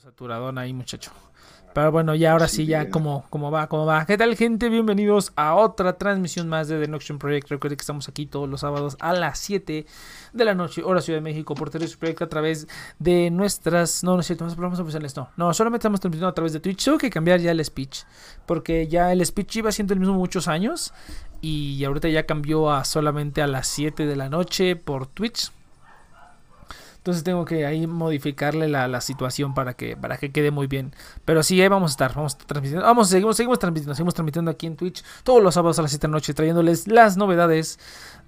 saturadón ahí, muchacho. Pero bueno, ya ahora sí, ya como, como va, como va. ¿Qué tal, gente? Bienvenidos a otra transmisión más de The Noction Project. Recuerden que estamos aquí todos los sábados a las 7 de la noche, hora Ciudad de México, por Televis Project a través de nuestras. No, no es cierto, no vamos a empezarles, no. No, solamente estamos transmitiendo a través de Twitch. Tengo que cambiar ya el speech, porque ya el speech iba siendo el mismo muchos años. Y ahorita ya cambió a solamente a las 7 de la noche por Twitch. Entonces tengo que ahí modificarle la, la situación para que, para que quede muy bien. Pero sí, ahí vamos a estar. Vamos a estar transmitiendo. Vamos, seguimos, seguimos transmitiendo. Seguimos transmitiendo aquí en Twitch todos los sábados a las 7 de la noche. Trayéndoles las novedades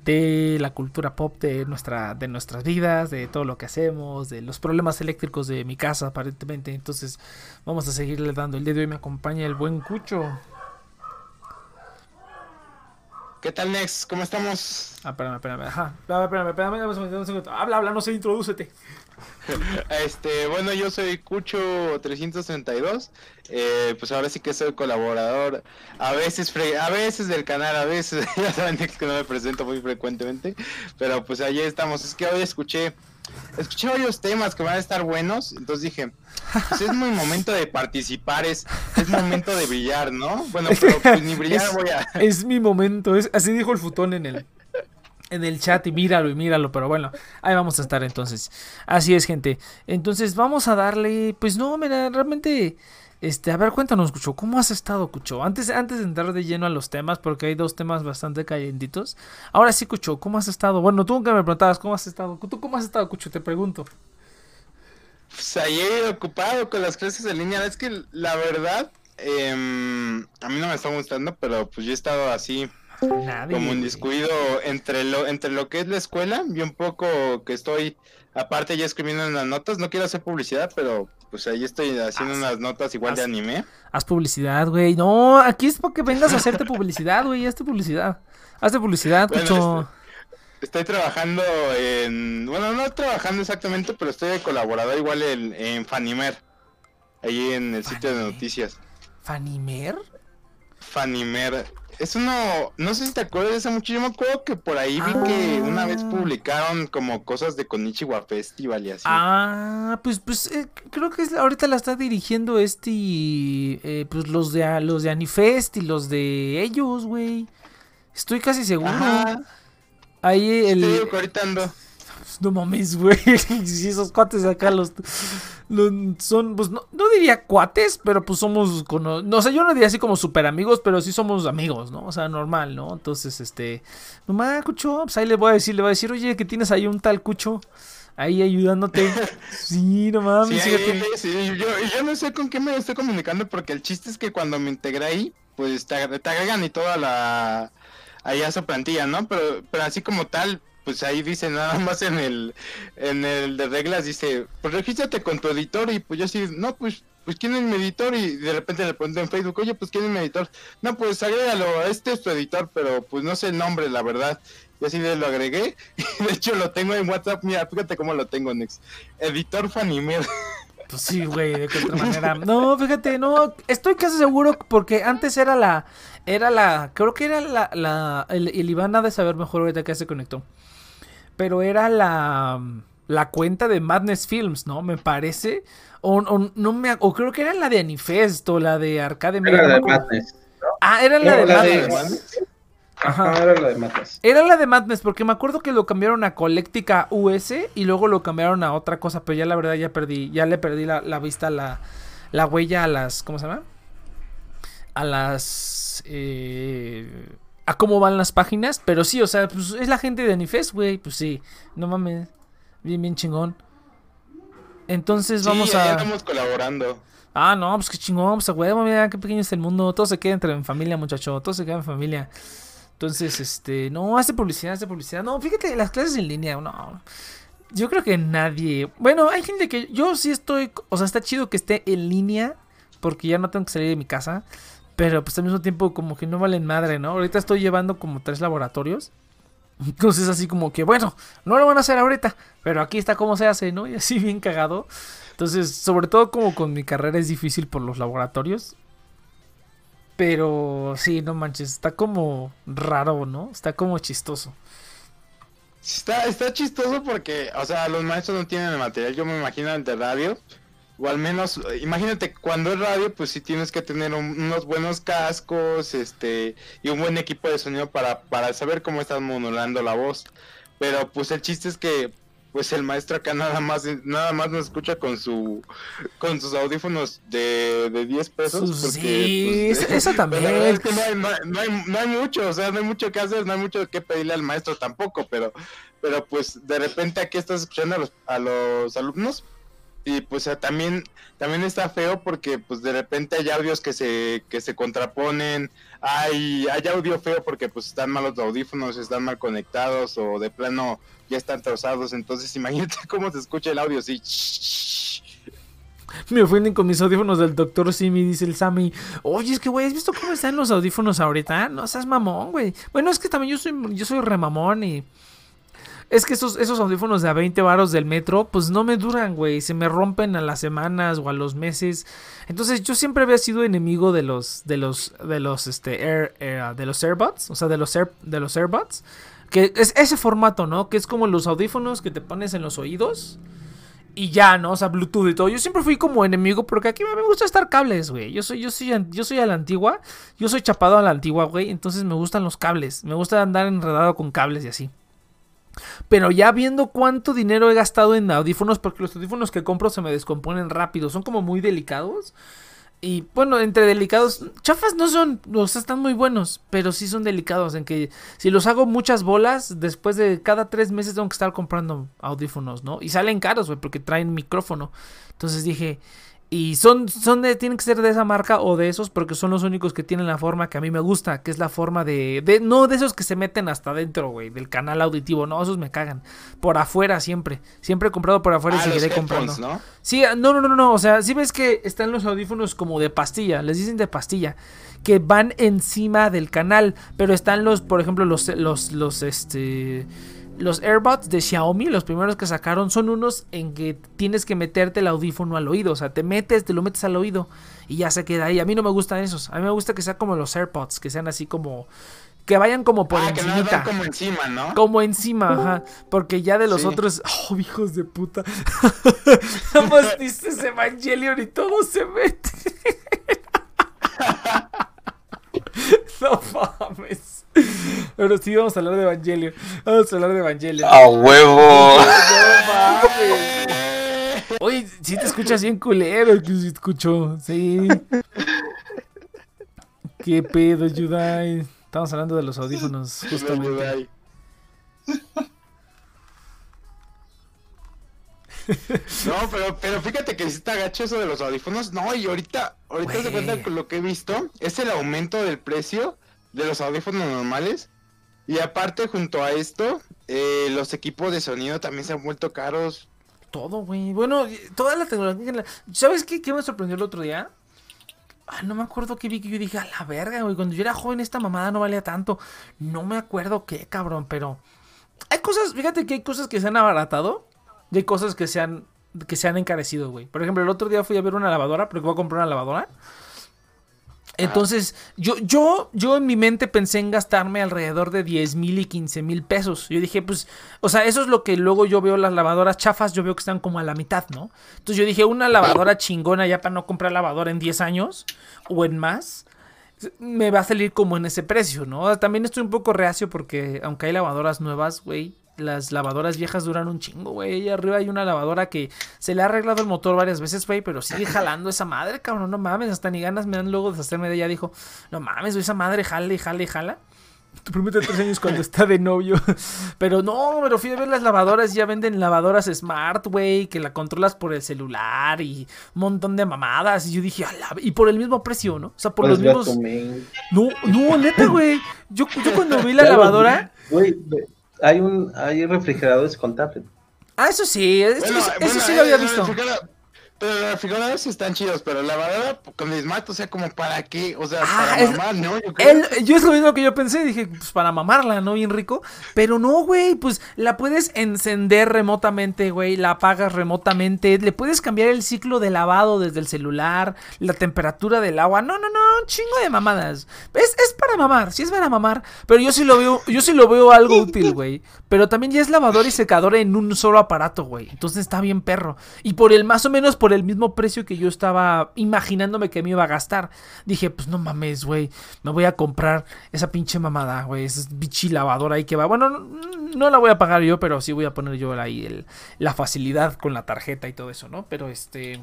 de la cultura pop de, nuestra, de nuestras vidas. De todo lo que hacemos. De los problemas eléctricos de mi casa aparentemente. Entonces vamos a seguirle dando. El día de hoy me acompaña el buen Cucho. ¿Qué tal, Nex? ¿Cómo estamos? Ah, espérame, espérame. Ajá. Espérame, espérame, espérame. un segundo. Habla, habla, no sé, introdúcete. Este, bueno, yo soy Cucho332. Eh, pues ahora sí que soy colaborador. A veces, a veces del canal, a veces. Ya saben que no me presento muy frecuentemente. Pero pues allí estamos. Es que hoy escuché. Escuché varios temas que van a estar buenos. Entonces dije, pues es muy momento de participar. Es, es momento de brillar, ¿no? Bueno, pero pues ni brillar Es- voy a. Es mi momento, es, así dijo el futón en el, en el chat y míralo y míralo, pero bueno, ahí vamos a estar entonces. Así es, gente. Entonces vamos a darle, pues no, mira, realmente, este, a ver, cuéntanos, Cucho, ¿cómo has estado, Cucho? Antes, antes de entrar de lleno a los temas, porque hay dos temas bastante calientitos. Ahora sí, Cucho, ¿cómo has estado? Bueno, tú nunca me preguntabas cómo has estado. ¿Tú cómo has estado, Cucho? Te pregunto. Pues ayer ocupado con las clases en línea. Es que la verdad, em, a mí no me está gustando, pero pues yo he estado así Nadie. como en güey. descuido entre lo, entre lo que es la escuela y un poco que estoy, aparte ya escribiendo unas notas. No quiero hacer publicidad, pero pues ahí estoy haciendo Haz- unas notas igual de anime. Haz publicidad, güey. No, aquí es para que vengas a hacerte publicidad, güey. Hazte publicidad. Hazte publicidad, Bueno, Cucho. Estoy trabajando en, bueno, no trabajando exactamente, pero estoy de colaborador igual en, en Fanimer, ahí en el sitio de noticias. ¿Fanimer? Fanimer. Es uno, no sé si te acuerdas de ese mucho, yo me acuerdo que por ahí vi que una vez Ah. publicaron como cosas de Konichiwa Festival y así. Ah, pues, pues eh, creo que es- ahorita la está dirigiendo este, eh, pues los de los de Anifest y los de ellos, güey. Estoy casi seguro. Ajá, Ahí el, que ahorita ando. No mames, güey. Si esos cuates acá los, los son, pues no, no diría cuates, pero pues somos, cono- no sé, yo no diría así como super amigos, pero sí somos amigos, ¿no? O sea, normal, ¿no? Entonces, este, nomás, Cucho, pues ahí le voy a decir, le voy a decir, oye, que tienes ahí un tal Cucho ahí ayudándote. Sí, no mames, Sí, ahí- sí, yo, yo no sé con qué me estoy comunicando porque el chiste es que cuando me integré ahí, pues te, te agregan y toda la ahí a su plantilla, ¿no? Pero, pero así como tal, pues ahí dice nada más en el en el de reglas dice, pues regístrate con tu editor y pues yo así, no, pues pues quién es mi editor y de repente le pregunto en Facebook, oye, pues quién es mi editor. No, pues agrégalo, este es tu editor, pero pues no sé el nombre, la verdad. Y así de lo agregué. Y de hecho lo tengo en WhatsApp, mira, fíjate cómo lo tengo, Nex. Editor Fanimer. Pues sí, güey, de qué otra manera. No, fíjate, no, estoy casi seguro porque antes era la, era la, creo que era la, la, el, el Iván ha de saber mejor ahorita que se conectó. Pero era la, la cuenta de Madness Films, ¿no? Me parece. O, o no me, o creo que era la de Anifest o la de Arcade. Era la de. Madness. Ah, era la de la de Madness. Madness. Ajá. Ajá, era la de Madness. Era la de Madness, porque me acuerdo que lo cambiaron a Colectica US y luego lo cambiaron a otra cosa, pero ya la verdad ya perdí, ya le perdí la, la vista, la, la huella a las, ¿cómo se llama? A las, eh, a cómo van las páginas, pero sí, o sea, pues es la gente de Anifest, güey, pues sí, no mames, bien, bien chingón. Entonces vamos sí, a... estamos colaborando. Ah, no, pues qué chingón, pues a huevo, mira qué pequeño es el mundo. Todo se queda entre en familia, muchacho. Todo se queda en familia. Entonces, este, no, hace publicidad, hace publicidad. No, fíjate, las clases en línea, no. Yo creo que nadie. Bueno, hay gente que. Yo sí estoy. O sea, está chido que esté en línea. Porque ya no tengo que salir de mi casa. Pero pues al mismo tiempo, como que no valen madre, ¿no? Ahorita estoy llevando como tres laboratorios. Entonces, así como que, bueno, no lo van a hacer ahorita. Pero aquí está cómo se hace, ¿no? Y así bien cagado. Entonces, sobre todo como con mi carrera es difícil por los laboratorios. Pero sí, no manches, está como raro, ¿no? Está como chistoso. Está, está chistoso porque, o sea, los maestros no tienen el material. Yo me imagino el de radio. O al menos, imagínate, cuando es radio, pues sí tienes que tener un- unos buenos cascos, este, y un buen equipo de sonido para, para saber cómo estás modulando la voz. Pero pues el chiste es que, pues el maestro acá nada más, nada más nos escucha con su, con sus audífonos de, de 10 pesos. Porque, sí, pues, eso también. es que no hay, no, hay, no hay- no hay mucho, o sea, no hay mucho que hacer, no hay mucho que pedirle al maestro tampoco, pero, pero pues de repente aquí estás escuchando a los, a los alumnos y pues también, también está feo porque pues de repente hay audios que se, que se contraponen, hay, hay audio feo porque pues están mal los audífonos, están mal conectados o de plano ya están trozados, entonces imagínate cómo se escucha el audio así. Me ofenden con mis audífonos del doctor Simi, dice el Sammy. Oye, es que, güey, ¿has visto cómo están los audífonos ahorita? No seas mamón, güey. Bueno, es que también yo soy, yo soy remamón y... es que esos, esos audífonos de a 20 varos del metro, pues no me duran, güey. Se me rompen a las semanas o a los meses. Entonces yo siempre había sido enemigo de los, de los, de los, este, Air, Air- de los AirBuds, o sea, de los, Air, de los AirBuds. Que es ese formato, ¿no? Que es como los audífonos que te pones en los oídos. Y ya, ¿no? O sea, Bluetooth y todo. Yo siempre fui como enemigo porque aquí me gusta estar cables, güey. Yo soy, yo soy, yo soy a la antigua. Yo soy chapado a la antigua, güey. Entonces me gustan los cables. Me gusta andar enredado con cables y así. Pero ya viendo cuánto dinero he gastado en audífonos, porque los audífonos que compro se me descomponen rápido, son como muy delicados. Y bueno, entre delicados, chafas no son, o sea, están muy buenos, pero sí son delicados. En que si los hago muchas bolas, después de cada tres meses tengo que estar comprando audífonos, ¿no? Y salen caros, güey, porque traen micrófono. Entonces dije, y son, son de, tienen que ser de esa marca o de esos, porque son los únicos que tienen la forma que a mí me gusta, que es la forma de, de no de esos que se meten hasta adentro, güey, del canal auditivo, no, esos me cagan. Por afuera siempre, siempre he comprado por afuera y Ah, seguiré comprando. ¿no? Sí, ah, no, no, no, no, o sea, si ves que están los audífonos como de pastilla, les dicen de pastilla, que van encima del canal, pero están los, por ejemplo, los, los, los, este, los AirBuds de Xiaomi, los primeros que sacaron, son unos en que tienes que meterte el audífono al oído, o sea, te metes, te lo metes al oído y ya se queda ahí. A mí no me gustan esos, a mí me gusta que sea como los AirPods, que sean así como, que vayan como por ah, que no como encima, ¿no? Como encima, ajá. Porque ya de los Sí. otros. Oh, hijos de puta. Nada más dices Evangelion y todo se mete. no mames. Pero sí, vamos a hablar de Evangelion. Vamos a hablar de Evangelion. ¡A huevo! No mames. Oye, sí te escuchas bien culero, que sí escucho. Sí. ¿Qué pedo, Yudai? Estamos hablando de los audífonos, justamente. No, pero, pero fíjate que sí está gacho eso de los audífonos. No, y ahorita, ahorita se Güey. cuenta con lo que he visto, es el aumento del precio de los audífonos normales. Y aparte, junto a esto, eh, los equipos de sonido también se han vuelto caros. Todo, güey. Bueno, toda la tecnología. ¿Sabes qué, qué me sorprendió el otro día? Ah, no me acuerdo qué vi que yo dije, a la verga, güey. Cuando yo era joven, esta mamada no valía tanto. No me acuerdo qué, cabrón, pero. Hay cosas, fíjate que hay cosas que se han abaratado y hay cosas que se han, que se han encarecido, güey. Por ejemplo, el otro día fui a ver una lavadora, porque voy a comprar una lavadora. Entonces, yo, yo, yo en mi mente pensé en gastarme alrededor de 10 mil y 15 mil pesos. Yo dije, pues, o sea, eso es lo que luego yo veo las lavadoras chafas, yo veo que están como a la mitad, ¿no? Entonces yo dije, una lavadora chingona ya para no comprar lavadora en 10 años o en más, me va a salir como en ese precio, ¿no? También estoy un poco reacio porque aunque hay lavadoras nuevas, güey, las lavadoras viejas duran un chingo, güey. Y arriba hay una lavadora que se le ha arreglado el motor varias veces, güey, pero sigue jalando esa madre, cabrón. No mames, hasta ni ganas me dan luego de deshacerme de ella. Dijo, no mames, güey, esa madre jala y jala y jala. Tu promete tres años cuando está de novio. Pero no, pero fui a ver las lavadoras. Ya venden lavadoras smart, güey. Que la controlas por el celular y un montón de mamadas. Y yo dije, "A la- y por el mismo precio, ¿no? O sea, por los mismos. No, no, neta, güey. Yo, yo cuando vi la Claro, lavadora. Güey, ve- hay un hay refrigeradores con tablet. Ah, eso sí, eso, Bueno, eso- eso bueno, sí lo había visto. Pero los refrigeradores sí están chidos, pero la lavadora con Smart, o sea, como para qué, o sea, Ah, para es- mamar, ¿no? Yo creo. Yo es lo mismo que yo pensé, dije, pues para mamarla, ¿no? Bien rico. Pero no, güey, pues la puedes encender remotamente, güey, la apagas remotamente, le puedes cambiar el ciclo de lavado desde el celular, la temperatura del agua. No, no, no, un chingo de mamadas. Es, es para mamar, sí es para mamar, pero yo sí lo veo, yo sí lo veo algo útil, güey. Pero también ya es lavador y secador en un solo aparato, güey. Entonces está bien perro. Y por el más o menos por el mismo precio que yo estaba imaginándome que me iba a gastar. Dije, pues no mames, güey. Me voy a comprar esa pinche mamada, güey. Esa bichi lavadora ahí que va. Bueno, no, no la voy a pagar yo, pero sí voy a poner yo ahí el- la facilidad con la tarjeta y todo eso, ¿no? Pero este.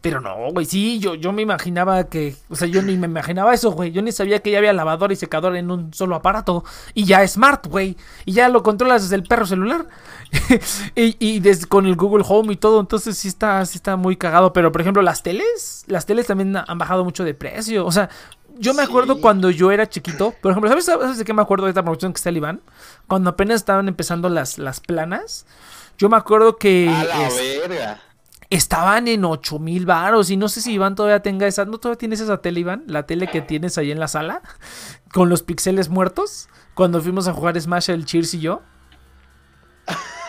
Pero no, güey, sí, yo, yo me imaginaba que, o sea, yo ni me imaginaba eso, güey. Yo ni sabía que ya había lavadora y secador en un solo aparato. Y ya es smart, güey. Y ya lo controlas desde el perro celular. y y desde, con el Google Home y todo. Entonces sí está, sí está muy cagado. Pero, por ejemplo, las teles, las teles también han bajado mucho de precio. O sea, yo me acuerdo Sí. cuando yo era chiquito. Por ejemplo, ¿sabes, ¿sabes de qué me acuerdo de esta promoción que está el Iván? Cuando apenas estaban empezando las, las planas. Yo me acuerdo que... A la es- verga. estaban en 8 mil varos y no sé si Iván todavía tenga esa, ¿no todavía tienes esa tele Iván? La tele que tienes ahí en la sala con los pixeles muertos cuando fuimos a jugar Smash el Cheers y yo.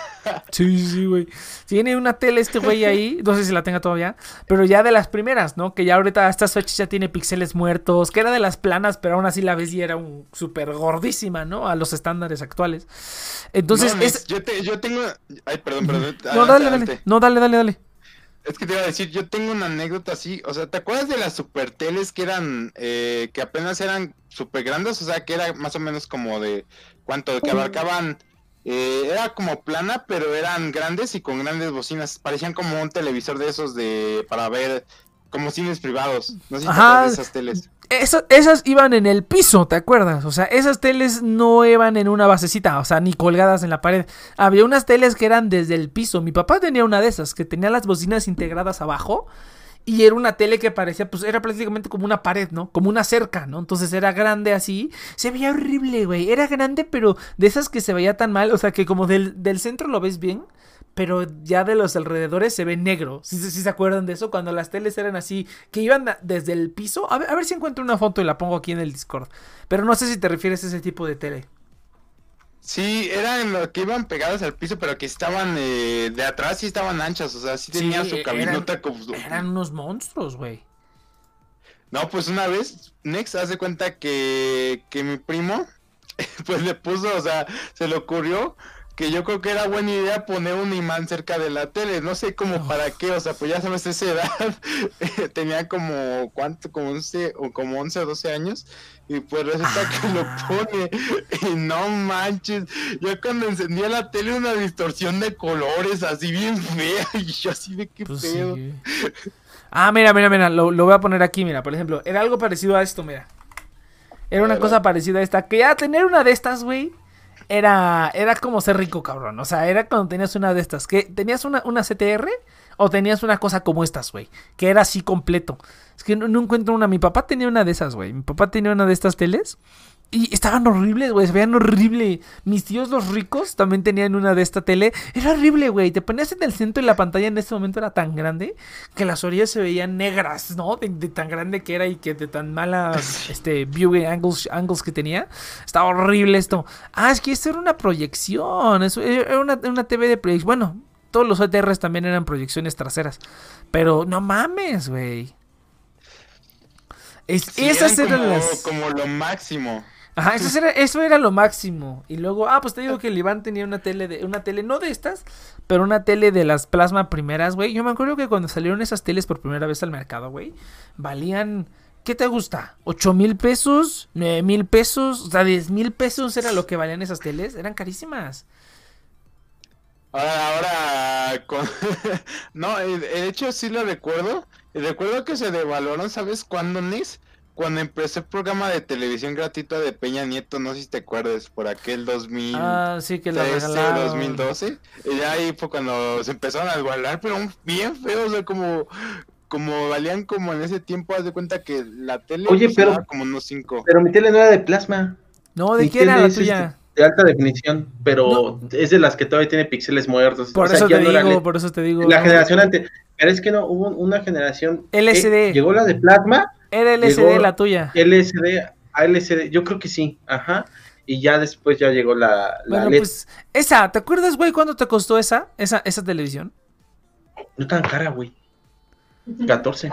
Sí, sí, güey. Tiene una tele este güey ahí, no sé si la tenga todavía, pero ya de las primeras, ¿no? Que ya ahorita a estas fechas ya tiene píxeles muertos, que era de las planas, pero aún así la ves y era un súper gordísima, ¿no? A los estándares actuales. Entonces, No, es... Yo, te- yo tengo. Ay, perdón, perdón. No, adelante, dale, dale. adelante. No, dale, dale, dale. Es que te iba a decir, yo tengo una anécdota así, o sea, ¿te acuerdas de las super teles que eran, eh, que apenas eran super grandes? O sea, que era más o menos como de, ¿cuánto? Que abarcaban, eh, era como plana, pero eran grandes y con grandes bocinas, parecían como un televisor de esos de, para ver, como cines privados, no sé si Ajá. esas teles. Esa- esas iban en el piso, ¿te acuerdas? O sea, esas teles no iban en una basecita, o sea, ni colgadas en la pared. Había unas teles que eran desde el piso. Mi papá tenía una de esas, que tenía las bocinas integradas abajo. Y era una tele que parecía, pues era prácticamente como una pared, ¿no? Como una cerca, ¿no? Entonces era grande así. Se veía horrible, güey. Era grande, pero de esas que se veía tan mal. O sea, que como del, del centro lo ves bien, pero ya de los alrededores se ve negro. ¿Sí, sí, sí se acuerdan de eso? Cuando las teles eran así, que iban desde el piso. A ver, a ver si encuentro una foto y la pongo aquí en el Discord. Pero no sé si te refieres a ese tipo de tele. Sí, eran los que iban pegadas al piso, pero que estaban eh, de atrás sí estaban anchas, o sea, sí tenían su eran- cabinota como... Eran unos monstruos, güey. No, pues una vez, Nex hace cuenta que, que mi primo, pues le puso, o sea, se le ocurrió que yo creo que era buena idea poner un imán cerca de la tele, no sé cómo Oh. para qué, o sea, pues ya sabes, esa edad, tenía como, ¿cuánto? Como 11 o como 11 o 12 años, y pues resulta que lo Ah. pone, y no manches, yo cuando encendía la tele una distorsión de colores así bien fea, y yo así de qué Pues sí, güey. Ah, mira, mira, mira. Lo, lo voy a poner aquí, mira. Por ejemplo, era algo parecido a esto, mira. Era una cosa parecida a esta. Que ya tener una de estas, güey. Era, era como ser rico, cabrón. O sea, era cuando tenías una de estas. Que tenías una, una CTR o tenías una cosa como estas, güey. Que era así completo. Es que no, no encuentro una. Mi papá tenía una de esas, güey. Mi papá tenía una de estas teles. Y estaban horribles, güey. Se veían horrible. Mis tíos, los ricos, también tenían una de esta tele. Era horrible, güey. Te ponías en el centro y la pantalla en ese momento era tan grande que las orillas se veían negras, ¿no? De, de tan grande que era y que de tan malas este, viewing angles, angles que tenía. Estaba horrible esto. Ah, es que esto era una proyección. Eso era una, una TV de proyección. Bueno, todos los ETRs también eran proyecciones traseras. Pero no mames, güey. Es- Sí, esas eran eran como, las. como lo máximo. Ajá, eso era, eso era lo máximo. Y luego, ah, pues te digo que el Iván tenía una tele de, una tele, no de estas, pero una tele de las plasma primeras, güey. Yo me acuerdo que cuando salieron esas teles por primera vez al mercado, güey, valían, ¿qué te gusta? ¿8 mil pesos? ¿9 mil pesos? O sea, 10 mil pesos era lo que valían esas teles. Eran carísimas. Ahora, ahora, con... no, eh, de hecho sí lo recuerdo. Y recuerdo que se devaluaron, ¿sabes cuándo, Nis? Cuando empezó el programa de televisión gratuita de Peña Nieto, no sé si te acuerdas, por aquel 2013, Ah, sí que la regalaron. 2012. Y ya ahí fue cuando se empezaron a devaluar, pero bien feo, o sea, como, como valían como en ese tiempo, haz de cuenta que la tele Oye, pero- como unos 5. Pero mi tele no era de plasma. No, ¿de Mi quién era la tuya? este, de alta definición, pero es de las que todavía tiene píxeles muertos. Por o sea, eso te no digo, por eso te digo. La no. generación antes. Pero es que no, hubo una generación. LCD. eh, llegó la de plasma, Era llegó- la tuya. LSD, a LCD, yo creo que sí, ajá. Y ya después ya llegó la, la Bueno, LED. pues, esa, ¿te acuerdas, güey, cuánto te costó esa, esa, esa televisión? No tan cara, güey. 14.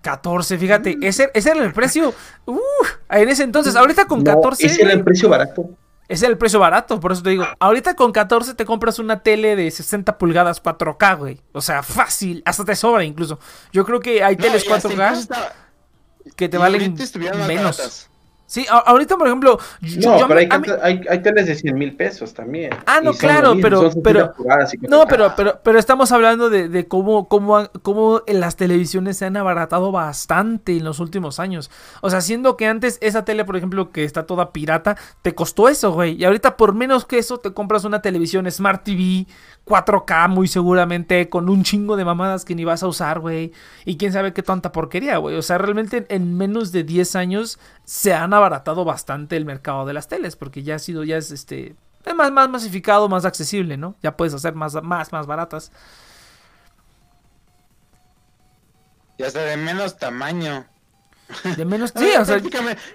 14, fíjate, ese, ese era el precio. Uh, en ese entonces, ahorita con No, 14. ese era el precio barato. ese era el precio barato, por eso te digo. Ahorita con 14 te compras una tele de 60 pulgadas 4K, güey. O sea, fácil, hasta te sobra incluso. Yo creo que hay teles 4K que te valen menos. Sí, ahorita, por ejemplo, yo- No, yo pero me- hay, mí- hay, hay teles de 100 mil pesos también. Ah, no, claro, mismo, pero- son 60 pero- No, 4K. pero, pero, pero estamos hablando de, de cómo, cómo, cómo las televisiones se han abaratado bastante en los últimos años. O sea, siendo que antes esa tele, por ejemplo, que está toda pirata, te costó eso, güey. Y ahorita por menos que eso te compras una televisión Smart TV 4K muy seguramente, con un chingo de mamadas que ni vas a usar, güey. Y quién sabe qué tanta porquería, güey. O sea, realmente en menos de 10 años se han abaratado bastante el mercado de las teles, porque ya ha sido, ya es este... Es más, más masificado, más accesible, ¿no? Ya puedes hacer más, más, más baratas. Y hasta de menos tamaño. De menos. Sí, o sea.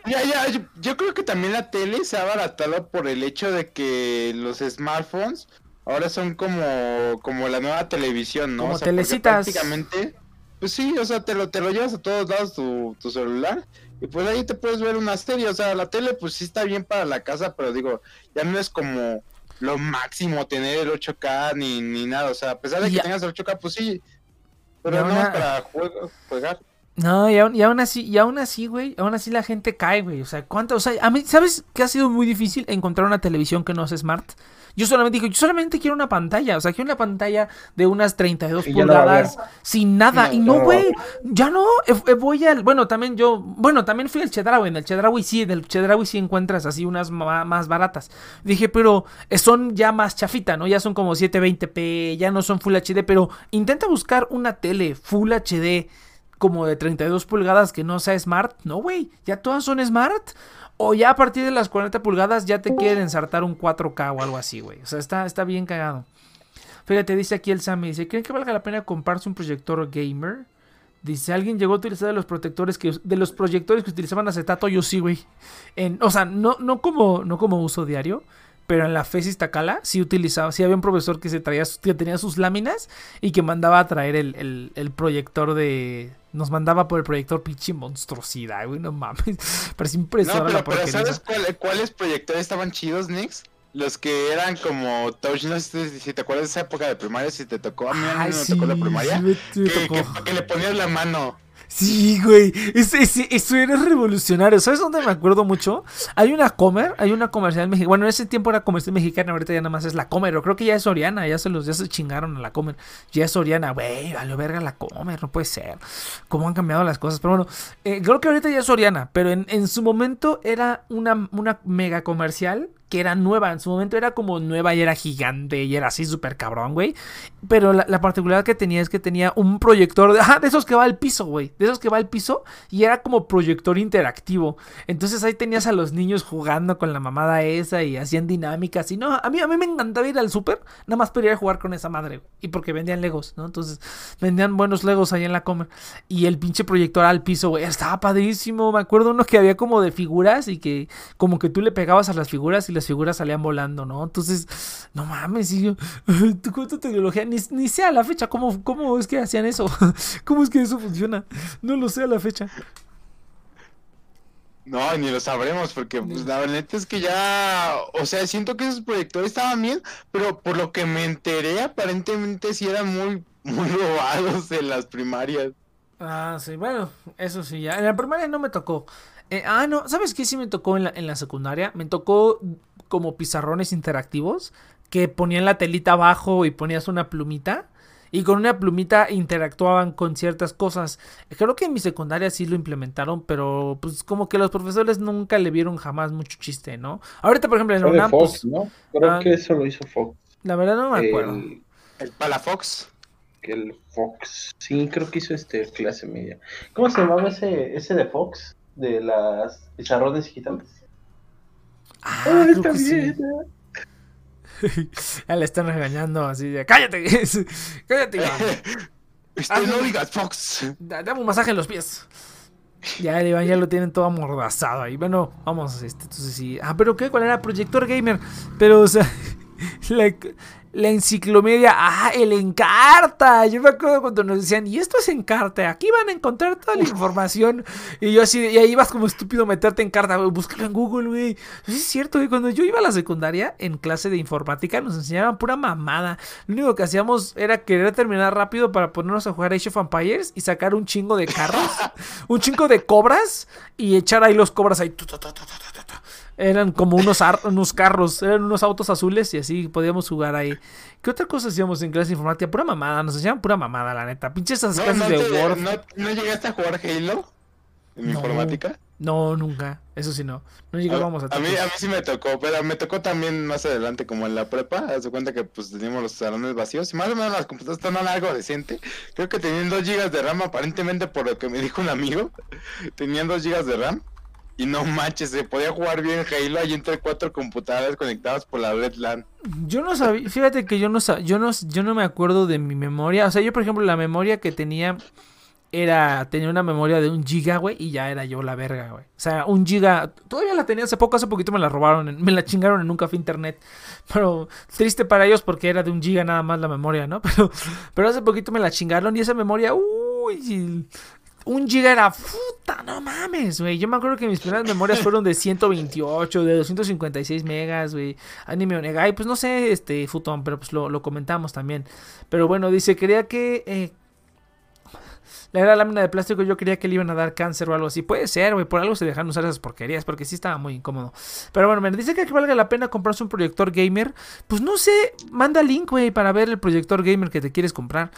ya, ya, yo, yo creo que también la tele se ha abaratado por el hecho de que los smartphones ahora son como, como la nueva televisión, ¿no? Como O sea, telecitas. Prácticamente, pues sí, o sea, te lo, te lo llevas a todos lados tu, tu celular y pues ahí te puedes ver una serie, o sea, la tele pues sí está bien para la casa, pero digo, ya no es como lo máximo tener el 8K ni, ni nada, o sea, a pesar de que ya- tengas el 8K, pues sí, pero no a- para juego- jugar. No, y aún, y aún así, y aún así, güey, aún así la gente cae, güey. O sea, ¿cuánto? O sea, a mí, ¿sabes que ha sido muy difícil encontrar una televisión que no sea smart? Yo solamente digo, yo solamente quiero una pantalla, o sea, quiero una pantalla de unas 32 Y ya no va a pulgadas, sin nada, No, y no, güey, ya no, eh, eh, voy al, bueno, también yo, bueno, también fui al Chedraui, en el Chedraui sí, en el Chedraui sí encuentras así unas más baratas. Dije, pero eh, son ya más chafita, ¿no? Ya son como 720p, ya no son Full HD, pero intenta buscar una tele Full HD como de 32 pulgadas que no sea smart. No, güey, ya todas son smart. O ya a partir de las 40 pulgadas ya te quieren ensartar un 4K o algo así, güey. O sea, está, está bien cagado. Fíjate, dice aquí el Sammy, dice, ¿creen que valga la pena comprarse un proyector gamer? Dice, ¿alguien llegó a utilizar de los protectores que de los proyectores que utilizaban acetato? Yo sí, güey. O sea, no, no como, no como uso diario, pero en la FESIS Tacala sí utilizaba, sí había un profesor que se traía, que tenía sus láminas y que mandaba a traer el, el- el proyector de. Nos mandaba por el proyector pinche monstruosidad, güey, no mames. Parece No, impresora pero, la pero porquería. ¿sabes cuál- cuáles proyectores estaban chidos, Nix? Los que eran como touch, no sé si te acuerdas de esa época de primaria, si te tocó, a mí, no me sí, tocó la primaria. sí que le ponías la mano. Sí, güey. Ese- ese- eso era revolucionario. ¿Sabes dónde me acuerdo mucho? Hay una Comer, hay una comercial mexicana. Bueno, en ese tiempo era comercial mexicana, ahorita ya nada más es la Comer. O creo que ya es Soriana, ya se los, ya se chingaron a la Comer. Ya es Soriana, güey, vale verga la Comer, no puede ser. Cómo han cambiado las cosas. Pero bueno, eh, creo que ahorita ya es Soriana, pero en, en su momento era una, una mega comercial que era nueva. En su momento era como nueva y era gigante y era así súper cabrón, güey. Pero la, la particularidad que tenía es que tenía un proyector de, de esos que va al piso, güey. De esos que va al piso y era como proyector interactivo. Entonces ahí tenías a los niños jugando con la mamada esa y hacían dinámicas. Y no, a mí, a mí me encantaba ir al súper, nada más para ir a jugar con esa madre. Y porque vendían Legos, ¿no? Entonces vendían buenos Legos ahí en la comer. Y el pinche proyector al piso, güey, estaba padrísimo. Me acuerdo uno que había como de figuras y que como que tú le pegabas a las figuras y las figuras salían volando, ¿no? Entonces, no mames, y yo, ¿tú cuánta tecnología? Ni, ni sé a la fecha cómo, cómo es que hacían eso. ¿Cómo es que eso funciona? No lo sé a la fecha. No, ni lo sabremos, porque pues, la neta es que ya, o sea, siento que esos proyectores estaban bien, pero por lo que me enteré, aparentemente sí eran muy, muy robados en las primarias. Ah, sí, bueno, eso sí, ya. En la primaria no me tocó. Eh, ah, no, ¿sabes qué sí me tocó en la, en la secundaria? Me tocó como pizarrones interactivos que ponían la telita abajo y ponías una plumita. Y con una plumita interactuaban con ciertas cosas. Creo que en mi secundaria sí lo implementaron, pero pues como que los profesores nunca le vieron jamás mucho chiste, ¿no? Ahorita, por ejemplo, en la UNAM, Fox, pues, ¿no? Creo ah, que eso lo hizo Fox. la verdad no me acuerdo. El, El Palafox. el Fox. Sí, creo que hizo este clase media. ¿Cómo se llamaba ese, ese de Fox? De las pizarrones digitales. Ah, está sí. bien. Ya le están regañando así de, cállate, cállate. Iván". Este, no digas Fox. Da- Dame un masaje en los pies. Ya el Iván ya lo tienen todo amordazado ahí. Bueno, vamos, este, entonces sí. Ah, pero qué, ¿cuál era? Proyector Gamer. Pero, o sea, la, la enciclomedia. Ah, el Encarta. Yo me acuerdo cuando nos decían, y esto es Encarta. Aquí van a encontrar toda la información. Y yo así, y ahí vas como estúpido a meterte en carta. Búscalo en Google, güey. Sí, es cierto, güey. Cuando yo iba a la secundaria, en clase de informática, nos enseñaban pura mamada. Lo único que hacíamos era querer terminar rápido para ponernos a jugar Age of Empires y sacar un chingo de carros, un chingo de cobras y echar ahí los cobras ahí. tu. Eran como unos, ar- unos carros, eran unos autos azules y así podíamos jugar ahí. ¿Qué otra cosa hacíamos en clase de informática? Pura mamada, nos enseñaban pura mamada, la neta. Pinches esas No, clases no, de Word. no, ¿no llegaste a jugar Halo en informática? No, nunca. Eso sí no. No A, llegábamos a, a mí, tantos. a mí sí me tocó, pero me tocó también más adelante, como en la prepa. Haz de cuenta que pues teníamos los salones vacíos y más o menos las computadoras estaban algo decente. Creo que tenían 2 GB de RAM, aparentemente por lo que me dijo un amigo. Tenían 2 GB de RAM. Y no manches, se podía jugar bien Halo ahí entre cuatro computadoras conectadas por la red LAN. Yo no sabía, fíjate que yo no, sa- yo no yo no me acuerdo de mi memoria, o sea, yo por ejemplo la memoria que tenía era tenía una memoria de un giga, güey, y ya era yo la verga, güey. O sea, un giga, todavía la tenía hace poco, hace poquito me la robaron, me la chingaron en un café internet. Pero triste para ellos porque era de un giga nada más la memoria, ¿no? Pero, pero hace poquito me la chingaron y esa memoria, uy, un giga era puta, no mames, güey. Yo me acuerdo que mis primeras memorias fueron de 128, de 256 megas, güey. Anime Onegai, pues no sé, este, Futón, pero pues lo, lo comentamos también. Pero bueno, dice, quería que... eh, la era lámina de plástico, yo quería que le iban a dar cáncer o algo así. Puede ser, güey, por algo se dejan usar esas porquerías, porque sí estaba muy incómodo. Pero bueno, me dice que, que valga la pena comprarse un proyector gamer. Pues no sé, manda link, güey, para ver el proyector gamer que te quieres comprar.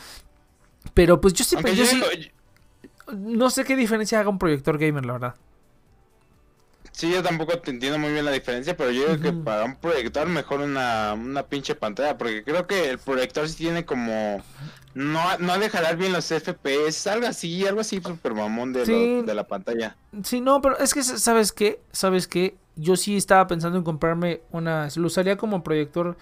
Pero pues yo siempre, yo yo sí, no sé qué diferencia haga un proyector gamer, la verdad. Sí, yo tampoco te entiendo muy bien la diferencia, pero yo creo que para un proyector mejor una, una pinche pantalla, porque creo que el proyector sí tiene como... No, no ha de jalar bien los FPS, algo así, algo así super mamón de, lo- de la pantalla. Sí, no, pero es que, ¿sabes qué? ¿Sabes qué? Yo sí estaba pensando en comprarme una... Lo usaría como proyector...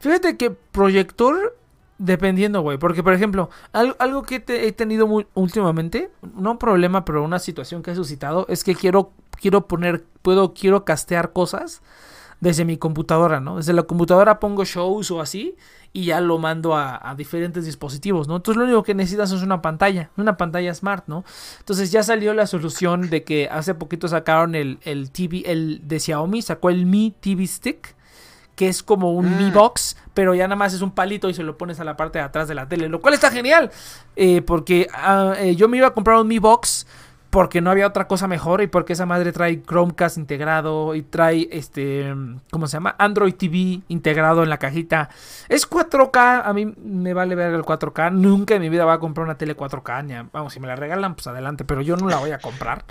Fíjate que proyector... Dependiendo, güey. Porque, por ejemplo, al- algo que te- he tenido muy, últimamente, no un problema, pero una situación que he suscitado, es que quiero, quiero poner, puedo, quiero castear cosas desde mi computadora, ¿no? Desde la computadora pongo shows o así y ya lo mando a, a diferentes dispositivos, ¿no? Entonces lo único que necesitas es una pantalla, una pantalla smart, ¿no? Entonces ya salió la solución de que hace poquito sacaron el, el TV, el de Xiaomi, sacó el Mi TV Stick, que es como un Mi Mm. Box, pero ya nada más es un palito y se lo pones a la parte de atrás de la tele, lo cual está genial, eh, porque ah, eh, yo me iba a comprar un Mi Box porque no había otra cosa mejor y porque esa madre trae Chromecast integrado y trae este, ¿cómo se llama? Android TV integrado en la cajita. Es 4K, a mí me vale ver el 4K, nunca en mi vida voy a comprar una tele 4K, ni a- vamos, si me la regalan, pues adelante, pero yo no la voy a comprar.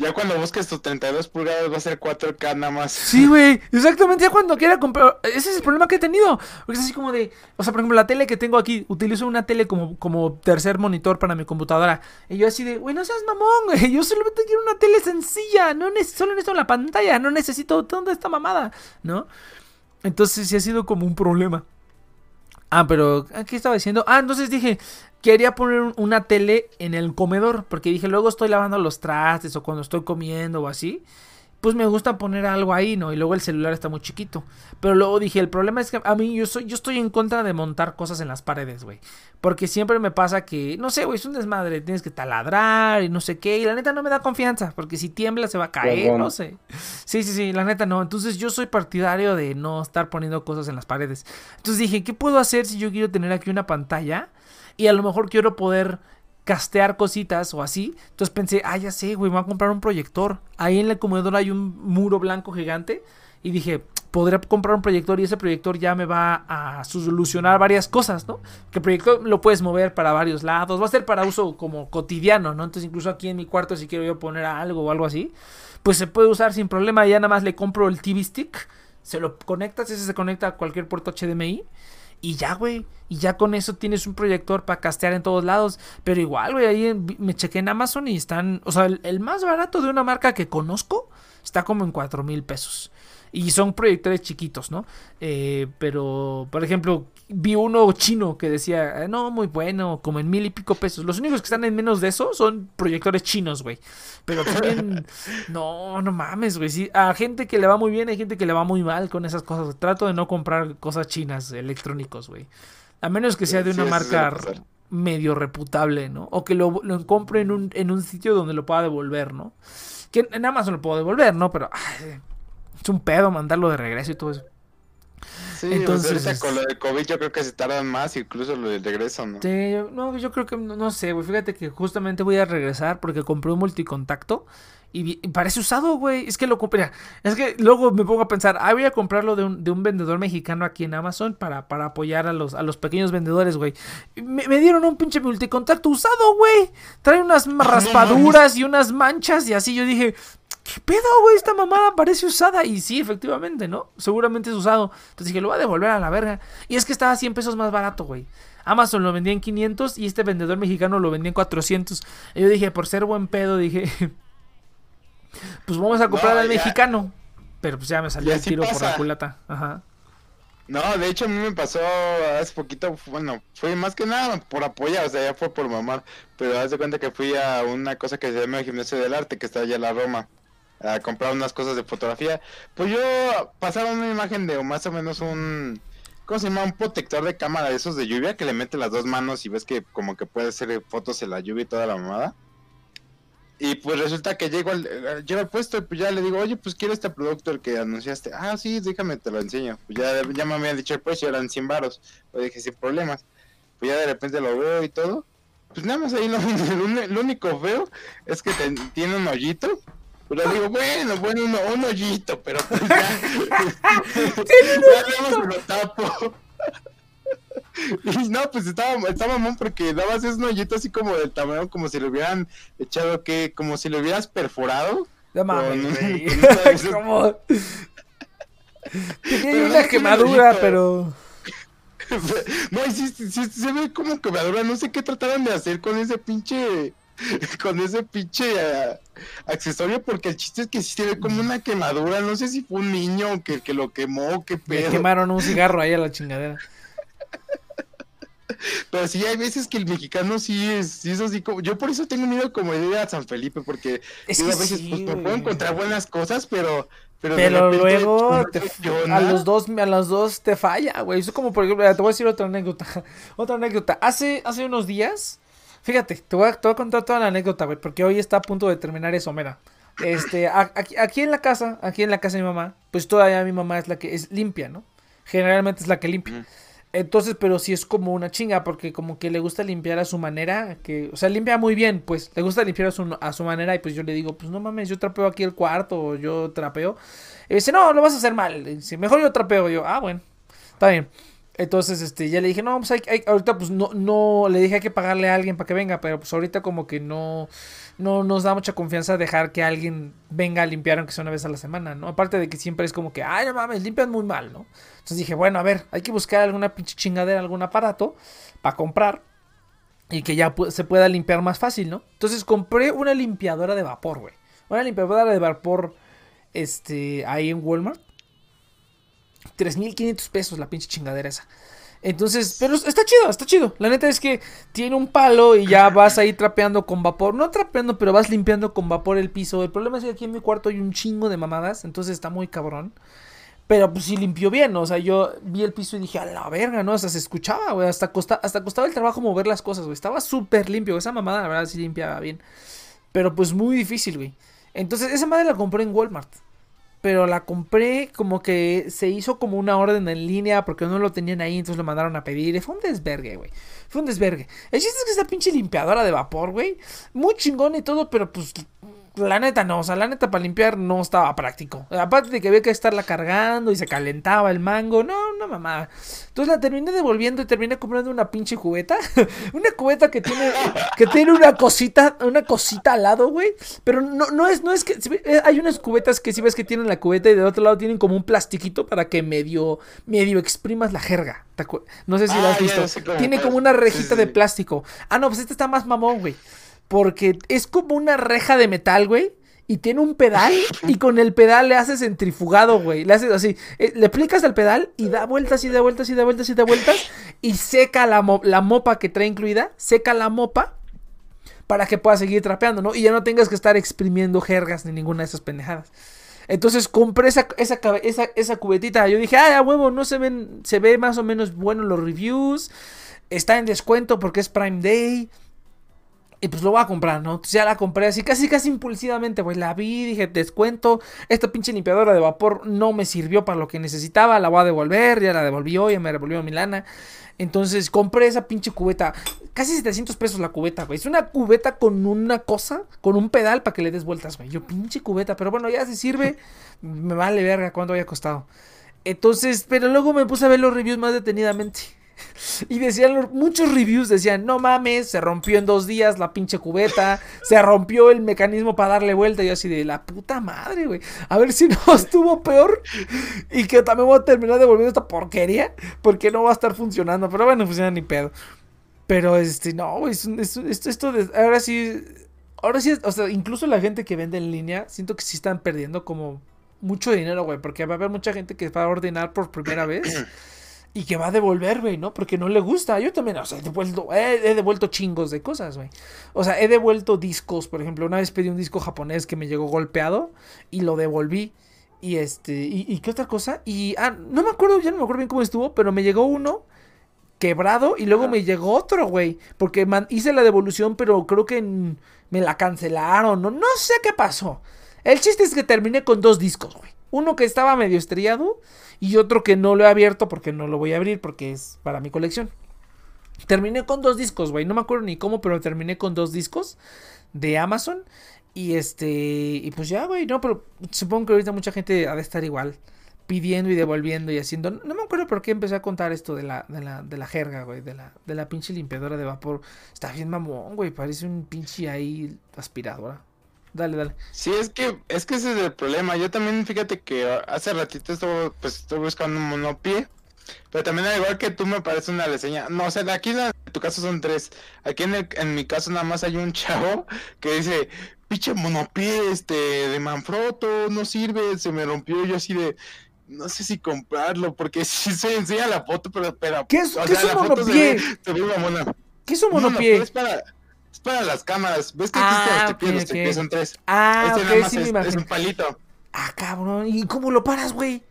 Ya cuando busques tus 32 pulgadas va a ser 4K nada más. Sí, güey, exactamente, ya cuando quiera comprar, ese es el problema que he tenido, porque es así como de, o sea, por ejemplo, la tele que tengo aquí, utilizo una tele como, como tercer monitor para mi computadora, y yo así de, güey, no seas mamón, güey, yo solamente quiero una tele sencilla, no neces- solo necesito la pantalla, no necesito toda esta mamada, ¿no? Entonces sí ha sido como un problema. Ah, pero, ¿qué estaba diciendo? Ah, entonces dije, quería poner un- una tele en el comedor, porque dije, luego estoy lavando los trastes o cuando estoy comiendo o así, pues me gusta poner algo ahí, ¿no? Y luego el celular está muy chiquito. Pero luego dije, el problema es que a mí yo soy, yo estoy en contra de montar cosas en las paredes, güey. Porque siempre me pasa que, no sé, güey, es un desmadre, tienes que taladrar y no sé qué. Y la neta no me da confianza, porque si tiembla se va a caer, no sé. Sí, sí, sí, la neta no. Entonces yo soy partidario de no estar poniendo cosas en las paredes. Entonces dije, ¿qué puedo hacer si yo quiero tener aquí una pantalla? Y a lo mejor quiero poder castear cositas o así. Entonces pensé, ah, ya sé, güey, voy a comprar un proyector. Ahí en el comedor hay un muro blanco gigante. Y dije, podría comprar un proyector y ese proyector ya me va a solucionar varias cosas, ¿no? Que el proyector lo puedes mover para varios lados. Va a ser para uso como cotidiano, ¿no? Entonces incluso aquí en mi cuarto si quiero yo poner algo o algo así, pues se puede usar sin problema. Ya nada más le compro el TV stick. Se lo conectas, ese se conecta a cualquier puerto HDMI. Y ya, güey. Y ya con eso tienes un proyector para castear en todos lados. Pero igual, güey, ahí me chequé en Amazon y están. O sea, el, el más barato de una marca que conozco está como en 4 mil pesos. Y son proyectores chiquitos, ¿no? Eh, pero, por ejemplo, vi uno chino que decía, "Eh, no, muy bueno, como en mil y pico pesos. Los únicos que están en menos de eso son proyectores chinos, güey. Pero también, no, no mames, güey. Sí, a gente que le va muy bien, hay gente que le va muy mal con esas cosas. Trato de no comprar cosas chinas, electrónicos, güey. A menos que sea de una marca medio reputable, ¿no? O que lo, lo compre en un, en un sitio donde lo pueda devolver, ¿no? Que en Amazon lo puedo devolver, ¿no? Pero ay, es un pedo mandarlo de regreso y todo eso. Sí, Entonces, pues ahorita este- con lo de COVID yo creo que se tardan más, incluso lo del regreso, ¿no? Sí, yo- no, yo creo que, no, no sé, güey. Fíjate que justamente voy a regresar porque compré un multicontacto y, parece usado, güey. Es que lo compré. Es que luego me pongo a pensar, ah, voy a comprarlo de un, de un vendedor mexicano aquí en Amazon para, para apoyar a los, a los pequeños vendedores, güey. Me dieron un pinche multicontacto usado, güey. Trae unas raspaduras y unas manchas y así yo dije, ¿qué pedo, güey? Esta mamada parece usada. Y sí, efectivamente, ¿no? Seguramente es usado. Entonces dije, lo voy a devolver a la verga. Y es que estaba 100 pesos más barato, güey. Amazon lo vendía en 500 y este vendedor mexicano lo vendía en 400. Y yo dije, por ser buen pedo, dije, pues vamos a comprar No, al ya. mexicano. Pero pues ya me salió el tiro por la culata. Ajá. No, de hecho a mí me pasó hace poquito, bueno, fue más que nada por apoyar, o sea, ya fue por mamar, pero haz de cuenta que fui a una cosa que se llama el Gimnasio del Arte, que está allá en la Roma, a comprar unas cosas de fotografía. Pues yo pasaba una imagen de más o menos un, ¿cómo se llama? Un protector de cámara de esos de lluvia que le mete las dos manos y ves que como que puede hacer fotos en la lluvia y toda la mamada. Y pues resulta que llego al, eh, llego al puesto y pues ya le digo, oye, pues quiero este producto el que anunciaste. Ah, sí, déjame, te lo enseño. Pues ya, ya me habían dicho el precio, eran 100 baros. Pues dije, sin problemas. Pues ya de repente lo veo y todo. Pues nada más ahí lo, lo único feo es que te- tiene un hoyito. Pero digo, bueno, bueno, un, un hoyito, pero pues ya. ya nada más lo tapo. Y no, pues estaba, estaba mamón porque dabas un hoyito así como del tamaño, como si le hubieran echado que, como si lo hubieras perforado. No mames, Con- Como- Tenía una quemadura, hoyito. pero. No, y sí, sí, sí, se ve como quemadura, no sé qué trataron de hacer con ese pinche, con ese pinche ah, accesorio, porque el chiste es que sí se ve como una quemadura, no sé si fue un niño que, que lo quemó, qué pedo. quemaron un cigarro ahí a la chingadera. Pero sí hay veces que el mexicano sí es, sí es así como, yo por eso tengo miedo como de ir a San Felipe, porque Es que a veces sí, pues, me güey. puedo encontrar buenas cosas, pero... Pero, luego te- a los dos a los dos te falla, güey. Eso como por ejemplo, te voy a decir otra anécdota. Otra anécdota. Hace hace unos días, fíjate, te voy a, te voy a contar toda la anécdota, güey, porque hoy está a punto de terminar eso, mira. Este, aquí, aquí en la casa, aquí en la casa de mi mamá, pues todavía mi mamá es la que es limpia, ¿no? Generalmente es la que limpia. Entonces, pero sí es como una chinga, porque como que le gusta limpiar a su manera, que, o sea, limpia muy bien, pues, le gusta limpiar a su, a su manera, y pues yo le digo, pues no mames, yo trapeo aquí el cuarto, o yo trapeo. Y dice, no, lo vas a hacer mal. Y dice, mejor yo trapeo. Y yo, ah, bueno, está bien. Entonces, este, ya le dije, no, pues hay, hay- ahorita pues no, no, le dije hay que pagarle a alguien para que venga, pero pues ahorita como que no, no nos da mucha confianza dejar que alguien venga a limpiar aunque sea una vez a la semana, ¿no? Aparte de que siempre es como que, ay, no mames, limpian muy mal, ¿no? Entonces dije, bueno, a ver, hay que buscar alguna pinche chingadera, algún aparato para comprar y que ya se pueda limpiar más fácil, ¿no? Entonces compré una limpiadora de vapor, güey. Una limpiadora de vapor, este, ahí en Walmart. 3.500 pesos la pinche chingadera esa. Entonces, pero está chido, está chido. La neta es que tiene un palo y ya vas ahí trapeando con vapor. No trapeando, pero vas limpiando con vapor el piso. El problema es que aquí en mi cuarto hay un chingo de mamadas, entonces está muy cabrón. Pero pues sí limpió bien, ¿no? o sea, yo vi el piso y dije, a la verga, ¿no? O sea, se escuchaba, güey, hasta, costa, hasta costaba el trabajo mover las cosas, güey. Estaba súper limpio, esa mamada, la verdad, sí limpiaba bien. Pero pues muy difícil, güey. Entonces, esa madre la compré en Walmart. Pero la compré como que se hizo como una orden en línea porque no lo tenían ahí, entonces lo mandaron a pedir. Fue un desvergue, güey. Fue un desvergue. El chiste es que esa pinche limpiadora de vapor, güey. Muy chingón y todo, pero pues la neta no, o sea, la neta para limpiar no estaba práctico. Aparte de que había que estarla cargando y se calentaba el mango, no, no mamá. Entonces la terminé devolviendo y terminé comprando una pinche cubeta, una cubeta que tiene que tiene una cosita, una cosita al lado, güey, pero no no es no es que eh, hay unas cubetas que si ves que tienen la cubeta y del otro lado tienen como un plastiquito para que medio medio exprimas la jerga. ¿te acu- No sé si lo Ah, has ya visto. Tiene como una rejita sí, de plástico. Ah, no, pues este está más mamón, güey. Porque es como una reja de metal, güey. Y tiene un pedal. Y con el pedal le haces centrifugado, güey. Le haces así. eh, le aplicas el pedal y da vueltas y da vueltas y da vueltas y da vueltas. Y seca la, mo- la mopa que trae incluida. Seca la mopa. Para que puedas seguir trapeando, ¿no? Y ya no tengas que estar exprimiendo jergas ni ninguna de esas pendejadas. Entonces compré esa, esa, cubetita. Yo dije, ay, a huevo, no se ven. Se ve más o menos bueno los reviews. Está en descuento porque es Prime Day. Y pues lo voy a comprar, ¿no? Ya la compré así, casi, casi impulsivamente, pues la vi, dije, descuento. Esta pinche limpiadora de vapor no me sirvió para lo que necesitaba, la voy a devolver, ya la devolví hoy, ya me devolvió mi lana. Entonces compré esa pinche cubeta, casi 700 pesos la cubeta, güey. Es una cubeta con una cosa, con un pedal para que le des vueltas, güey. Yo pinche cubeta, pero bueno, ya si sirve, me vale verga cuánto había costado. Entonces, pero luego me puse a ver los reviews más detenidamente. Y decían, muchos reviews decían, no mames, se rompió en dos días la pinche cubeta, se rompió el mecanismo para darle vuelta. Y yo así de la puta madre, güey. A ver si no estuvo peor. Y que también voy a terminar devolviendo esta porquería. Porque no va a estar funcionando. Pero bueno, funciona ni pedo. Pero este, no, güey, es es esto, esto de, ahora sí, ahora sí, o sea, incluso la gente que vende en línea, siento que sí están perdiendo como mucho dinero, güey, porque va a haber mucha gente que va a ordenar por primera vez y que va a devolver, güey, ¿no? Porque no le gusta. Yo también, o sea, he devuelto, he, he devuelto chingos de cosas, güey. O sea, he devuelto discos, por ejemplo, una vez pedí un disco japonés que me llegó golpeado y lo devolví. Y este, y, y qué otra cosa? Y, ah, no me acuerdo, ya no me acuerdo bien cómo estuvo, pero me llegó uno quebrado y luego me llegó otro, güey. Porque man- hice la devolución, pero creo que me la cancelaron. No, no sé qué pasó. El chiste es que terminé con dos discos, güey. Uno que estaba medio estrellado y otro que no lo he abierto porque no lo voy a abrir porque es para mi colección. Terminé con dos discos, güey. No me acuerdo ni cómo, pero terminé con dos discos de Amazon. Y este. Y pues ya, güey. No, pero supongo que ahorita mucha gente ha de estar igual. Pidiendo y devolviendo y haciendo. No me acuerdo por qué empecé a contar esto de la, de la, de la jerga, güey. De la, de la pinche limpiadora de vapor. Está bien mamón, güey. Parece un pinche ahí aspiradora. Dale, dale. Sí, es que, es que ese es el problema. Yo también, fíjate que hace ratito estuve, pues, estoy buscando un monopié. Pero también al igual que tú me parece una reseña. No, o sea, de aquí en tu caso son tres. Aquí en, el- en mi caso nada más hay un chavo que dice, pinche monopié, este, de Manfrotto, no sirve, se me rompió. Yo así de, no sé si comprarlo, porque sí se enseña la foto, pero, pero, ¿Qué es- qué es un se monopié? ve- se ve mamona. ¿Qué es un Un monopié? Es para, es para las cámaras. ¿Ves que Ah, existen los ok, tripiés? Los ok. tripiés son tres. Ah, este ok, nada más sí me es, un palito. Ah, cabrón. ¿Y cómo lo paras, güey?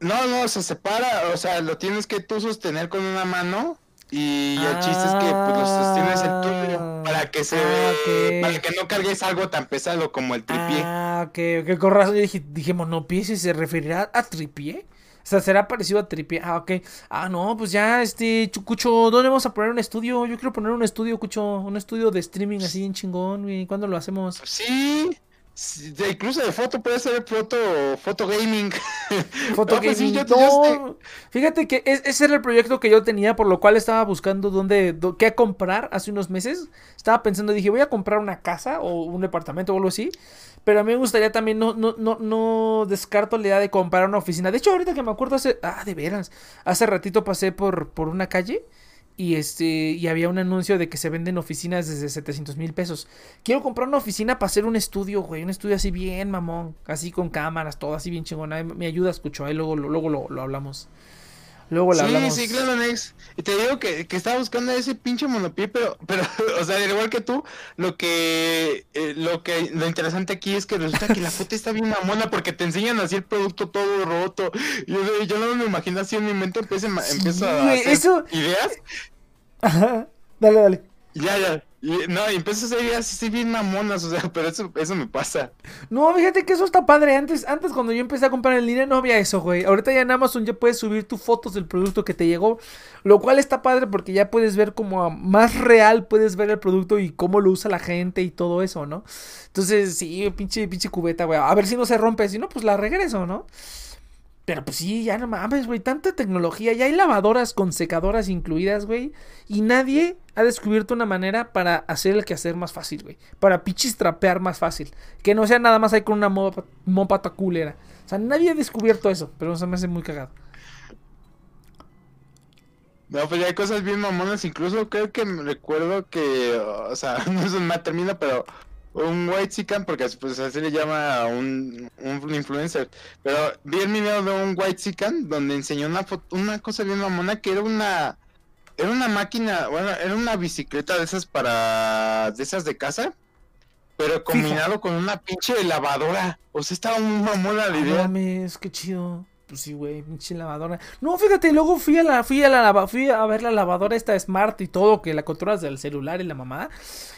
No, no, se separa, o sea, lo tienes que tú sostener con una mano y el chiste es que pues, lo sostienes el tuyo para que se Ah, ok. para que no cargues algo tan pesado como el tripié. Ah, ok, ok, con razón. Dije, dije monopié, si se referirá a tripié. O sea, será parecido a tripié. Ah, ok. Ah, no, pues ya, este, Cucho, ¿dónde vamos a poner un estudio? Yo quiero poner un estudio, Cucho, un estudio de streaming así en chingón, güey. ¿Cuándo lo hacemos? Sí, sí, de- incluso de foto puede ser foto foto gaming. Foto No, pues sí, gaming. yo- No, Fíjate que es- ese era el proyecto que yo tenía, por lo cual estaba buscando dónde, dó- qué comprar hace unos meses. Estaba pensando, dije, voy a comprar una casa o un departamento o algo así. Pero a mí me gustaría también, no, no, no, no descarto la idea de comprar una oficina. De hecho, ahorita que me acuerdo hace, ah, de veras, hace ratito pasé por, por una calle y este, y había un anuncio de que se venden oficinas desde 700 mil pesos. Quiero comprar una oficina para hacer un estudio, güey, un estudio así bien mamón, así con cámaras, todo así bien chingona. Ahí Me ayuda, escucho, ahí luego, luego lo, lo hablamos. Luego lo Sí, hablamos. sí, claro, Nex. Y te digo que, que estaba buscando ese pinche monopié, pero, pero, o sea, al igual que tú, lo que, eh, lo que, lo interesante aquí es que resulta que la foto está bien mamona porque te enseñan así el producto todo roto. Yo, yo no me imagino así en mi mente, empiezo, Sí, empiezo a hacer eso- ideas. Ajá. Dale, dale. Ya, ya. No, y empiezo a ideas así bien mamonas, o sea, pero eso, eso me pasa. No, fíjate que eso está padre. Antes, antes cuando yo empecé a comprar en línea no había eso, güey. Ahorita ya en Amazon ya puedes subir tus fotos del producto que te llegó. Lo cual está padre porque ya puedes ver como más real, puedes ver el producto y cómo lo usa la gente y todo eso, ¿no? Entonces, sí, pinche, pinche cubeta, güey. A ver si no se rompe. Si no, pues la regreso, ¿no? Pero pues sí, ya no mames, güey. Tanta tecnología. Ya hay lavadoras con secadoras incluidas, güey. Y nadie ha descubierto una manera para hacer el quehacer más fácil, güey. Para pichis trapear más fácil. Que no sea nada más ahí con una mopa, mopa culera. O sea, nadie ha descubierto eso. Pero se me hace muy cagado. No, pues ya hay cosas bien mamonas, incluso creo que recuerdo que, o sea, no es un término, pero un white chican, porque pues así le llama a un, un influencer, pero vi el video de un white chican donde enseñó una foto, una cosa bien mamona que era una, era una máquina, bueno, era una bicicleta de esas para, de esas de casa, pero combinado con una pinche lavadora, o sea, estaba muy mamona la No idea. mames, qué chido. Pues sí, güey, pinche lavadora. No, fíjate, luego fui a la, fui a la fui a ver la lavadora esta Smart y todo, que la controlas del celular y la mamada.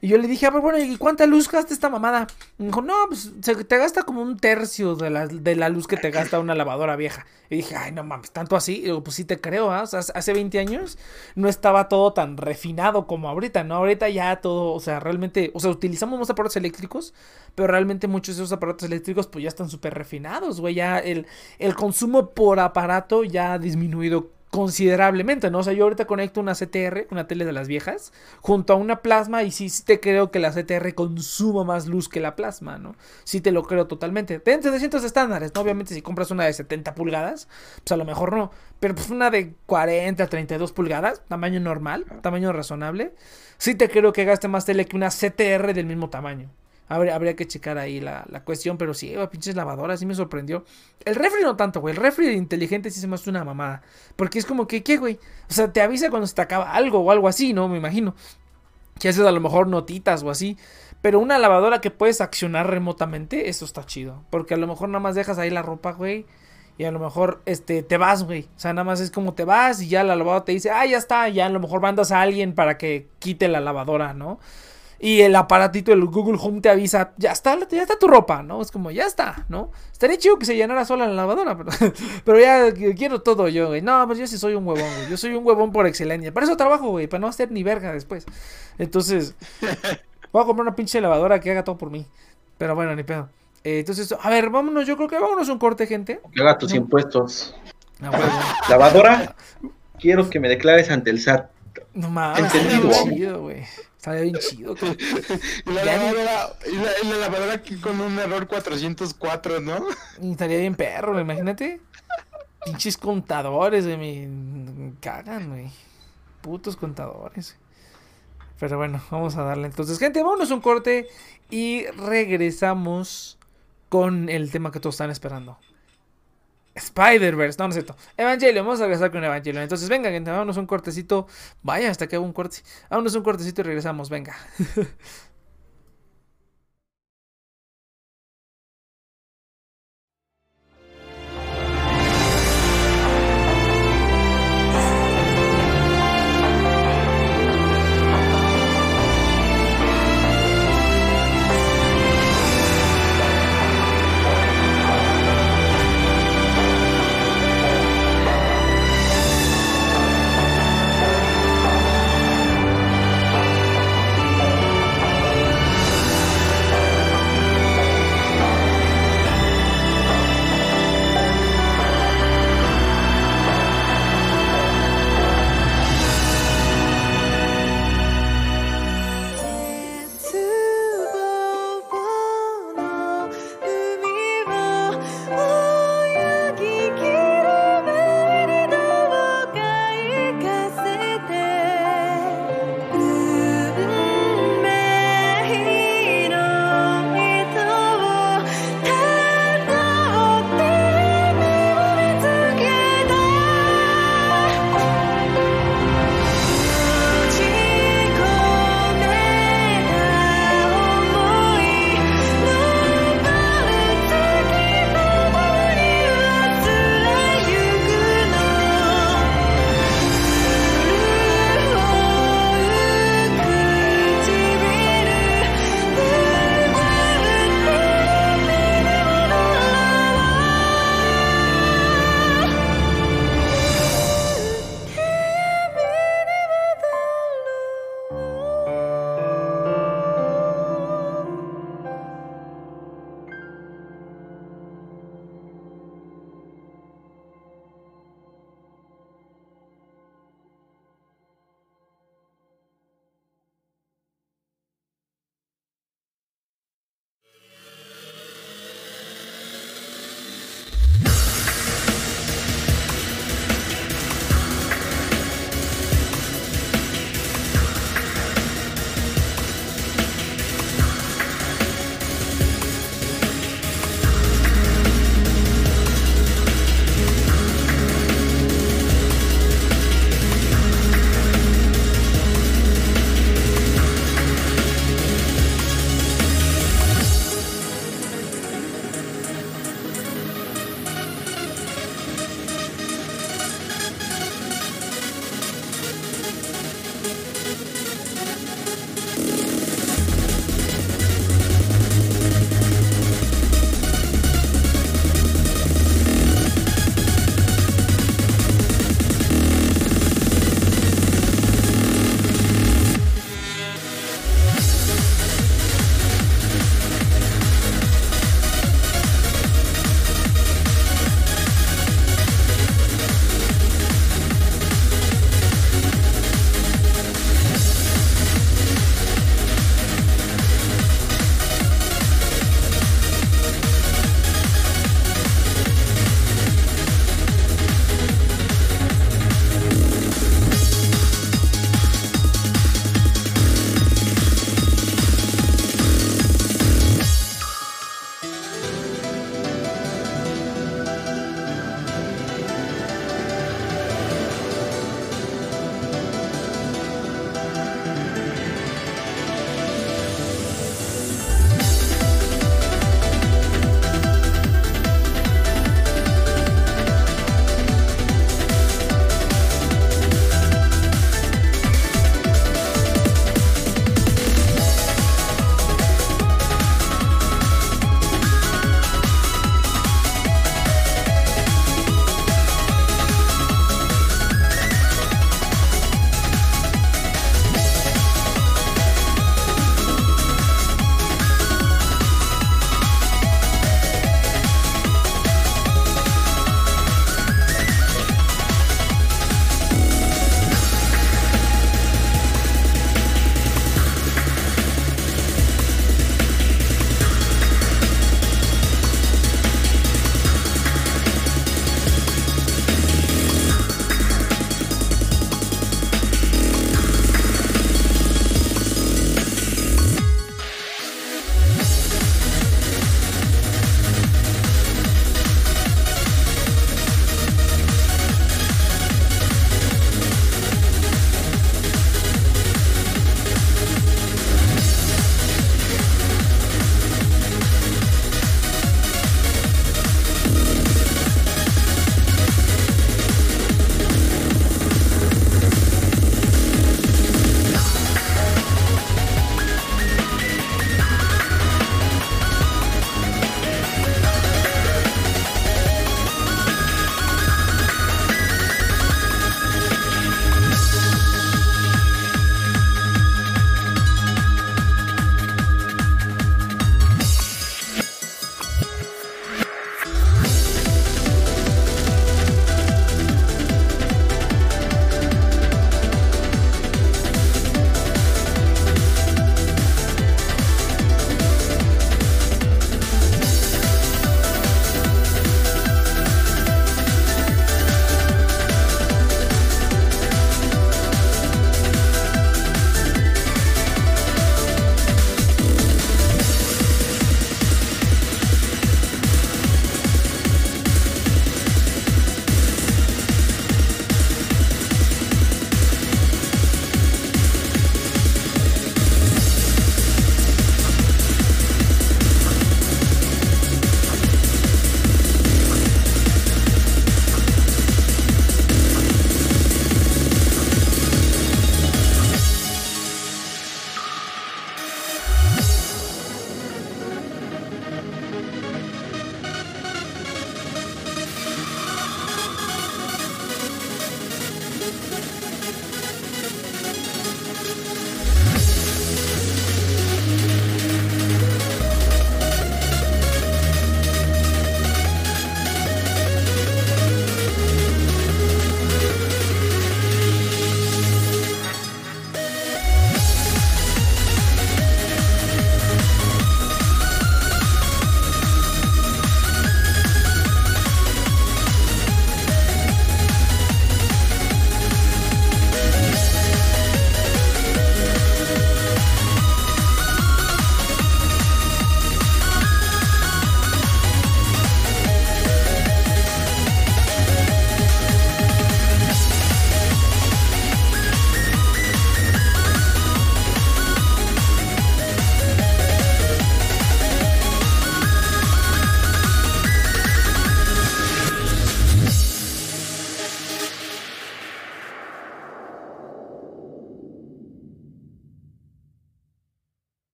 Y yo le dije, a bueno, ¿y cuánta luz gasta esta mamada? Me dijo, no, pues te gasta como un tercio de la, de la luz que te gasta una lavadora vieja. Y dije, ay, no mames, tanto así. Y digo, pues sí te creo, ¿ah? O sea, hace 20 años no estaba todo tan refinado como ahorita, ¿no? Ahorita ya todo, o sea, realmente, o sea, utilizamos más aparatos eléctricos, pero realmente muchos de esos aparatos eléctricos pues ya están súper refinados, güey, ya el, el consumo por aparato ya ha disminuido considerablemente, ¿no? O sea, yo ahorita conecto una CTR, una tele de las viejas, junto a una plasma y sí, sí te creo que la CTR consuma más luz que la plasma, ¿no? Sí te lo creo totalmente. Dentro de cientos estándares, ¿no? Obviamente si compras una de 70 pulgadas, pues a lo mejor no, pero pues una de 40, 32 pulgadas, tamaño normal, tamaño razonable, sí te creo que gaste más tele que una CTR del mismo tamaño. Habría, que checar ahí la, la cuestión, pero sí, pinches lavadoras, sí me sorprendió. El refri no tanto, güey. El refri inteligente sí se me hace una mamada. Porque es como que, ¿qué, güey? O sea, te avisa cuando se te acaba algo o algo así, ¿no? Me imagino. Que haces a lo mejor notitas o así. Pero una lavadora que puedes accionar remotamente, eso está chido. Porque a lo mejor nada más dejas ahí la ropa, güey. Y a lo mejor este, te vas, güey. O sea, nada más es como te vas y ya la lavadora te dice, ah, ya está. Ya a lo mejor mandas a alguien para que quite la lavadora, ¿no? Y el aparatito del Google Home te avisa, ya está, ya está tu ropa, ¿no? Es como, ya está, ¿no? Estaría chido que se llenara sola la lavadora, pero, pero ya quiero todo yo, güey. No, pues yo sí soy un huevón, güey. Yo soy un huevón por excelencia. Para eso trabajo, güey, para no hacer ni verga después. Entonces, voy a comprar una pinche lavadora que haga todo por mí. Pero bueno, ni pedo. Eh, entonces, a ver, vámonos, yo creo que vámonos un corte, gente. Que haga tus impuestos. A huevo. Lavadora, quiero que me declares ante el SAT. No mames, bien chido, güey. Estaría bien chido. Y la y la, y la lavadora aquí con un error 404, ¿no? Y Estaría bien perro, imagínate. Pinches contadores, güey, me, cagan, güey. Putos contadores. Pero bueno, vamos a darle entonces. Gente, vámonos a un corte y regresamos con el tema que todos están esperando. Spider-Verse, no, no es cierto. Evangelion, vamos a regresar con Evangelion. Entonces, venga, gente, vámonos un cortecito. Vaya, hasta que hago un corte. Vámonos un cortecito y regresamos, venga.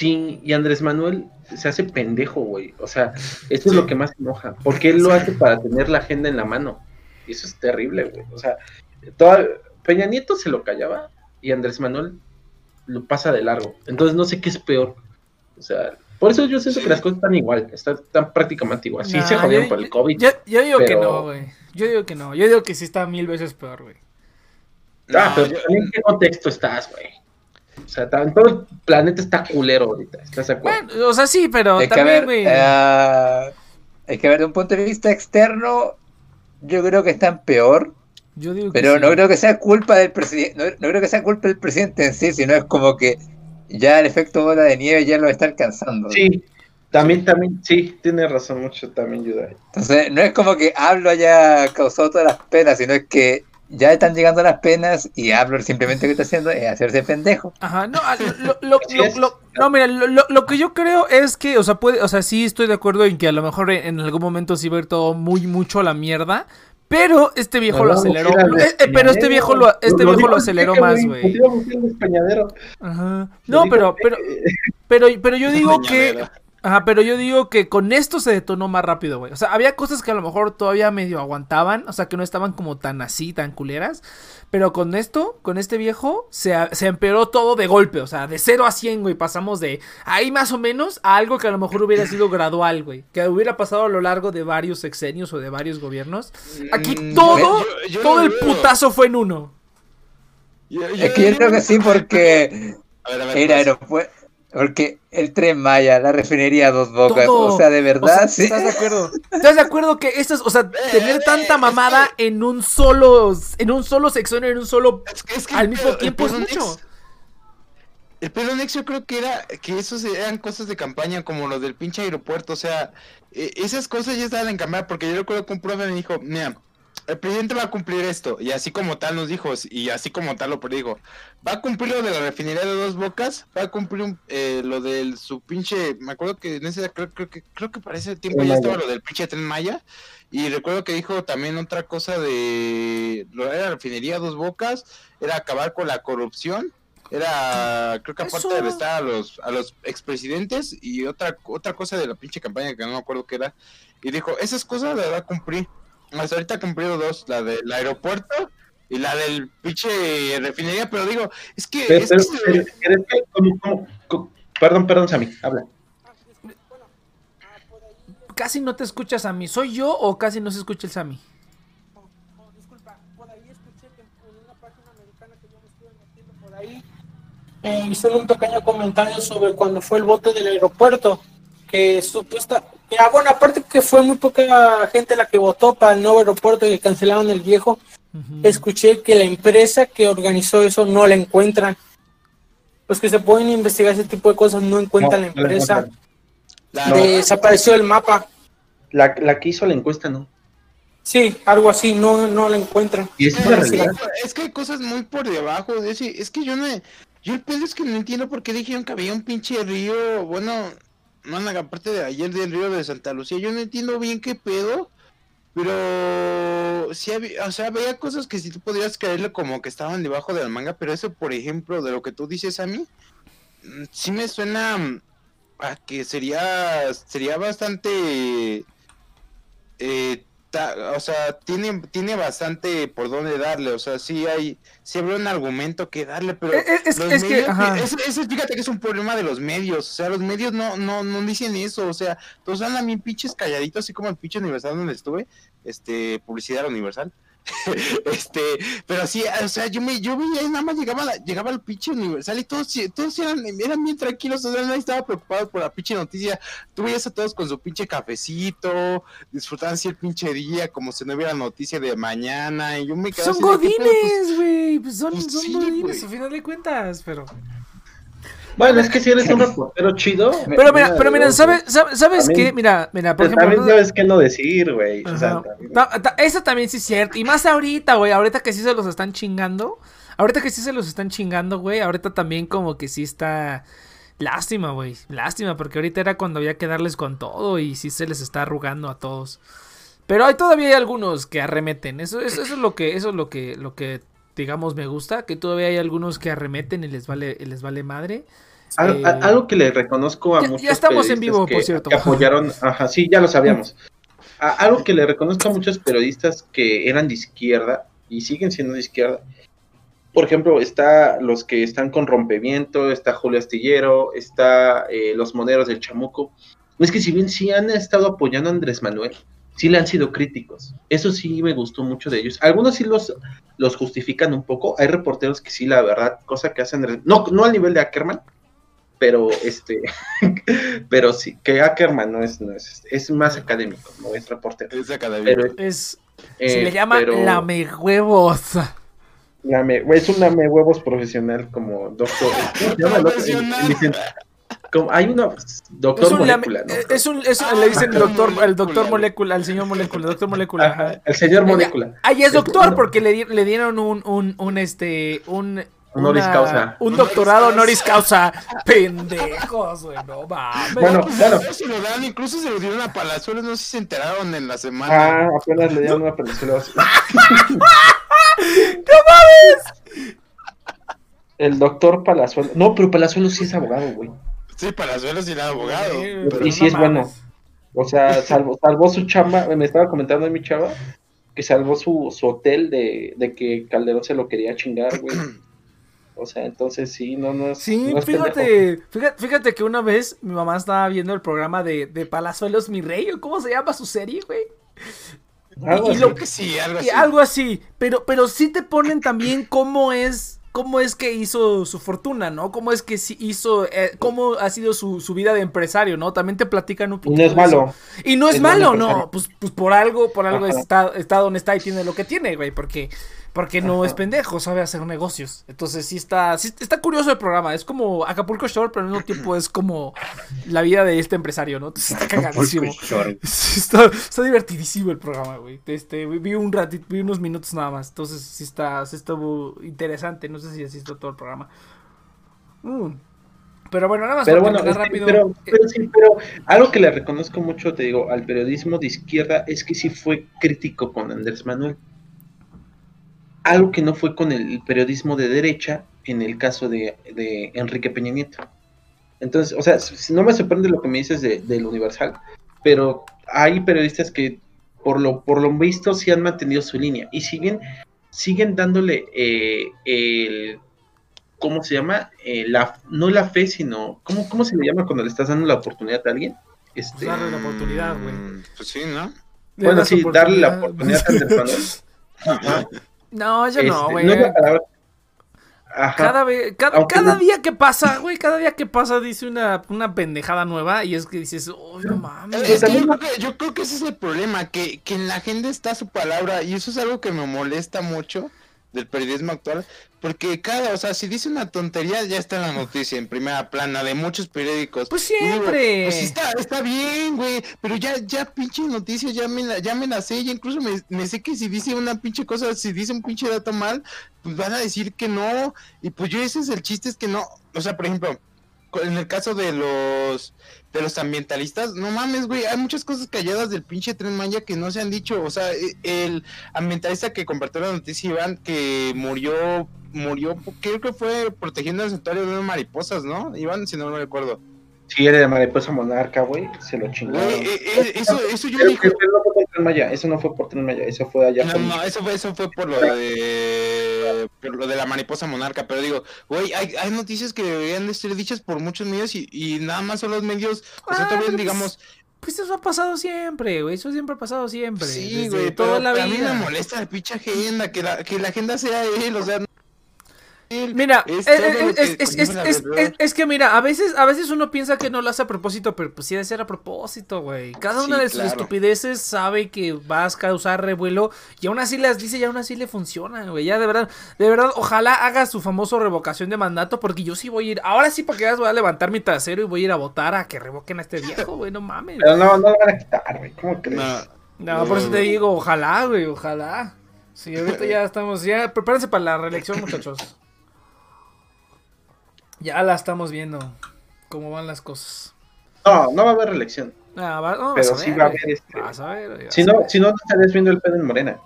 Sí, y Andrés Manuel se hace pendejo, güey. O sea, eso es lo que más enoja. Porque él lo hace para tener la agenda en la mano. Y eso es terrible, güey. O sea, toda... Peña Nieto se lo callaba y Andrés Manuel lo pasa de largo. Entonces no sé qué es peor. O sea, por eso yo siento que las cosas están igual. Están, están prácticamente igual. Sí Nah, se jodieron yo- por el COVID. Yo, yo digo que no, güey. Yo digo que no. Yo digo que sí está mil veces peor, güey. Ah, No, pero yo- en qué contexto estás, güey. O sea, todo el planeta está culero ahorita. ¿Estás de acuerdo? Bueno, o sea, sí, pero que, a también, ver, güey. eh, es que, ver, de un punto de vista externo, yo creo que están peor, yo digo que pero sí. no creo que sea culpa del presidente, no, no creo que sea culpa del presidente en sí, sino es como que ya el efecto bola de nieve ya lo está alcanzando. Sí, también, también, sí, tiene razón mucho también, Yudai. Entonces, no es como que Hablo haya causado todas las penas, sino es que ya están llegando las penas y Hablo simplemente lo que está haciendo es hacerse pendejo. Ajá, no, ah, lo, lo- lo- no, mira, lo, lo- lo que yo creo es que, o sea, puede, o sea, sí estoy de acuerdo en que a lo mejor en, algún momento sí va a ir todo muy mucho a la mierda, pero este viejo lo aceleró, eh, eh, pero este viejo lo, este Lo- viejo lo el aceleró más, güey. No, pero, pero, pero, pero yo digo que. Ajá, pero yo digo que con esto se detonó más rápido, güey. O sea, había cosas que a lo mejor todavía medio aguantaban, o sea, que no estaban como tan así, tan culeras. Pero con esto, con este viejo, se, se empeoró todo de golpe. O sea, de 0 a 100, güey. Pasamos de ahí más o menos a algo que a lo mejor hubiera sido gradual, güey. Que hubiera pasado a lo largo de varios sexenios o de varios gobiernos. Aquí Mm, todo, yo- yo todo el putazo fue en uno. Yo- Es que yo creo que sí, porque A ver, a ver, el pues. aeropuerto, porque el tren Maya, la refinería a dos bocas, Todo. o sea, de O verdad, sea, sí. ¿Estás de acuerdo? ¿Estás de acuerdo que estas, o sea, tener tanta mamada en un solo, en un solo sexenio, en un solo, Es que- es que al mismo pedo- tiempo es mucho? El pedo Nex yo creo que era que esos eran cosas de campaña como lo del pinche aeropuerto, o sea, eh, esas cosas ya estaban en campaña porque yo recuerdo que un profe me dijo, mira, el presidente va a cumplir esto. Y así como tal nos dijo y así como tal lo predijo, va a cumplir lo de la refinería de dos bocas, va a cumplir un- eh, lo del su pinche, me acuerdo que en ese creo, creo que creo que para ese tiempo ya estaba lo del pinche tren Maya. Y recuerdo que dijo también otra cosa de lo era refinería dos bocas, era acabar con la corrupción era creo que aparte Eso. de arrestar a los a los expresidentes y otra otra cosa de la pinche campaña que no me acuerdo qué era. Y dijo esas cosas las va a cumplir hasta ahorita ha cumplido dos la del aeropuerto y la del pinche refinería pero digo es que, Pero, es pero- que- pero- pero es que, como- como- co- perdón, perdón, Sammy, habla. Casi no te escuchas a mí. ¿Soy yo o casi no se escucha el Sammy? Disculpa, por ahí escuché que en una página americana que yo me estuve metiendo por ahí, eh, hicieron un pequeño comentario sobre cuando fue el voto del aeropuerto, que supuesta, que, ah, bueno, aparte que fue muy poca gente la que votó para el nuevo aeropuerto y cancelaron el viejo, escuché que la empresa que organizó eso no la encuentran. Los que se pueden investigar ese tipo de cosas no encuentran No, la empresa. No. Desapareció el mapa. La, la que hizo la encuesta, ¿no? Sí, algo así, no, no la encuentran. Y es No, la es, que, realidad. es que hay cosas muy por debajo de. Es que yo no. Yo el pedo es que no entiendo por qué dijeron que había un pinche río. Bueno, aparte de ayer del río de Santa Lucía. Yo no entiendo bien qué pedo. Pero sí había, o sea, había cosas que sí tú podrías creerle como que estaban debajo de la manga, pero eso, por ejemplo, de lo que tú dices a mí, mm, sí me suena mm, a que sería, sería bastante, eh, ta- o sea, tiene, tiene bastante por dónde darle, o sea, sí hay, sí habrá un argumento que darle, pero Eh, eh, es- los es que, medios- ajá. ese, fíjate que es un problema de los medios, o sea, los medios no, no, no dicen eso, o sea, todos andan bien pinches calladitos, así como el pinche universal donde estuve, este, publicidad universal. este, pero sí, o sea, yo me, yo veía nada más llegaba, la- llegaba al pinche universal y todos, todos eran, eran bien tranquilos, o sea, nadie estaba preocupado por la pinche noticia. Tú veías a todos con su pinche cafecito, disfrutaban así el pinche día, como si no hubiera noticia de mañana, y yo me quedaba Son. Pues, godines, güey. Pues son, pues son sí, godines, a final de cuentas, pero... Bueno, es que si eres un reportero chido. Pero mira, pero mira, ¿sabes, sabes, sabes qué? Mira, mira, por ejemplo... también sabes qué no decir, güey. O sea, también- No, eso también sí es cierto. Y más ahorita, güey. Ahorita que sí se los están chingando. Ahorita que sí se los están chingando, güey. Ahorita también como que sí está... Lástima, güey. Lástima, porque ahorita era cuando había que darles con todo y sí se les está arrugando a todos. Pero hay todavía hay algunos que arremeten. Eso, eso, eso es lo que, eso es lo que, lo que, digamos, me gusta. Que todavía hay algunos que arremeten y les vale, y les vale madre. Al- Eh, a- algo que le reconozco a ya- ya muchos estamos en periodistas vivo, que, por cierto. que apoyaron, ajá, sí, ya lo sabíamos. A- algo que le reconozco a muchos periodistas que eran de izquierda y siguen siendo de izquierda. Por ejemplo, está los que están con Rompeviento, está Julio Astillero, está eh, los moneros del Chamuco. Es que si bien sí han estado apoyando a Andrés Manuel, sí le han sido críticos. Eso sí me gustó mucho de ellos. Algunos sí los, los justifican un poco. Hay reporteros que sí, la verdad, cosa que hacen, Andrés- no, no al nivel de Ackerman, pero este, pero sí, que Ackerman no es, no es, es más académico, no es reportero. Es académico. Pero, Es, eh, se le llama pero lame huevos. lame- es un lame huevos profesional como doctor. ¿cómo se llama el otro? El- el licen- como- hay uno, doctor Es un, lame- molécula, ¿no? eh, es un, es Ah, le dicen el doctor, molécula. el doctor molécula, al señor molécula, doctor molécula. Ajá, el señor molécula. Ahí es doctor porque le, di- le dieron un, un, un este, un, Honoris una- causa. un doctorado honoris causa. Pendejos, güey, no mames. Bueno, bueno. Se lo dan, incluso se lo dieron a Palazuelos, no sé si se enteraron en la semana. Ah, apenas le dieron una película. El doctor Palazuelos. No, pero Palazuelos sí es abogado, güey. Sí, Palazuelos y el abogado. Sí, pero- y sí no es bueno. mames. O sea, salvó, salvó su chamba. Me estaba comentando de mi chava que salvó su, su hotel de, de que Calderón se lo quería chingar, güey. O sea, entonces sí, no, no es. Sí, no es pendejo. fíjate, fíjate, fíjate que una vez mi mamá estaba viendo el programa de, de Palazuelos Mi Rey, o cómo se llama su serie, güey. Algo y así. lo Creo que sí, algo Y así. algo así, pero, pero sí te ponen también cómo es, cómo es que hizo su fortuna, ¿no? Cómo es que sí hizo, eh, cómo ha sido su, su vida de empresario, ¿no? También te platican un Y poquito. no es eso. malo. Y no es, Es malo, no. Pues, pues por algo, por algo está, está donde está y tiene lo que tiene, güey. Porque, porque no es pendejo, sabe hacer negocios. Entonces sí está, sí está curioso el programa. Es como Acapulco Shore, pero al mismo tiempo es como la vida de este empresario, ¿no? Entonces está cagadísimo. Sí, está, está divertidísimo el programa, güey. Este, vi un ratito, vi unos minutos nada más. Entonces sí está, sí estuvo interesante. No sé si asisto todo el programa. Mm. Pero bueno, nada más Pero bueno, este, rápido. pero, eh, pero sí, pero algo que le reconozco mucho, te digo, al periodismo de izquierda es que sí fue crítico con Andrés Manuel. Algo que no fue con el periodismo de derecha en el caso de, de Enrique Peña Nieto. Entonces, o sea, si no me sorprende lo que me dices de, del Universal, pero hay periodistas que por lo, por lo visto sí han mantenido su línea y siguen, siguen dándole eh, el ¿cómo se llama? Eh, la, no la fe, sino, ¿cómo, ¿cómo se le llama cuando le estás dando la oportunidad a alguien? Este, Darle la oportunidad, güey. Mm, Pues sí, ¿no? bueno, sí, darle la oportunidad a Andrés Manuel. Ajá. No, yo no, Este, güey. no. Ajá. Cada, vez, cada, Aunque cada no- día que pasa, güey, cada día que pasa dice una, una pendejada nueva y es que dices, oh, no mames. Es que también- yo, creo que, yo creo que ese es el problema, que, que en la agenda está su palabra, y eso es algo que me molesta mucho del periodismo actual, porque cada, o sea, si dice una tontería, ya está en la noticia, en primera plana, de muchos periódicos. Pues siempre. pues está, está bien, güey, pero ya, ya pinche noticia, ya me la, ya me la sé, ya incluso me, me sé que si dice una pinche cosa, si dice un pinche dato mal, pues van a decir que no, y pues yo ese es el chiste, es que no, o sea, por ejemplo, en el caso de los de los ambientalistas, no mames, güey, hay muchas cosas calladas del pinche tren Maya que no se han dicho, o sea, e- el ambientalista que compartió la noticia Iván que murió murió creo que fue protegiendo el santuario de unas mariposas, ¿no? Iván, si no me recuerdo. Sí, era de mariposa monarca, güey. Se lo chingaron. Güey, eh, eh, eso, eso yo Pero, digo. pero no fue por Tren Maya, eso no fue por Tren Maya, eso fue allá No, con- no, eso fue, eso fue por lo de por lo de la mariposa monarca, pero digo, güey, hay, hay noticias que deberían de ser dichas por muchos medios y, y nada más son los medios, o sea, Ah, todavía pero digamos, Pues eso ha pasado siempre, güey. Eso siempre ha pasado siempre. sí, güey, toda pero la a mí vida. me molesta la pinche agenda, que la, que la agenda sea él, o sea, no. Mira, Es que es- es- conlleva es- alrededor. es- es que mira, a veces, a veces uno piensa que no lo hace a propósito, pero pues sí debe ser a propósito, güey. Cada una de sus claro. estupideces sabe que vas a causar revuelo y aún así las dice y aún así le funciona, güey. Ya de verdad, de verdad, ojalá haga su famoso revocación de mandato porque yo sí voy a ir, ahora sí para que veas voy a levantar mi trasero y voy a ir a votar a que revoquen a este viejo, güey, no mames. Pero no, no lo van a quitar, güey. ¿Cómo crees? No, No, por eso te digo, ojalá, güey, ojalá. Sí, ahorita ya estamos, ya, prepárense para la reelección, muchachos. Ya la estamos viendo, cómo van las cosas. No, no va a haber reelección. Ah, va- no, Pero sí ver, va a haber este- Vas a ver, vas Si a no, ver. si no, no estarías viendo el pedo en Morena.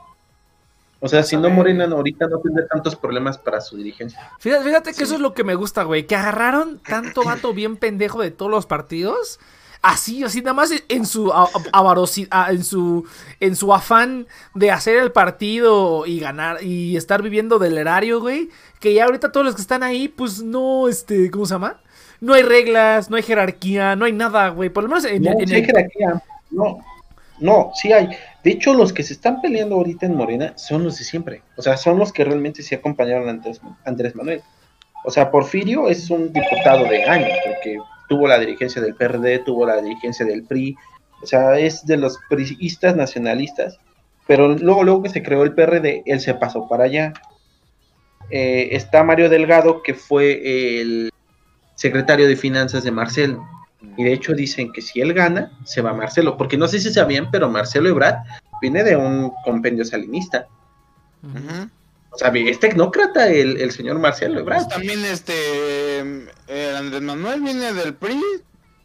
O sea, si no. Morena no, ahorita no tendría tantos problemas para su dirigencia. Fíjate, fíjate que eso es lo que me gusta, güey. Que agarraron tanto vato bien pendejo de todos los partidos. Así, así, nada más en su a- a- avarosi- a- en su en su afán de hacer el partido y ganar y estar viviendo del erario, güey. Que ya ahorita todos los que están ahí, pues no, este, ¿cómo se llama? No hay reglas, no hay jerarquía, no hay nada, güey. Por lo menos en, No, en sí hay el- jerarquía. No, no, sí hay. De hecho, los que se están peleando ahorita en Morena son los de siempre. O sea, son los que realmente sí acompañaron a Andrés, Andrés Manuel. O sea, Porfirio es un diputado de años, porque tuvo la dirigencia del PRD, tuvo la dirigencia del PRI. O sea, es de los priistas nacionalistas. Pero luego, luego que se creó el PRD, él se pasó para allá. Eh, está Mario Delgado, que fue el secretario de finanzas de Marcelo. Y de hecho dicen que si él gana, se va Marcelo. Porque no sé si sabían, pero Marcelo Ebrard viene de un compendio salinista. Ujú. O sea, es tecnócrata el, el señor Marcelo Ebrard. Pues también este el Andrés Manuel viene del PRI,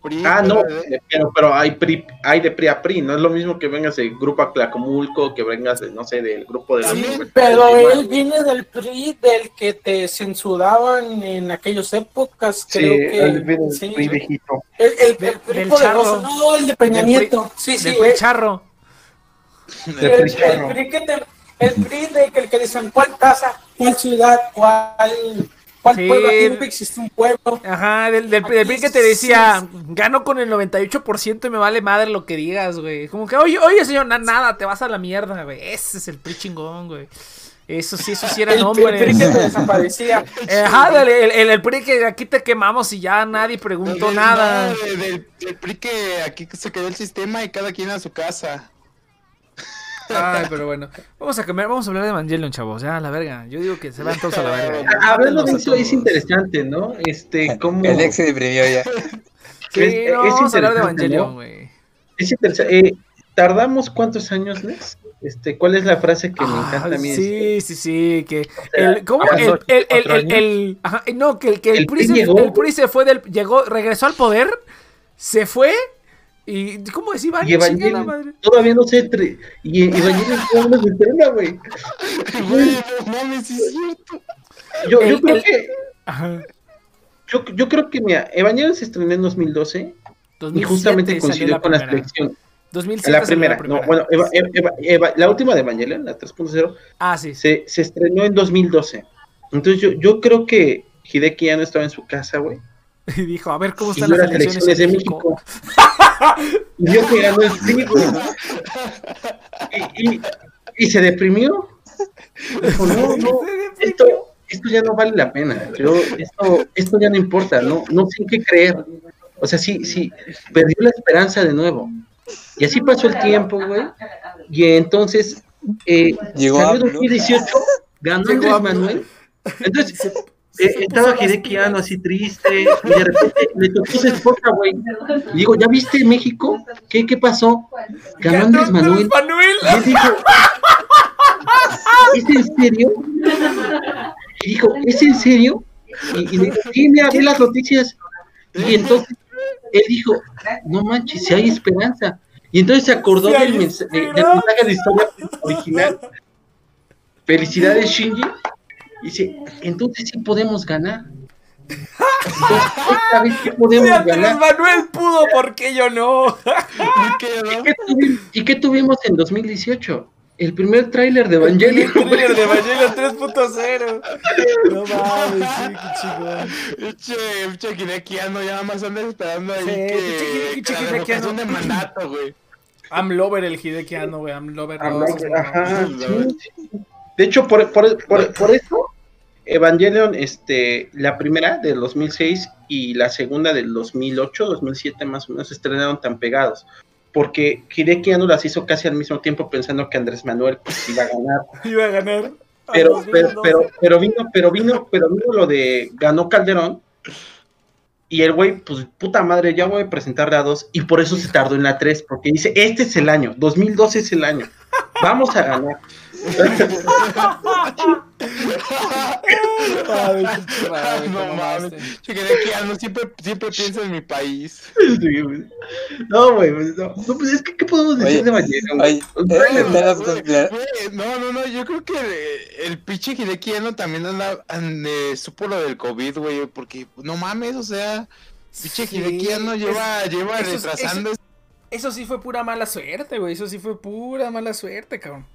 PRI, Ah, no, pero, pero hay, PRI, hay de PRI a PRI. No es lo mismo que vengas del grupo Aclacomulco, que vengas, de, no sé, del grupo de la También, Universidad Pero él viene del PRI del que te censuraban en aquellas épocas, Sí, creo él que viene del sí. PRI viejito. El, el, De- el PRI del poderoso, charro. no, el de Peña Nieto. Sí, sí, el, charro. De el, PRI charro. el PRI que te, el PRI de que el que dicen cuál casa, cuál ciudad, cuál, cuál Sí. pueblo, aquí existe un pueblo. Ajá, del, del, del PRI que te decía, gano con el 98% y me vale madre lo que digas, güey. Como que, oye, oye, señor, na- nada, te vas a la mierda, güey. Ese es el PRI chingón, güey. Eso sí, eso sí eran El, el. PRI que te desaparecía. Ajá, el, el, el- el PRI que aquí te quemamos y ya nadie preguntó Del- nada. no, del, del PRI que aquí se quedó el sistema y cada quien a su casa. Ay, pero bueno. Vamos a cambiar, vamos a hablar de Evangelion, chavos. Ya, la verga. Yo digo que se van todos a la verga. Ah, Hablando de eso, es interesante, ¿no? Este, cómo... El ex se deprimió ya. Sí, es- no, es vamos a hablar de Evangelion, ¿no? güey. Es interesante. Eh, ¿Tardamos cuántos años, Lex? Este, ¿Cuál es la frase que me Ah, encanta a mí? sí, sí, sí, que sea, el, ¿cómo? El, el, el, el, el- ajá, no, que el, que el, El PRI PRI se, llegó. el PRI se fue del, llegó, regresó al poder, se fue, y, ¿cómo decía? Y Evangelion madre. todavía no sé, tre- y y Evangelion todavía no se estrena, güey. Güey, no mames, es cierto. Yo, yo El- creo el- que, Ajá. yo, yo creo que, mira, Evangelion se estrenó en 2012 y 2007 justamente salió coincidió con la primera. selección. 2007 La salió primera, no, bueno, Eva- Eva- Eva- Eva- la última de Evangelion, la 3.0, Ah, sí. se, se estrenó en 2012. Entonces yo, yo creo que Hideki ya no estaba en su casa, güey. Y dijo, a ver cómo están las elecciones de México. México. y vio que ganó el güey. Y, y, y se deprimió. Dijo, no, no, esto, esto ya no vale la pena. Yo, esto, esto ya no importa, no, no sé en qué creer. O sea, sí, sí, perdió la esperanza de nuevo. Y así pasó el tiempo, güey. Y entonces, eh, Llegó salió AMLO. 2018, ganó Llegó Andrés. Manuel. Entonces, eh, estaba Hidequiano así triste, y de repente le tocó su esposa, güey. Y digo, ¿ya viste México? ¿Qué, qué pasó? Ganó Andrés Manuel. Manuel. Y él dijo, ¿es en serio? Y dijo, ¿es en serio? Y, y le dijo, sí, mira, vi las noticias. Y entonces él dijo, no manches, si hay esperanza. Y entonces se acordó del, de- del mensaje de historia original. Felicidades, Shinji. Y dice, entonces sí podemos ganar. Esta vez, ¿qué Si podemos Andrés ganar? Manuel pudo, ¿por qué yo no? ¿Qué, ¿Y no? qué, tuvi- ¿Y qué tuvimos en 2018? El primer tráiler de Evangelion. El trailer de Evangelion 3.0. No mames, sí, qué chingón. Pinche, pinche Hidekiano, ya nada más andas esperando ahí Sí, pinche que, Hidekiano. revocación de mandato, güey. I'm lover el Hidekiano, güey. I'm lover. Esas mamadas. Ajá, sí, sí. De hecho, por, por, por, por eso, Evangelion, este, la primera del 2006 y la segunda del 2008, 2007 más o menos, se estrenaron tan pegados. Porque Hideki Anno las hizo casi al mismo tiempo pensando que Andrés Manuel pues, iba a ganar. Iba a ganar. Pero, A pero, 2012. pero, pero vino, pero vino, pero vino lo de ganó Calderón. Y el güey, pues puta madre, ya voy a presentarle a dos. Y por eso se tardó en la 3, porque dice, este es el año, 2012 es el año. Vamos a ganar. Ay, no mames. Siempre, siempre piensa en mi país. Sí. No, güey, pues, no, no, pues es que, ¿qué podemos decir Oye, de? Oye, Un eh, No, no, no, yo creo que el pinche Hidekiano también anda, ande- supo lo del COVID, güey, porque no mames, o sea, pinche Sí, es- lleva, lleva eso retrasando. Eso sí fue pura mala suerte, güey. Eso sí fue pura mala suerte, cabrón.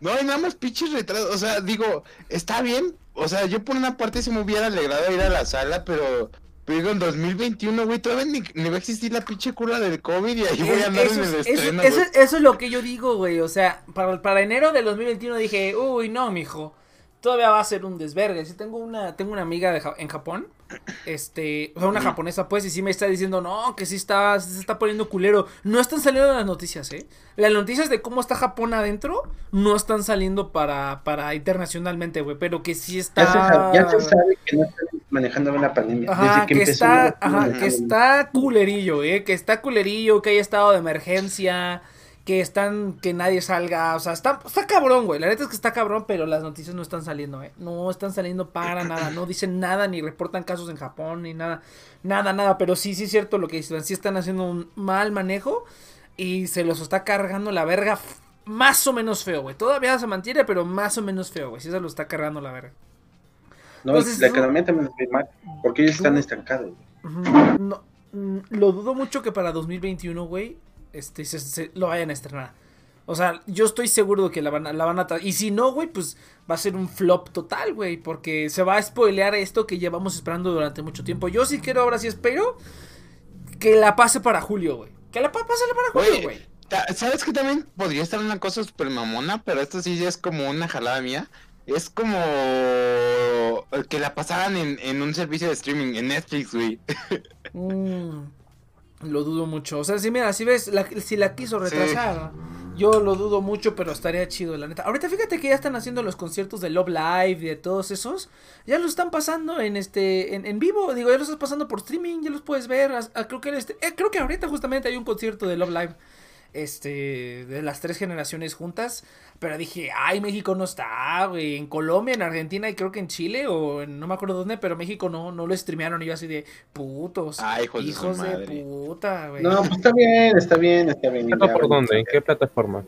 No, y nada más pinches retrasos, o sea, digo, está bien, o sea, yo por una parte sí me hubiera alegrado ir a la sala, pero, pero digo, en 2021, güey, todavía ni, ni va a existir la pinche cura del COVID y ahí voy a andar eso, en el eso- estreno, eso güey. es- eso es lo que yo digo, güey. O sea, para, para enero del 2021 dije, uy, no, mijo. Todavía va a ser un desvergue. Sí, tengo una, tengo una amiga de en Japón. Este, o sea, una japonesa, pues, y sí me está diciendo, no, que sí está, se está poniendo culero. No están saliendo las noticias, ¿eh? Las noticias de cómo está Japón adentro no están saliendo para, para internacionalmente, güey. Pero que sí está. Ya se, sabe, ya se sabe que no están manejando bien la pandemia. Ajá, desde que, que, empezó. está, ajá, que está culerillo, eh, que está culerillo, que hay estado de emergencia, que están, que nadie salga, o sea, está, está cabrón, güey, la neta es que está cabrón, pero las noticias no están saliendo, eh, no están saliendo para nada, no dicen nada, ni reportan casos en Japón, ni nada, nada, nada, pero sí, sí es cierto lo que dicen, sí están haciendo un mal manejo y se los está cargando la verga más o menos feo, güey, todavía se mantiene, pero más o menos feo, güey, sí se lo está cargando la verga. No, Entonces, la economía también es mal, porque ellos están estancados. No, lo dudo mucho que para 2021, güey, este, se, se- lo vayan a estrenar. O sea, yo estoy seguro de que la van a, la van a Y si no, güey, pues va a ser un flop total, güey. Porque se va a spoilear esto que llevamos esperando durante mucho tiempo. Yo sí quiero, ahora sí espero que la pase para julio, güey. Que la pa- pásale para julio, güey. ¿Sabes que también podría estar una cosa super mamona? Pero esto sí ya es como una jalada mía. Es como que la pasaran en, en un servicio de streaming, en Netflix, güey. Mm, lo dudo mucho. O sea, si mira, si ves, la- si la quiso retrasar, yo lo dudo mucho, pero estaría chido, la neta. Ahorita fíjate que ya están haciendo los conciertos de Love Live y de todos esos. Ya los están pasando en este, en, en vivo. Digo, ya los estás pasando por streaming, ya los puedes ver. Creo que este, eh, creo que ahorita justamente hay un concierto de Love Live. Este, de las tres generaciones juntas. Pero dije, ay, México no está, güey. En Colombia, en Argentina y creo que en Chile o en, no me acuerdo dónde, pero México no, no lo streamearon. Y yo así de putos. Ay, hijos de hijos puta, güey. No, pues está bien, está bien, está bien. ¿Esto ya, por dónde? ¿En qué plataforma?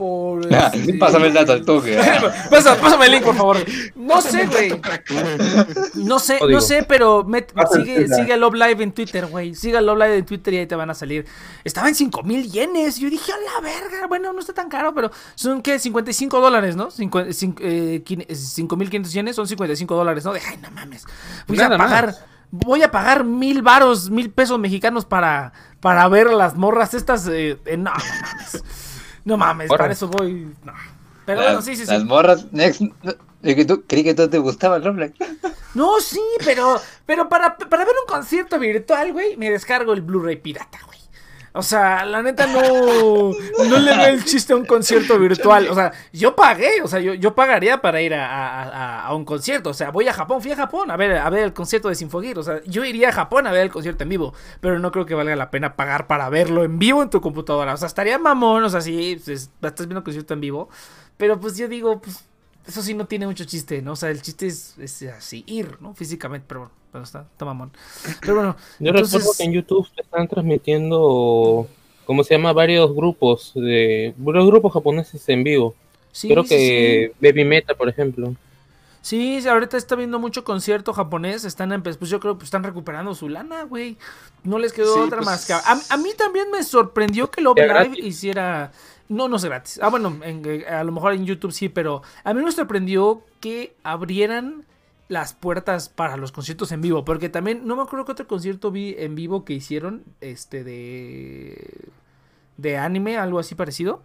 Por. Ah, este- Pásame el dato al toque. ah. Pasa- pásame el link, por favor. No sé, güey. No sé, no sé, pero sigue, sigue Love Live en Twitter, güey. Sigue Love Live en Twitter y ahí te van a salir. Estaba en 5 mil yenes. Yo dije, a la verga. Bueno, no está tan caro, pero son, ¿qué? 55 dólares, ¿no? 5 mil 500 yenes son 55 dólares, ¿no? De, ay, no mames. Voy Nada a pagar. más. Voy a pagar mil varos, mil pesos mexicanos para, para ver las morras estas. eh, eh, no, no mames. No mames, para eso voy. No. Pero Las- bueno, sí, sí, sí. Las morras, next. que tú, creí que todo te gustaba el Roblox. No, sí, pero, pero para, para ver un concierto virtual, güey, me descargo el Blu-ray pirata, güey. O sea, la neta no, no le veo el chiste a un concierto virtual. O sea, yo pagué, o sea, yo, yo pagaría para ir a, a- a- un concierto. O sea, voy a Japón, fui a Japón a ver, a ver el concierto de Sinfogir. O sea, yo iría a Japón a ver el concierto en vivo. Pero no creo que valga la pena pagar para verlo en vivo en tu computadora. O sea, estaría mamón, o sea, sí, pues, estás viendo el concierto en vivo. Pero pues yo digo, pues eso sí no tiene mucho chiste, ¿no? O sea, el chiste es, es así, ir, ¿no? Físicamente, pero bueno, pero está, está mamón. Pero bueno, Yo recuerdo que en YouTube están transmitiendo, ¿cómo se llama? Varios grupos de varios grupos japoneses en vivo. sí, Creo sí, que Baby Meta, por ejemplo. Sí, sí, ahorita está viendo mucho concierto japonés, están en, pues yo creo que están recuperando su lana, güey. No les quedó Sí, otra pues- más que... A, a mí también me sorprendió que Love ¿Era Live gratis? hiciera... No, no es gratis. Ah, bueno, en- eh, a lo mejor en YouTube sí, pero a mí me sorprendió que abrieran las puertas para los conciertos en vivo, porque también no me acuerdo qué otro concierto vi en vivo que hicieron, este de de anime, algo así parecido.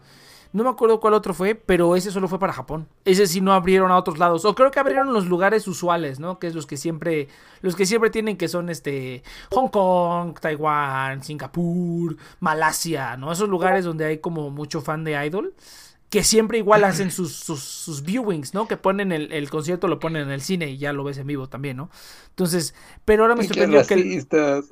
No me acuerdo cuál otro fue, pero ese solo fue para Japón. Ese sí no abrieron a otros lados. O creo que abrieron los lugares usuales, ¿no? Que es los que siempre, los que siempre tienen que son este Hong Kong, Taiwán, Singapur, Malasia, ¿no? Esos lugares donde hay como mucho fan de idol. Que siempre igual hacen sus, sus, sus viewings, ¿no? Que ponen el, el concierto, lo ponen en el cine y ya lo ves en vivo también, ¿no? Entonces, pero ahora me sorprendió que... el-.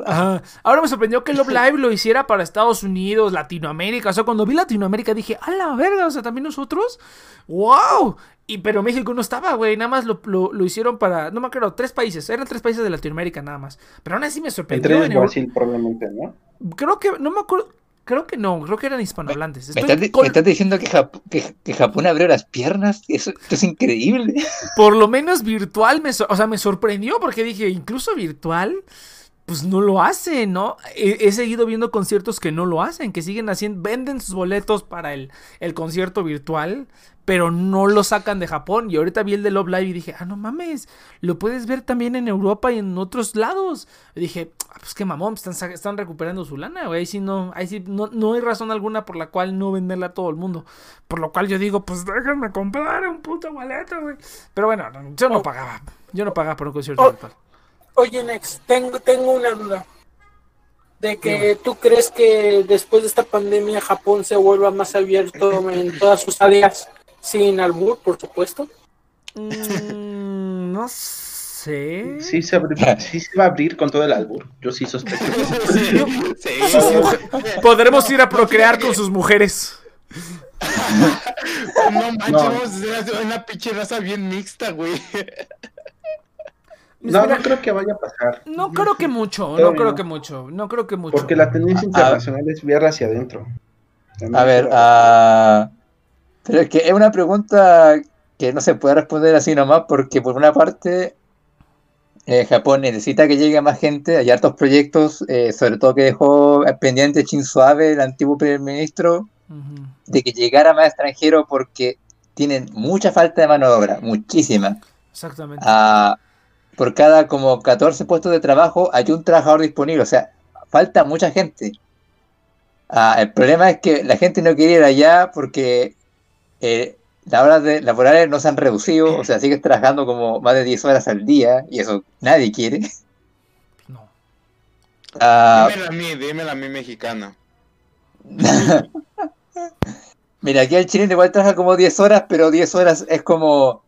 Ajá. Ahora me sorprendió que Love Live lo hiciera para Estados Unidos, Latinoamérica. O sea, cuando vi Latinoamérica dije, ¡a la verga! O sea, también nosotros. ¡Wow! Y pero México no estaba, güey. Nada más lo, lo- lo hicieron para. No me acuerdo, tres países. Eran tres países de Latinoamérica nada más. Pero aún así me sorprendió. Entre ellos Brasil, probablemente, ¿no? Creo que. No me acuerdo. Creo que no. Creo que eran hispanohablantes. ¿Me estás, me diciendo que, Jap- que- que Japón abrió las piernas? Eso, esto es increíble. por lo menos virtual, me, o sea, me sorprendió porque dije, incluso virtual, pues no lo hacen, ¿no? He, he seguido viendo conciertos que no lo hacen, que siguen haciendo, venden sus boletos para el, el concierto virtual, pero no lo sacan de Japón. Y ahorita vi el de Love Live y dije, ah, no mames, lo puedes ver también en Europa y en otros lados. Y dije, ah, pues qué mamón, están, están recuperando su lana, güey. Ahí sí, no, ahí sí no, no hay razón alguna por la cual no venderla a todo el mundo. Por lo cual yo digo, pues déjenme comprar un puto boleto, güey. Pero bueno, no, yo no Oh. pagaba. Yo no pagaba por un concierto Oh. virtual. Oye, Nex, tengo, tengo una duda. De que tú crees que después de esta pandemia Japón se vuelva más abierto en todas sus áreas, sin albur, por supuesto. Mm, no sé. Sí se, abri- sí se va a abrir con todo el albur. Yo sí sospecho. Sí, Podremos ir a procrear con sus mujeres. No manches, No. a una pinche raza bien mixta, güey. No, Mira, no creo que vaya a pasar. no creo que mucho, no creo no. que mucho, no creo que mucho. Porque la tendencia internacional es ver hacia adentro. También A ver, creo- ah, pero es que es una pregunta que no se puede responder así nomás porque por una parte eh, Japón necesita que llegue más gente, hay hartos proyectos, eh, sobre todo que dejó pendiente Shinzo Abe, el antiguo primer ministro, de que llegara más extranjero porque tienen mucha falta de mano de obra, muchísima. Exactamente. Ah, por cada como 14 puestos de trabajo hay un trabajador disponible, o sea, falta mucha gente. Ah, el problema es que la gente no quiere ir allá porque eh, las horas de, laborales no se han reducido, o sea, sigues trabajando como más de 10 horas al día y eso nadie quiere. No. Ah, Dímela a mí, dímela a mí mexicana. mira, aquí el chileno igual trabaja como 10 horas, pero 10 horas es como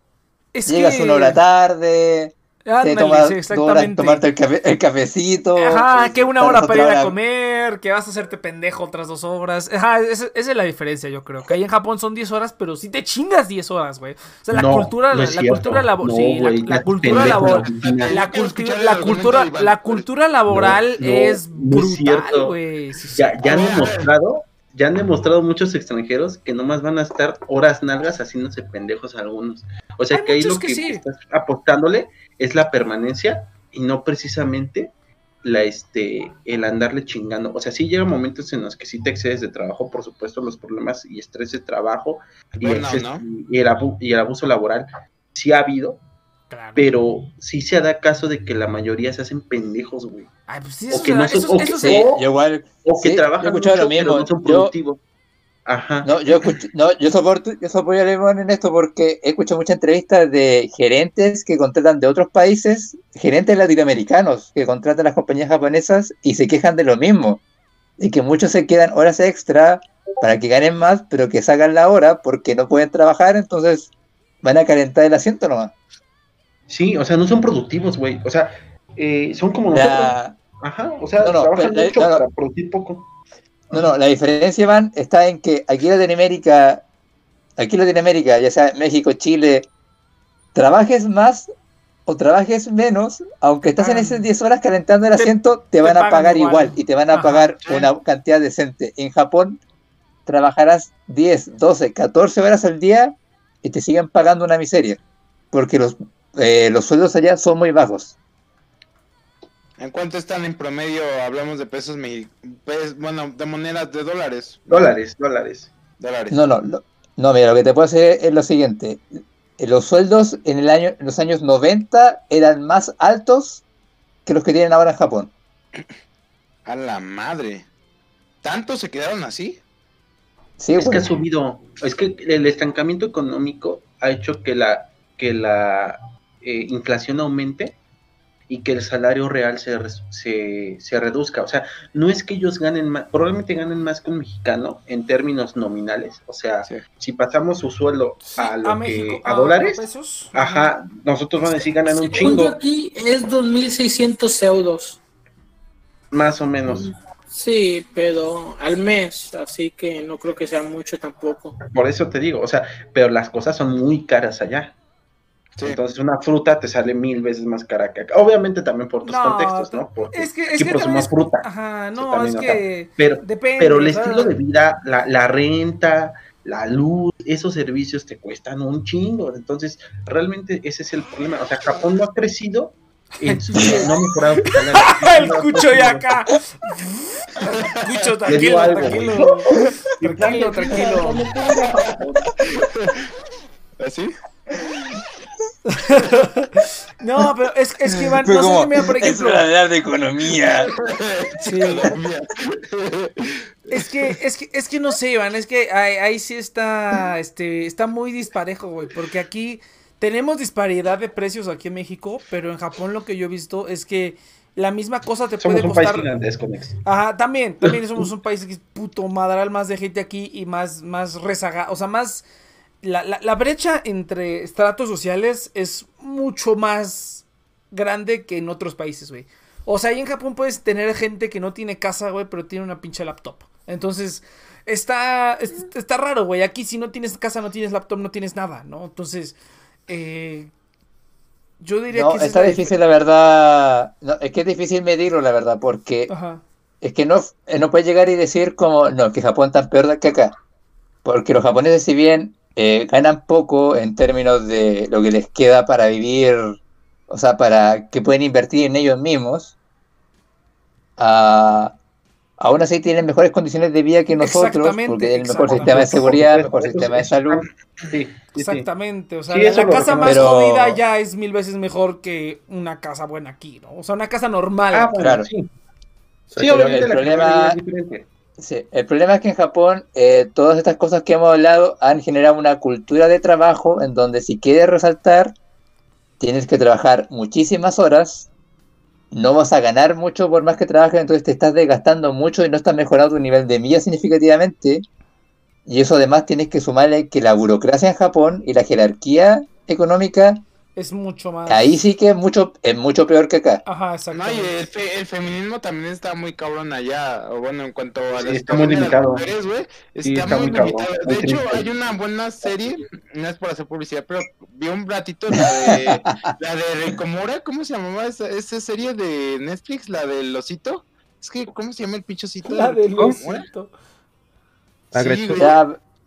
Es llegas que... una hora tarde, Ándale, tomas sí, exactamente. tomarte el, cafe- el cafecito. Ajá, que una hora para ir a comer, que vas a hacerte pendejo otras dos horas. Ajá, esa, esa es la diferencia, yo creo. Que ahí en Japón son 10 horas, pero sí te chingas 10 horas, güey. O sea, la No, cultura, no la, cultura laboral. No, sí, la- cultura laboral. la cultura, la cultura, laboral No, es brutal, güey. Ya, ya han A ver, a ver. demostrado, ya han demostrado muchos extranjeros que nomás van a estar horas nalgas haciéndose pendejos algunos. O sea Hay que ahí lo que que, sí. estás apostándole es la permanencia y no precisamente la este el andarle chingando. O sea, sí llega momentos en los que sí te excedes de trabajo, por supuesto, los problemas y estrés de trabajo y, Burnout, exceso- ¿no? y el abu- y el abuso laboral sí ha habido, Claro. pero sí se da caso de que la mayoría se hacen pendejos, güey. Ay, pues sí, o eso, que se no son- eso- o que- eso Sí, se- o- yo igual. O que Sí, trabajan mucho, lo pero mismo. no son Yo- productivos. Ajá. No, yo escucho, no, yo soporto, yo soporto a Lemon en esto porque he escuchado muchas entrevistas de gerentes que contratan de otros países, gerentes latinoamericanos que contratan las compañías japonesas y se quejan de lo mismo, y que muchos se quedan horas extra para que ganen más, pero que sacan la hora porque no pueden trabajar, entonces van a calentar el asiento nomás. Sí, o sea, no son productivos, güey. O sea, eh, son como nosotros. La- Ajá, o sea, No, no, trabajan pero, mucho no, no. para producir poco. No, no, la diferencia, Van, está en que aquí en Latinoamérica, aquí en Latinoamérica, ya sea México, Chile, trabajes más o trabajes menos, aunque estás en Ah. esas 10 horas calentando el asiento, te, te van a pagar igual. igual. y te van a Ajá, pagar sí. una cantidad decente. En Japón, trabajarás 10, 12, 14 horas al día y te siguen pagando una miseria. Porque los eh, los sueldos allá son muy bajos. ¿En cuánto están en promedio? Hablamos de pesos mexicanos. Bueno, de monedas de dólares. Dólares, dólares. Dólares. No, no, no, no, mira, lo que te puedo hacer es lo siguiente. Eh, Los sueldos en, el año, en los años 90 eran más altos que los que tienen ahora en Japón. A la madre. ¿Tanto se quedaron así? Sí, Es que ha subido, es que el estancamiento económico ha hecho que la, que la eh, inflación aumente y que el salario real se, se, se reduzca. O sea, no es que ellos ganen más, probablemente ganen más que un mexicano en términos nominales. O sea, Sí. si pasamos su sueldo Sí, a, lo que- México, a dólares, pesos. ajá, nosotros vamos a decir ganan un Según chingo, aquí es 2.600 euros. más o menos. Sí, pero al mes, así que no creo que sea mucho tampoco. Por eso te digo, o sea, pero las cosas son muy caras allá. Sí. Entonces una fruta te sale mil veces más cara que acá. Obviamente también por tus No, contextos, ¿no? Porque Es que, es aquí que consumimos también es- fruta. Ajá, no, es que Pero, depende. pero el estilo de vida, la, la renta, la luz, esos servicios te cuestan un chingo. Entonces, realmente ese es el problema. O sea, Japón no ha crecido, su- no ha mejorado. El cucho ya acá. Cucho, tranquilo, algo, tranquilo. Tranquilo, tranquilo. ¿Así? No, pero es, es que Iván, Fue no sé como, si mira, por es ejemplo. de hablar de economía. Sí. Es que, es que, es que no sé, Iván, es que ahí, ahí sí está, este, está muy disparejo, güey, porque aquí tenemos disparidad de precios aquí en México, pero en Japón lo que yo he visto es que la misma cosa te Somos puede un país costar. gigantesco, Nex. Ajá, también, también somos un país que es puto madral más de gente aquí y más, más rezagado, o sea, más, la, la, la brecha entre estratos sociales es mucho más grande que en otros países, güey. O sea, ahí en Japón puedes tener gente que no tiene casa, güey, pero tiene una pinche laptop. Entonces, está, es- está raro, güey. Aquí si no tienes casa, no tienes laptop, no tienes nada, ¿no? Entonces, eh, yo diría No, que es está difícil, la verdad. No, es que es difícil medirlo, la verdad, porque Ajá. es que no, eh, no puedes llegar y decir como, no, que Japón tan peor que acá. Porque los japoneses, si bien eh, ganan poco en términos de lo que les queda para vivir, o sea, para que pueden invertir en ellos mismos, ah, aún así tienen mejores condiciones de vida que nosotros, porque tienen mejor exactamente. sistema de seguridad, mejor sistema de salud. Sí. Exactamente, o sea, Sí, la, casa más. Pero- jodida ya es mil veces mejor que una casa buena aquí, ¿no? O sea, una casa normal. Ah, bueno, Claro. sí. Sí, obviamente el la problema- es diferente. Sí, el problema es que en Japón eh, todas estas cosas que hemos hablado han generado una cultura de trabajo en donde si quieres resaltar, tienes que trabajar muchísimas horas, no vas a ganar mucho por más que trabajes, entonces te estás desgastando mucho y no estás mejorando tu nivel de vida significativamente. Y eso además tienes que sumarle que la burocracia en Japón y la jerarquía económica, Es mucho más. ahí sí que es mucho, es mucho peor que acá. Ajá, No, y el, fe- el feminismo también está muy cabrón allá. O bueno, en cuanto a Sí, la está muy situación de las limitado. mujeres, güey, está, Sí, está muy limitado. De hecho, triste. hay una buena serie, no es por hacer publicidad, pero vi un ratito la de la de Ricomora, ¿cómo se llamaba esa, esa serie de Netflix? La del osito. Es que, ¿cómo se llama el pinchocito? La de Ricomora? Losito. La Sí,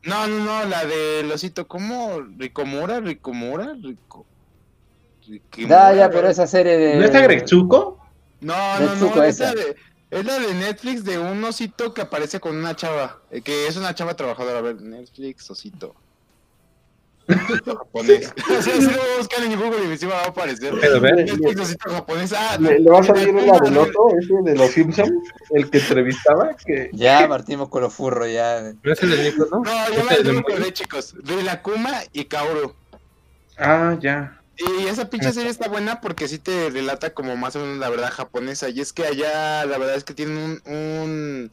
No, no, no, la del osito, ¿cómo? Ricomora, Ricomora, Rico. Ya, ya, pero esa serie de... ¿No está Gretsuko? No, no, no, la, esa. de, es la de Netflix de un osito que aparece con una chava, eh, que es una chava trabajadora. A ver, Netflix, osito. Osito japonés. O sea, si lo voy a buscar en Google y encima va a aparecer. Pero Netflix, osito japonés. Ah, ¿Le, le va a salir la- la del otro, ese de los Simpsons? El que entrevistaba, que... Ya partimos con los furros, ya. No es el de Nico, ¿no? No, ¿Es yo me, de acordé, chicos. De la Kuma y Kaoru. Ah, ya. Y esa pinche serie está buena porque sí te relata como más o menos la verdad japonesa. Y es que allá la verdad es que tienen un, un,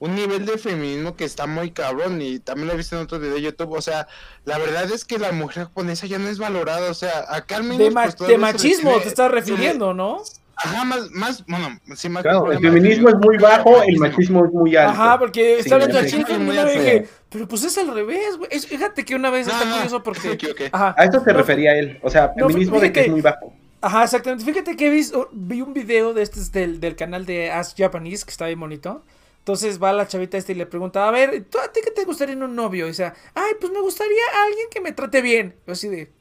un nivel de feminismo que está muy cabrón. Y también lo he visto en otros videos de YouTube. O sea, la verdad es que la mujer japonesa ya no es valorada. O sea, acá al menos... De, ma- pues, de machismo te estás se refiriendo, ¿no? Ajá, más, más, bueno, sí, más... Claro, el feminismo es muy bajo, el machismo es muy alto. Ajá, porque Sí, está hablando de Muy yo alto. dije, pero pues es al revés, güey. Es- Fíjate que una vez No, está no, curioso porque. Ajá. A esto se No, refería él. O sea, no, feminismo de que fíjate. es muy bajo. Ajá, exactamente. Fíjate que he visto, vi un video de este del, del canal de Ask Japanese, que está bien bonito. Entonces va la chavita esta y le pregunta, a ver, ¿tú a ti qué te gustaría en un novio? Y dice, ay, pues me gustaría alguien que me trate bien. Yo así de,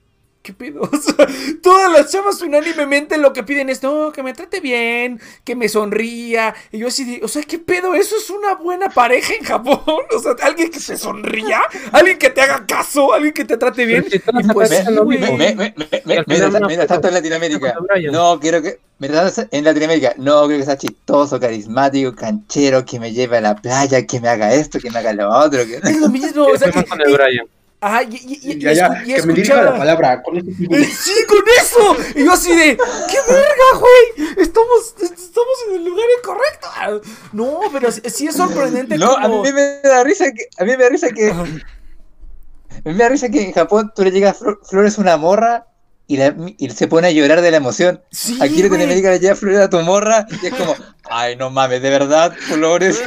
¿qué pedo? O sea, todas las chavas unánimemente lo que piden es, no, que me trate bien, que me sonría. Y yo así de, o sea, ¿qué pedo? Eso es una buena pareja en Japón. O sea, alguien que se sonría, alguien que te haga caso, alguien que te trate bien. Si Y pues, sí. Me, tanto en. Latinoamérica. No, quiero que. Me en Latinoamérica. No, quiero que sea chistoso, carismático, canchero, que me lleve a la playa, que me haga esto, que me haga lo otro. Que... Es lo mismo, o sea, Estoy Ajá, y, y- Ya, ya, y que me dirija la palabra. Con este tipo de- Sí, con eso. Y yo así de, ¡qué verga, güey! Estamos, estamos en el lugar incorrecto. No, pero sí, es sorprendente No, a como... mí me da risa que. A mí me da risa que. A mí me da risa que en Japón tú le llegas flo- flores a una morra y, la- y se pone a llorar de la emoción. Sí, Aquí güey. Latinoamérica le llegas flores a tu morra y es como, ay, no mames, de verdad, flores.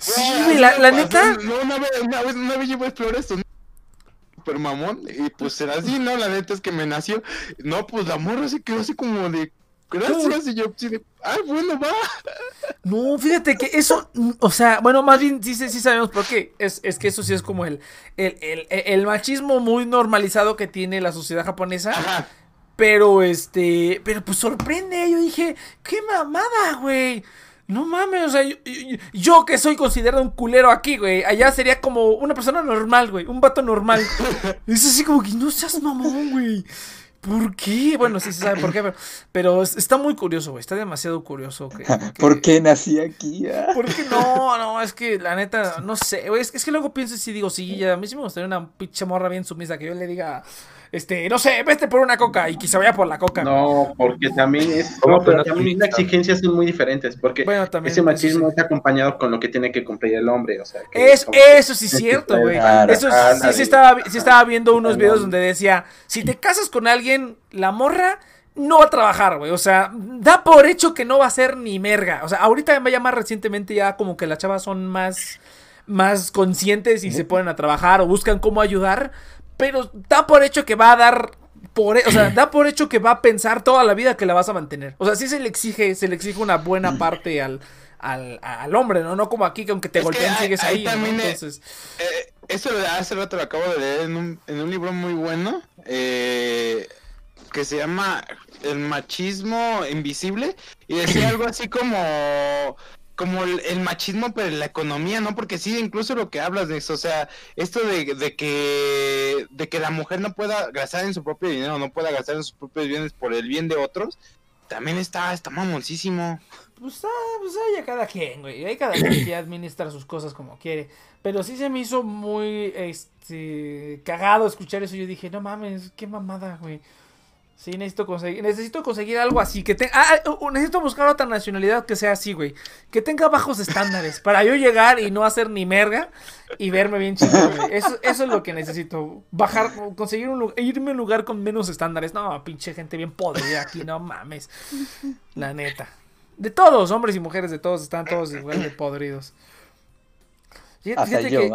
Sí, güey, la, la neta... No, una vez, una vez, una vez llevo flores, un super mamón, y pues será así, ¿no? La neta es que me nació. No, pues la morra se quedó así como de. Gracias, y yo así de. Ay, bueno, va. No, fíjate que eso, o sea, bueno, más bien sí, sí, sí sabemos por qué. Es, es que eso sí es como el, el, el, el machismo muy normalizado que tiene la sociedad japonesa. Ajá. Pero este, pero pues sorprende. Yo dije, qué mamada, güey. No mames, o sea, yo, yo- yo que soy considerado un culero aquí, güey. Allá sería como una persona normal, güey. Un vato normal. Es así como que no seas mamón, güey. ¿Por qué? Bueno, sí se sabe por qué, pero, pero es- está muy curioso, güey. Está demasiado curioso. Que, que- ¿Por qué nací aquí? ah? ¿Por qué no? No, es que la neta, no sé, güey. Es, es que luego pienso y sí digo, sí, ya, a mí sí me gustaría una pinche morra bien sumisa que yo le diga, este, no sé, vete por una coca y que se vaya por la coca. No, porque también es. ¿Cómo No, pero también las exigencias son muy diferentes. Porque Bueno, también. ese machismo sí. está acompañado con lo que tiene que cumplir el hombre. O sea, que Es, eso sí es cierto, güey. Eso sí, sí, estaba, sí estaba viendo unos videos donde decía, si te casas con alguien, la morra no va a trabajar, güey. O sea, da por hecho que no va a ser ni merga. O sea, ahorita ya más recientemente ya como que las chavas son más, más conscientes y se ponen a trabajar o buscan cómo ayudar. Pero da por hecho que va a dar por, o sea, da por hecho que va a pensar toda la vida que la vas a mantener. O sea, sí se le exige, se le exige una buena parte al, al, al hombre, ¿no? No como aquí que aunque te Es golpeen sigues ahí ahí. ¿no? también, eh, Entonces, Eh, eso de hace rato lo acabo de leer en un, en un libro muy bueno eh, que se llama El machismo invisible y decía algo así como como el, el machismo pero la economía, ¿no? Porque sí, incluso lo que hablas de eso, o sea, esto de, de que de que la mujer no pueda gastar en su propio dinero, no pueda gastar en sus propios bienes por el bien de otros, también está está mamoncísimo. pues, ah, pues hay a cada quien, güey. Hay cada quien que administra sus cosas como quiere. Pero sí se me hizo muy, este, cagado escuchar eso. Yo dije, no mames, qué mamada, güey. Sí, necesito conseguir, necesito conseguir algo así, que tenga, ah, ah, necesito buscar otra nacionalidad que sea así, güey, que tenga bajos estándares, para yo llegar y no hacer ni merga y verme bien chido, güey, eso, eso es lo que necesito, bajar, conseguir un lugar, irme a un lugar con menos estándares, no, pinche gente bien podrida aquí, no mames, la neta, de todos, hombres y mujeres, de todos, están todos igual de podridos. Hasta yo. que-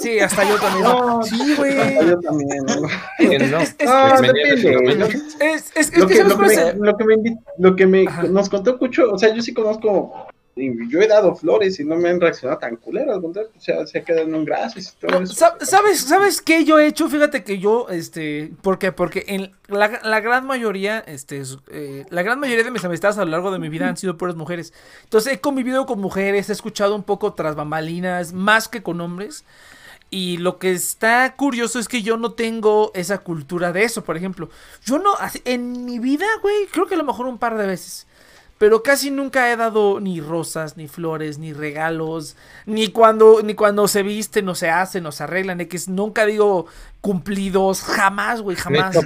sí, hasta yo también. No, sí, güey. Yo también. ¿no? Lo que, que, ¿sabes lo, que cuál es me, lo que me invi- lo que me Ajá. nos contó Cucho, o sea, yo sí conozco, yo he dado flores y no me han reaccionado tan culero, al contrario, o sea, se quedan en un gracias y todo eso. ¿Sabes, ¿Sabes qué yo he hecho? Fíjate que yo, este, ¿por qué? Porque en la, la gran mayoría, este, es, eh, la gran mayoría de mis amistades a lo largo de mi vida han sido puras mujeres. Entonces he convivido con mujeres, he escuchado un poco tras bambalinas, más que con hombres. Y lo que está curioso es que yo no tengo esa cultura de eso, por ejemplo. Yo no, en mi vida, güey, creo que a lo mejor un par de veces. Pero casi nunca he dado ni rosas, ni flores, ni regalos, ni cuando, ni cuando se visten o se hacen o se arreglan, X. Nunca digo cumplidos, jamás, güey, jamás.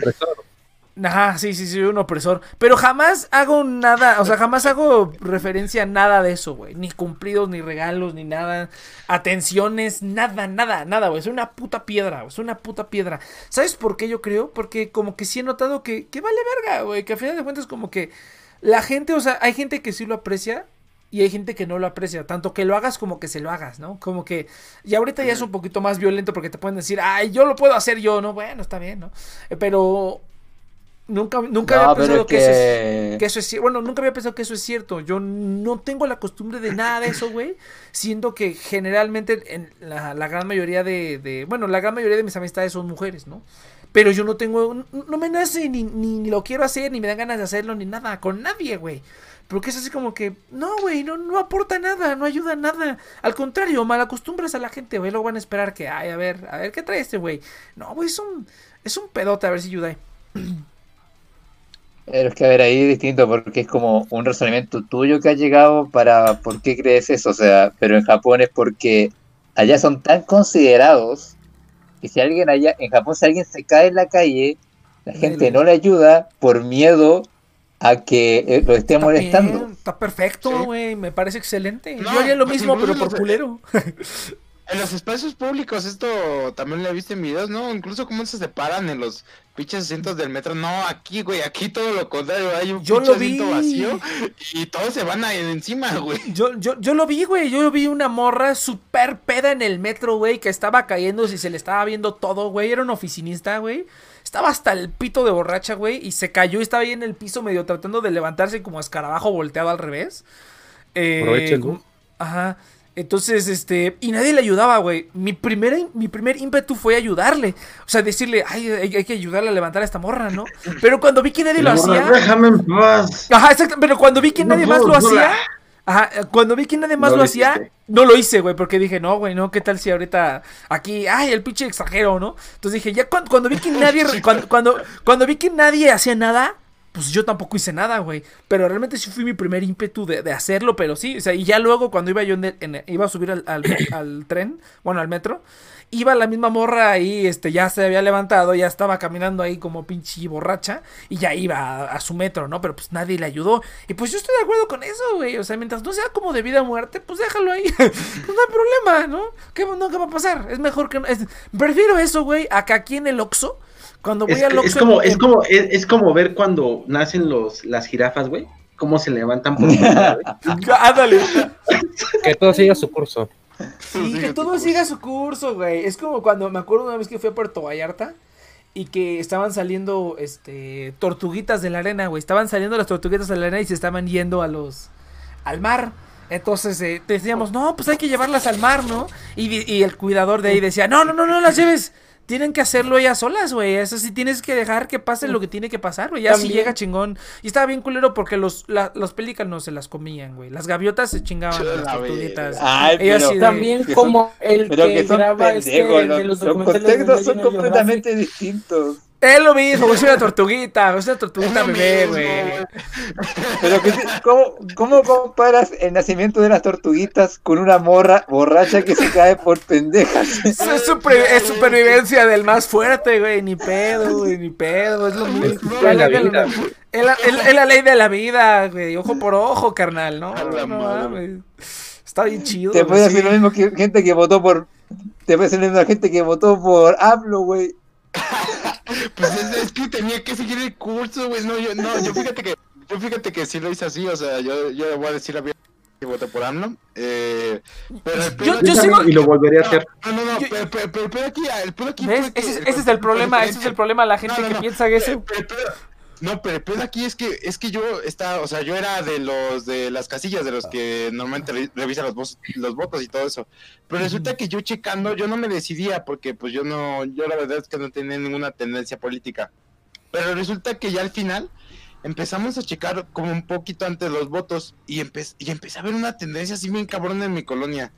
Ajá, sí, sí, sí, un opresor. Pero jamás hago nada, o sea, jamás hago referencia a nada de eso, güey. Ni cumplidos, ni regalos, ni nada. Atenciones, nada, nada, nada, güey. Soy una puta piedra, güey. Soy una puta piedra. ¿Sabes por qué yo creo? Porque como que sí he notado que, que vale verga, güey. Que a final de cuentas como que la gente, o sea, hay gente que sí lo aprecia. Y hay gente que no lo aprecia, tanto que lo hagas como que se lo hagas, ¿no? Como que, y ahorita ya es un poquito más violento porque te pueden decir, ay, yo lo puedo hacer yo, ¿no? Bueno, está bien, ¿no? Eh, Pero nunca, nunca No, había pensado que, eso es, que... que eso es cier- Bueno, nunca había pensado que eso es cierto. Yo no tengo la costumbre de nada de eso, güey. Siendo que generalmente en la, la gran mayoría de, de- Bueno, la gran mayoría de mis amistades son mujeres, ¿no? Pero yo no tengo, no me nace, ni, ni, lo quiero hacer, ni me dan ganas de hacerlo, ni nada, con nadie, güey. Porque es así como que, no, güey, no, no aporta nada, no ayuda nada. Al contrario, mal acostumbras a la gente, güey. Luego van a esperar que, ay, a ver, a ver, ¿qué trae este güey? No, güey, es un, es un pedote, a ver si ayuda. Pero es que a ver, ahí es distinto porque es como un razonamiento tuyo que ha llegado para por qué crees eso. O sea, pero en Japón es porque allá son tan considerados que si alguien allá, en Japón, si alguien se cae en la calle, la gente no le ayuda por miedo a que eh, lo esté Está molestando. bien, está perfecto, güey, me parece excelente. No, Yo haría lo mismo, pero por culero. En los espacios públicos, esto también lo he visto en videos, ¿no? Incluso cómo se separan en los pinches asientos del metro. No, aquí, güey, aquí todo lo contrario. Hay un Yo pinche lo vi. asiento vacío y todos se van ahí encima, güey. Yo, yo, yo lo vi, güey. Yo vi una morra super peda en el metro, güey, que estaba cayendo y se le estaba viendo todo, güey. Era un oficinista, güey. Estaba hasta el pito de borracha, güey. Y se cayó y estaba ahí en el piso medio tratando de levantarse como escarabajo volteado al revés. Eh, Aprovechen, Ajá. Entonces, este, y nadie le ayudaba, güey. Mi primer, mi primer ímpetu fue ayudarle. O sea, decirle, ay, hay, hay que ayudarle a levantar a esta morra, ¿no? Pero cuando vi que nadie lo hacía. Déjame en paz. Ajá, exacto. Pero cuando vi que No nadie más puedo lo hacía. Ajá, cuando vi que nadie más No lo lo hacía, no lo hice, güey, porque dije, no, güey, no, ¿qué tal si ahorita aquí, ay, el pinche extranjero, ¿no? Entonces dije, ya cuando, cuando vi que nadie, cuando, cuando, cuando vi que nadie hacía nada, pues yo tampoco hice nada, güey. Pero realmente sí fui mi primer ímpetu de, de hacerlo, pero sí, o sea, y ya luego cuando iba yo en iba a subir al, al- al tren, bueno, al metro, iba la misma morra ahí, este, ya se había levantado, ya estaba caminando ahí como pinche borracha, y ya iba a, a su metro, ¿no? Pero pues nadie le ayudó. Y pues yo estoy de acuerdo con eso, güey. O sea, mientras no sea como de vida o muerte, pues déjalo ahí. pues no hay problema, ¿no? ¿Qué, no, ¿qué va a pasar? Es mejor que no. es- prefiero eso, güey, a que aquí en el Oxxo, cuando voy Es, al Oxxo. es como, es como, es, es como ver cuando nacen los, las jirafas, güey. Cómo se levantan por. Ándale. Que todo siga su curso. Sí, que todo siga su curso, güey. Es como cuando me acuerdo una vez que fui a Puerto Vallarta y que estaban saliendo este tortuguitas de la arena, güey. Estaban saliendo las tortuguitas de la arena y se estaban yendo a los al mar. Entonces eh, decíamos, no, pues hay que llevarlas al mar, ¿no? Y, y el cuidador de ahí decía, no, no, no, no las lleves. Tienen que hacerlo ellas solas, güey. Eso sí tienes que dejar que pase lo que tiene que pasar, güey. Ya si También- llega chingón. Y estaba bien culero porque los, la- los pelícanos se las comían, güey. Las gaviotas se chingaban a las La tortuguitas. Ay, Ellos pero, sí de- También como el pero que, que son graba este pendejos, de los, los los documentales de contextos son completamente distintos. Es lo mismo, es una tortuguita, es una tortuguita Es bebé, güey. Pero que, ¿cómo, ¿cómo comparas el nacimiento de las tortuguitas con una morra borracha que se cae por pendejas? Es, es super- es supervivencia del más fuerte, güey. Ni pedo, güey, ni pedo. Es lo mismo. Es la ley de vida. la, es- la ley de la vida, güey. Ojo por ojo, carnal, ¿no? Está bien chido. Te puede sí. decir lo mismo que gente que votó por. Te puede decir lo mismo la gente que votó por AMLO, güey. Pues es, es que tenía que seguir el curso, güey. No, yo, no, yo fíjate que, yo fíjate que sí lo hice así, o sea, yo, yo le voy a decir a que voté por AMLO. Eh, pero el Yo- yo sigo- Y lo volvería a hacer. No, no, no, yo- pero, pero, pero aquí, el pedo aquí ¿Ves? fue que Ese, es- el problema, ese es el problema. La gente No, no, que no. piensa que eso. No, pero el pedo aquí es que es que yo estaba, o sea, yo era de los de las casillas de los que normalmente re- revisan los, vos- los votos y todo eso. Pero resulta que yo checando, yo no me decidía porque pues yo no, yo la verdad es que no tenía ninguna tendencia política. Pero resulta que ya al final empezamos a checar como un poquito antes los votos y, empe- y empecé a ver una tendencia así bien cabrón en mi colonia.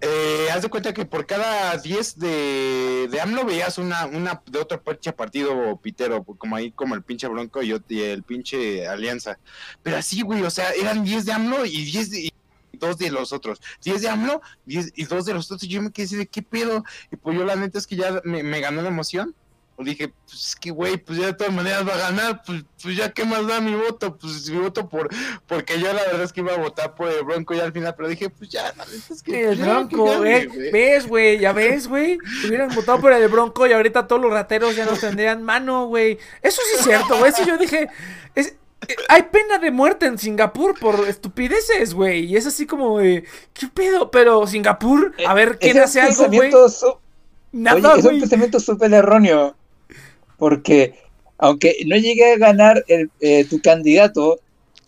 Eh, haz de cuenta que por cada 10 de, de AMLO veías una, una de otro pinche partido pitero, como ahí como el pinche Bronco y, el pinche Alianza. Pero así, güey, o sea, eran 10 de AMLO y 10 de, y dos de los otros. 10 de AMLO 10 y dos de los otros. Yo me quedé así de qué pedo. Y pues yo la neta es que ya me, me ganó la emoción. Pues dije, pues es que güey, pues ya de todas maneras va a ganar, pues, pues ya qué más da mi voto, pues mi voto por, porque yo la verdad es que iba a votar por el Bronco ya al final, pero dije, pues ya, la es que El ya, Bronco, que gane, eh, güey. ¿ves, güey? ¿Ya ves, güey? Hubieran votado por el Bronco y ahorita todos los rateros ya nos tendrían mano, güey. Eso sí es cierto, güey. Eso yo dije. es- eh, hay pena de muerte en Singapur por estupideces, güey. Y es así como de. ¿Qué pedo? Pero Singapur, a ver, ¿quién Ese hace algo, güey? su- Nada, Oye, es un güey. pensamiento súper erróneo. Porque aunque no llegue a ganar el, eh, tu candidato,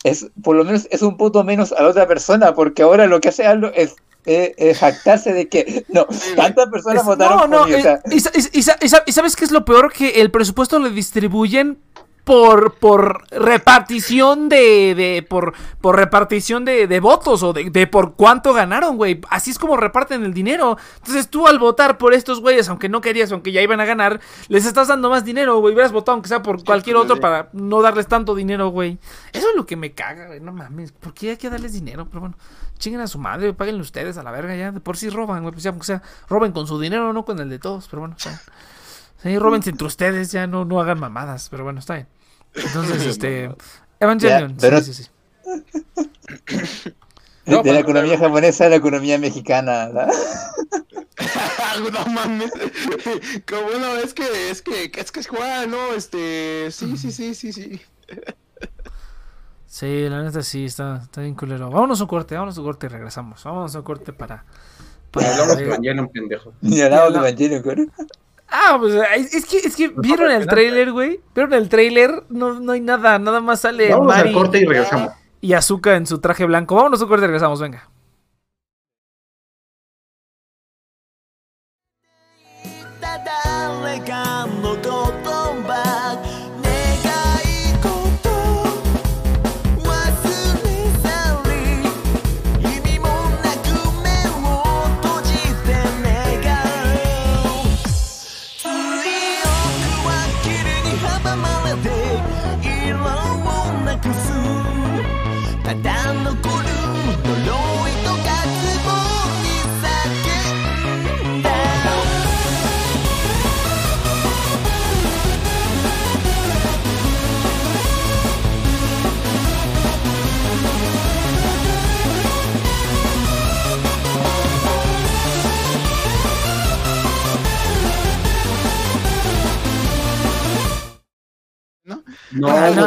es por lo menos es un voto menos a la otra persona. Porque ahora lo que hace AMLO es eh, eh, jactarse de que no, tantas personas Es- votaron no, no, por mí, o sea, y, y sabes qué es lo peor que el presupuesto lo distribuyen por, por repartición de, de por, por repartición de, de votos o de, de por cuánto ganaron, güey. Así es como reparten el dinero. Entonces tú al votar por estos güeyes, aunque no querías, aunque ya iban a ganar, les estás dando más dinero, güey. Hubieras votado aunque sea por cualquier pues, otro para no darles tanto dinero, güey. Eso es lo que me caga, güey. No mames. ¿Por qué hay que darles dinero? Pero bueno, chinguen a su madre, páguenle ustedes a la verga ya. De por sí roban, güey. Pues ya, aunque sea, roben con su dinero, no con el de todos. Pero bueno, bien. Sí, róbense entre ustedes, ya no, no hagan mamadas. Pero bueno, está bien. Entonces, este. Evangelion. Ya, pero- sí, sí, sí. No, de la economía japonesa a la economía mexicana. ¿la? no mames. Como bueno, es que, es que, es que es Juan, no, este, sí, sí, sí, sí, sí. Sí, la neta sí, está, está bien culero. Vámonos a un corte, vámonos a un corte y regresamos. Vámonos a un corte para. para Hablamos de Evangelion, pendejo. Ni hablamos de Evangelion. Ah, pues es que, es que vieron el trailer, güey. Vieron el trailer, no, no hay nada, nada más sale Vamos Mari al corte y regresamos. y Azuka en su traje blanco. Vámonos a un corte y regresamos, venga.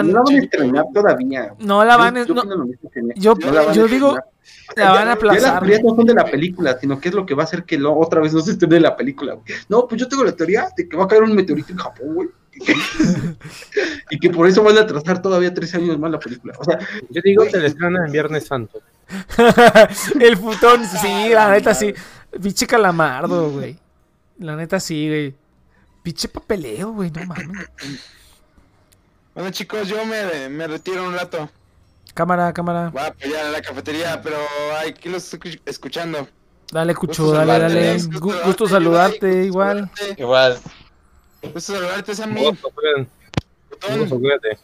No, no, van a estrenar todavía. No la van a. Yo- yo digo, la van a Ya las aplazar. teorías no son de la película, sino que es lo que va a hacer que lo- otra vez no se estrene la película. güey. No, pues yo tengo la teoría de que va a caer un meteorito en Japón, güey. Y que, por eso van a atrasar todavía tres años más la película. O sea, Yo digo que le estrenan en Viernes Santo. el futón, sí, la neta sí. Pinche calamardo, güey. La neta sí, güey. Pinche papeleo, güey, no mames. Bueno, chicos, yo me, me retiro un rato. Cámara, cámara. Voy a apoyar a la cafetería, pero aquí los estoy escuchando. Dale, Cucho, Gusto dale, dale. Gusto Gusto saludarte, igual. gusto saludarte, Igual. Gusto saludarte, Sammy. Gozo, cuídate.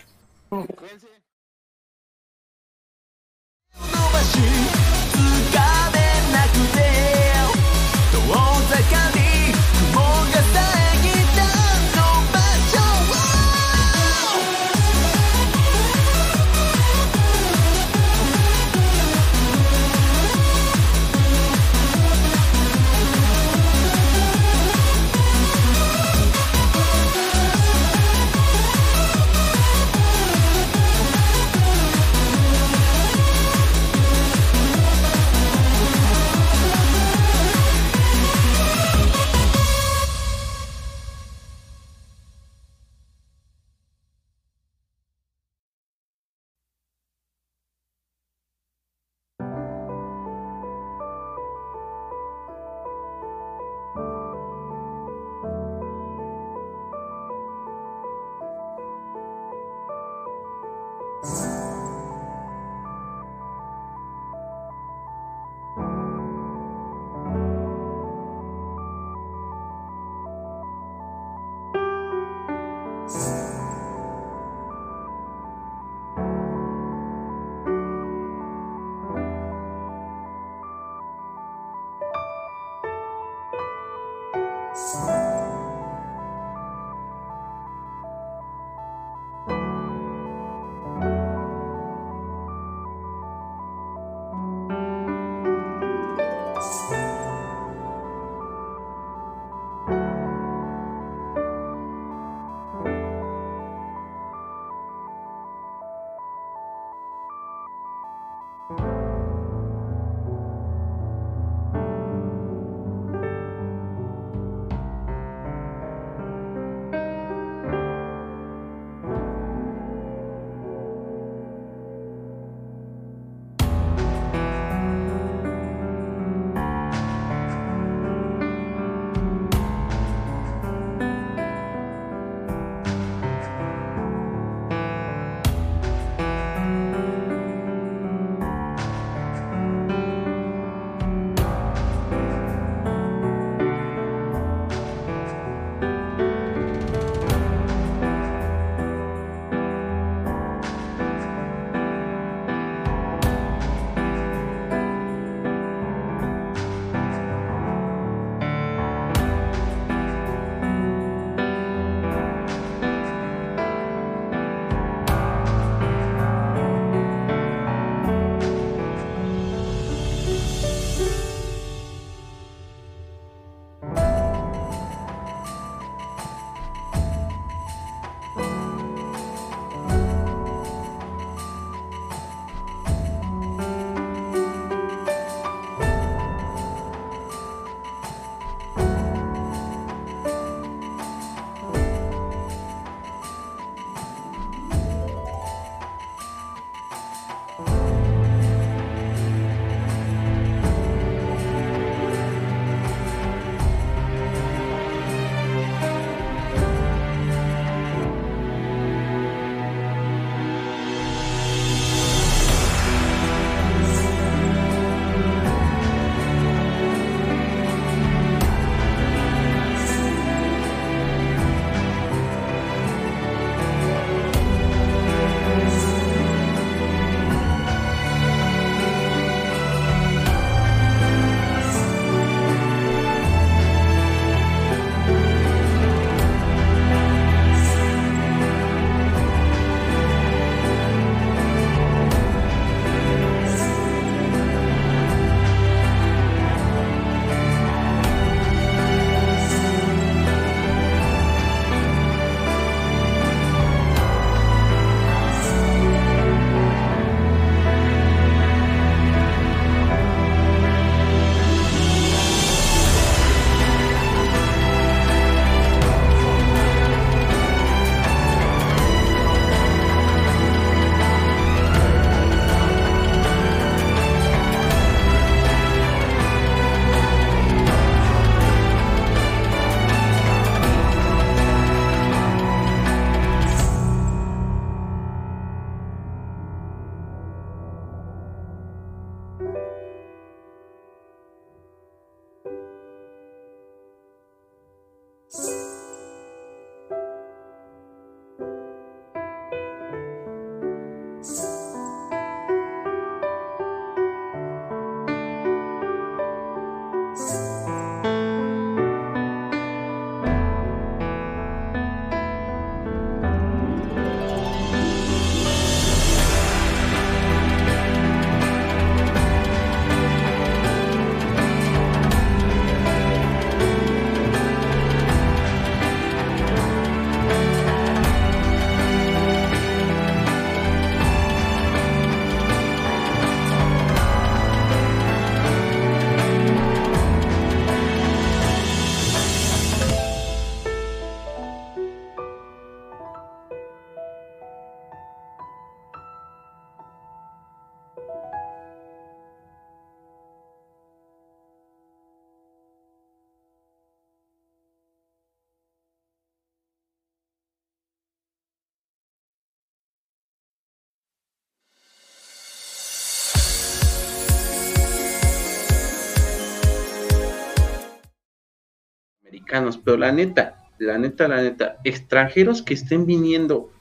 Pero la neta, la neta, la neta, extranjeros que estén viniendo,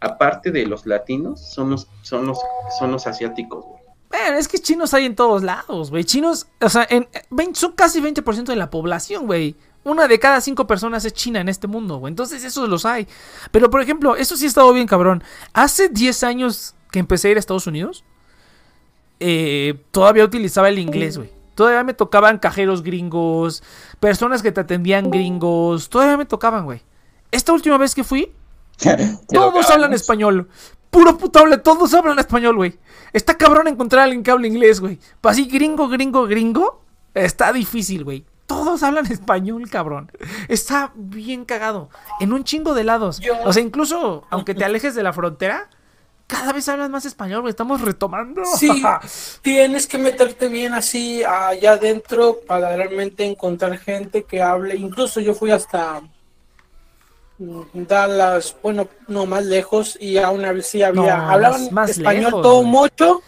aparte de los latinos, son los, son los, son los asiáticos, güey. Bueno, es que chinos hay en todos lados, güey. Chinos, o sea, en, son casi 20% de la población, güey. Una de cada cinco personas es china en este mundo, güey. Entonces, esos los hay. Pero, por ejemplo, eso sí ha estado bien, cabrón. Hace 10 años que empecé a ir a Estados Unidos, eh, todavía utilizaba el inglés, güey. Todavía me tocaban cajeros gringos, personas que te atendían gringos. Todavía me tocaban, güey. Esta última vez que fui, todos hablan español. Puro puto hable, todos hablan español, güey. Está cabrón encontrar a alguien que hable inglés, güey. Para así gringo, gringo, gringo, está difícil, güey. Todos hablan español, cabrón. Está bien cagado. En un chingo de lados. O sea, incluso aunque te alejes de la frontera, cada vez hablas más español, güey. Estamos retomando. Sí, tienes que meterte bien así allá adentro para realmente encontrar gente que hable. Incluso yo fui hasta Dallas, bueno, no más lejos, y aún así había, No, hablaban más- español lejos, todo güey. mucho,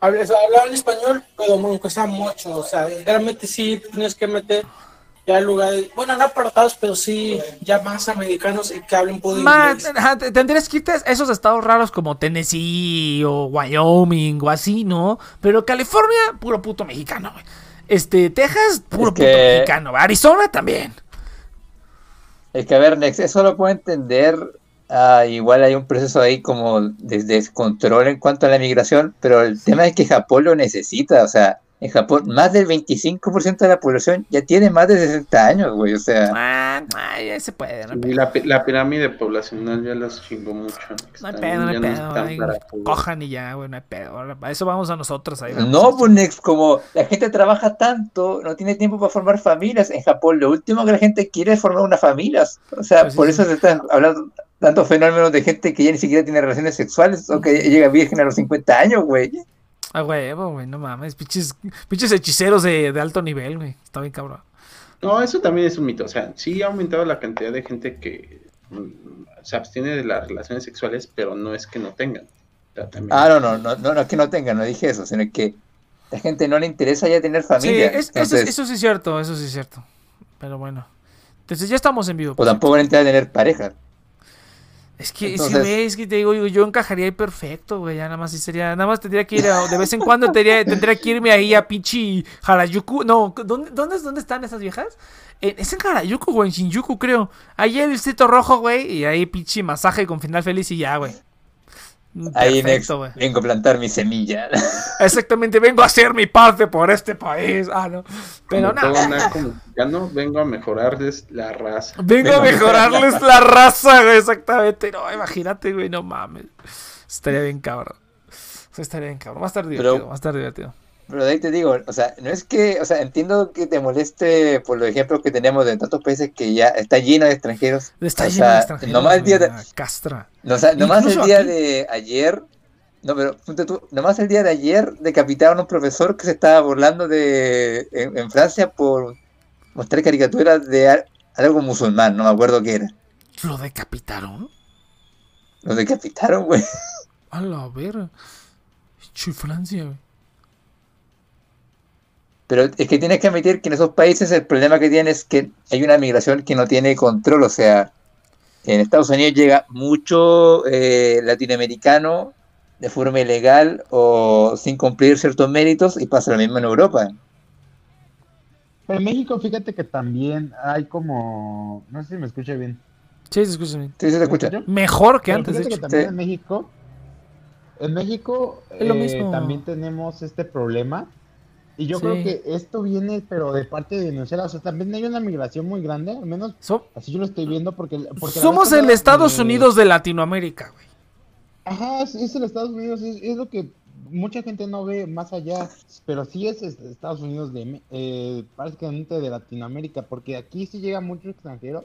hablaban español, pero aunque sea mucho, o sea, realmente sí tienes que meter ya lugares, bueno, no apartados, pero sí ya más americanos y que hablen puro Ma- inglés. tendrías que irte a esos estados raros como Tennessee o Wyoming o así, ¿no? Pero California, puro puto mexicano, güey. Este, Texas, puro Es que- puto mexicano. Arizona también. Es que, a ver, Nex, eso lo puedo entender. ah, igual hay un proceso ahí como de descontrol en cuanto a la migración, pero el tema es que Japón lo necesita. O sea, en Japón más del 25% de la población ya tiene más de 60 años, güey. O sea, Ah, ah, ya se puede, no hay Y la, la pirámide poblacional ya los chingó mucho. No hay pedo, no hay pedo. para poder- Cojan y ya, güey, no hay pedo. A eso vamos a nosotros ahí. no, a- pues como la gente trabaja tanto, no tiene tiempo para formar familias. En Japón lo último que la gente quiere es formar una familia. O sea, Pues sí, por sí. eso se están hablando tantos fenómenos de gente que ya ni siquiera tiene relaciones sexuales o que llega virgen a los 50 años, güey. A huevo, güey, no mames. Pinches, pinches hechiceros de, de alto nivel, güey. Está bien cabrón. No, eso también es un mito. O sea, sí ha aumentado la cantidad de gente que mm, se abstiene de las relaciones sexuales, pero no es que no tengan. O sea, también- Ah, no, no, no, no, no es que no tengan, no dije eso, sino que la gente no le interesa ya tener Sí, familia. es- eso, entonces, eso sí es cierto, eso sí es cierto. Pero bueno. Entonces ya estamos en vivo. o por tampoco le interesa tener pareja. Es que, Entonces- si ves, que te digo, yo, encajaría ahí perfecto, güey. Ya nada más sí sería, nada más tendría que ir a- de vez en cuando tendría, tendría que irme ahí a pinche Harajuku. No, ¿dónde, dónde, dónde están esas viejas? En- es en Harajuku, güey, en Shinjuku, creo. Ahí el distrito rojo, güey, y ahí pinche masaje con final feliz y ya, güey. Ahí Perfecto, güey. vengo a plantar mi semilla. Exactamente, vengo a hacer mi parte por este país. Ah, no. Pero como nada. mexicano, vengo a mejorarles la raza. Vengo a mejorarles la raza, güey, exactamente. No, imagínate, güey, no mames. Estaría bien cabrón. Estaría bien cabrón. Va a estar divertido, Pero- va a estar divertido. Pero de ahí te digo, o sea, no es que, o sea, entiendo que te moleste por los ejemplos que tenemos de tantos países que ya está lleno de extranjeros. Está lleno sea, de extranjeros. Nomás el día de, Castra. no, o sea, nomás el día aquí. de ayer, no, pero tú, nomás el día de ayer decapitaron a un profesor que se estaba burlando de en, en Francia por mostrar caricaturas de algo musulmán, no me acuerdo qué era. ¿Lo decapitaron? Lo decapitaron, güey. A la ver. Francia, güey. Pero es que tienes que admitir que en esos países el problema que tienen es que hay una migración que no tiene control. O sea, en Estados Unidos llega mucho eh, latinoamericano de forma ilegal o sin cumplir ciertos méritos y pasa lo mismo en Europa. Pero en México, fíjate que también hay como. No sé si me escucha bien. Sí, se escucha bien. Sí, se te ¿Me escucha. Mejor que Pero antes, de hecho. que también Sí. en México. En México Es lo eh, mismo. también tenemos este problema. Y yo Sí. creo que esto viene, pero de parte de Venezuela. O sea, también hay una migración muy grande, al menos So- así yo lo estoy viendo. Porque, somos el Estados me- Unidos de Latinoamérica, güey. Ajá, es, es el Estados Unidos, es, es lo que mucha gente no ve más allá, pero sí es, es Estados Unidos de, eh, prácticamente de Latinoamérica, porque aquí sí llega mucho extranjero.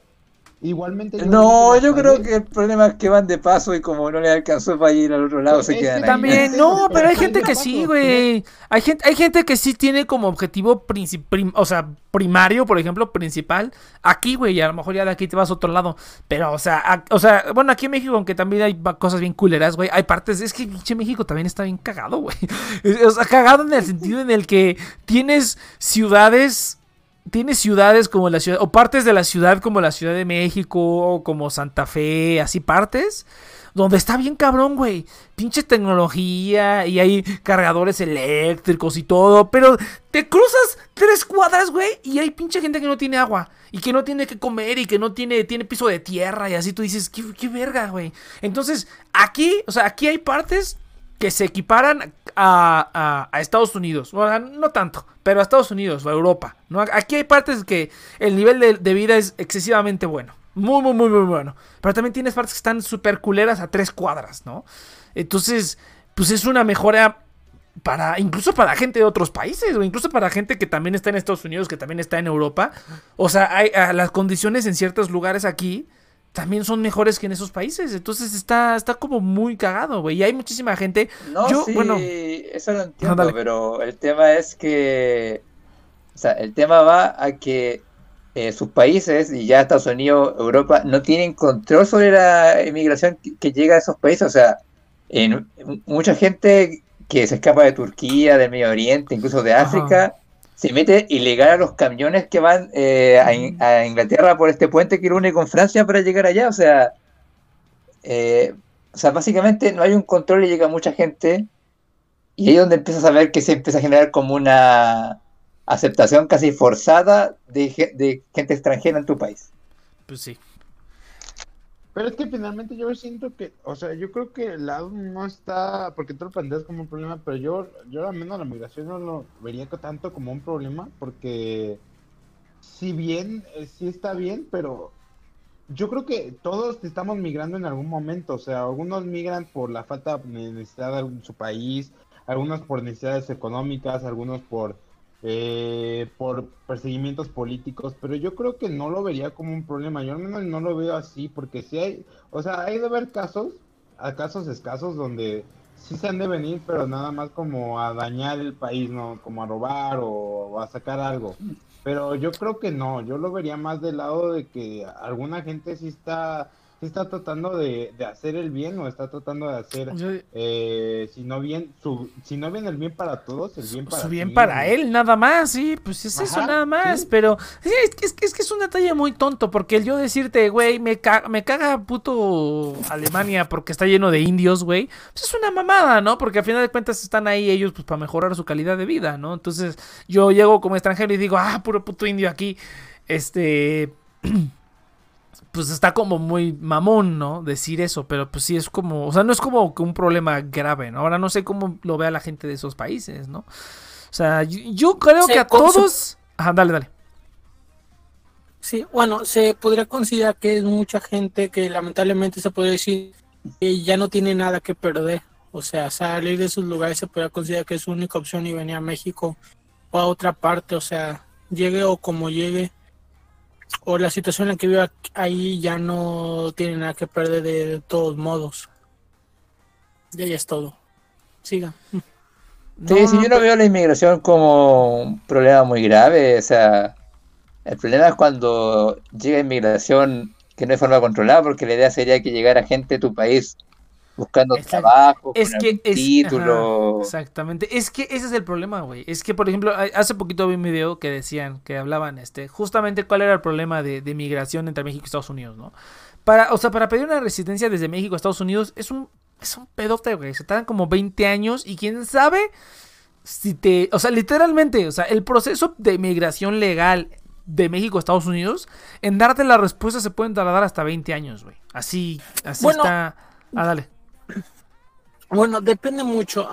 Igualmente. yo No, yo creo que el problema es que van de paso y como no les alcanzó para ir al otro lado, Pues se quedan que ahí. También, no, pero hay gente que sí, güey. Hay gente, hay gente que sí tiene como objetivo prim- o sea, primario, por ejemplo, principal, aquí, güey, y a lo mejor ya de aquí te vas a otro lado. Pero, o sea, a- o sea, bueno, aquí en México, aunque también hay cosas bien culeras, güey, hay partes, es que pinche México también está bien cagado, güey. O sea, cagado en el sentido en el que tienes ciudades tienes ciudades como la ciudad, o partes de la ciudad como la Ciudad de México, o como Santa Fe, así partes, donde está bien cabrón, güey. Pinche tecnología y hay cargadores eléctricos y todo, pero te cruzas tres cuadras, güey, y hay pinche gente que no tiene agua y que no tiene que comer y que no tiene, tiene piso de tierra y así tú dices, qué, qué verga, güey. Entonces, aquí, o sea, aquí hay partes que se equiparan a, a- a Estados Unidos. Bueno, no tanto, pero a Estados Unidos o a Europa. ¿no? Aquí hay partes que el nivel de, vida es excesivamente bueno. Muy, muy, muy, muy bueno. Pero también tienes partes que están súper culeras a tres cuadras, ¿no? Entonces, pues es una mejora para, incluso para gente de otros países, o incluso para gente que también está en Estados Unidos, que también está en Europa. O sea, hay, ah, las condiciones en ciertos lugares aquí también son mejores que en esos países. Entonces está, está como muy cagado, güey. Y hay muchísima gente. No, Yo, sí, bueno, eso lo entiendo, pero el tema es que, o sea, el tema va a que eh, sus países y ya Estados Unidos, Europa, no tienen control sobre la inmigración que, que llega a esos países. O sea, en, mucha gente que se escapa de Turquía, del Medio Oriente, incluso de Ajá. Se mete ilegal a los camiones que van eh, a, In- a Inglaterra por este puente que lo une con Francia para llegar allá. O sea, eh, o sea, básicamente no hay un control y llega mucha gente. Y ahí es donde empiezas a ver que se empieza a generar como una aceptación casi forzada de, de gente extranjera en tu país. pues sí. Pero es que finalmente yo siento que, o sea, yo creo que el lado no está, porque tú lo planteas como un problema, pero yo, yo al menos la migración no lo vería tanto como un problema, porque si bien, eh, sí está bien, pero yo creo que todos estamos migrando en algún momento, o sea, algunos migran por la falta de necesidad de su país, algunos por necesidades económicas, algunos por eh, por perseguimientos políticos, pero yo creo que no lo vería como un problema, yo al menos no lo veo así, porque si hay, o sea, hay de haber casos, a casos escasos donde sí se han de venir, pero nada más como a dañar el país, ¿no? Como a robar o, o a sacar algo. Pero yo creo que no, yo lo vería más del lado de que alguna gente sí está, sí está tratando de, de hacer el bien o está tratando de hacer, Yo- eh, si no bien, su, si no bien el bien para todos, el bien para Su sí bien mismo. para él, nada más, sí, pues es eso nada más, sí. pero sí, es, que- es, que- es que es un detalle muy tonto, porque el yo decirte, güey, me, ca- me caga puto Alemania porque está lleno de indios, güey, pues es una mamada, ¿no? Porque al final de cuentas están ahí ellos pues para mejorar su calidad de vida, ¿no? Entonces yo llego como extranjero y digo, ah, puro puto indio aquí, este... Pues está como muy mamón, ¿no? Decir eso, pero pues sí es como, o sea, no es como que un problema grave, ¿no? Ahora no sé cómo lo vea la gente de esos países, ¿no? O sea, yo, yo creo Se que a todos... Ajá, dale, dale. Sí, bueno, se podría considerar que es mucha gente que lamentablemente se puede decir que ya no tiene nada que perder. O sea, salir de esos lugares se podría considerar que es su única opción y venir a México o a otra parte. O sea, llegue o como llegue, o la situación en la que vive ahí ya no tiene nada que perder de, de todos modos. Ya ya es todo. Siga. Sí, sí, yo no veo la inmigración como un problema muy grave. O sea, el problema es cuando llega inmigración que no es forma controlada, porque la idea sería que llegara gente a tu país buscando Exacto. trabajo, Es con que algún es. título. ajá, exactamente. Es que ese es el problema, güey. Es que, por ejemplo, hace poquito vi un video que decían, que hablaban, este, justamente cuál era el problema de, de migración entre México y Estados Unidos, ¿no? Para, o sea, para pedir una residencia desde México a Estados Unidos es un, es un pedote, güey. Se tardan como 20 años y quién sabe si te. O sea, literalmente, o sea, el proceso de migración legal de México a Estados Unidos, en darte la respuesta se pueden tardar hasta 20 años, güey. Así, así Bueno. está. Ah, dale. Bueno, depende mucho.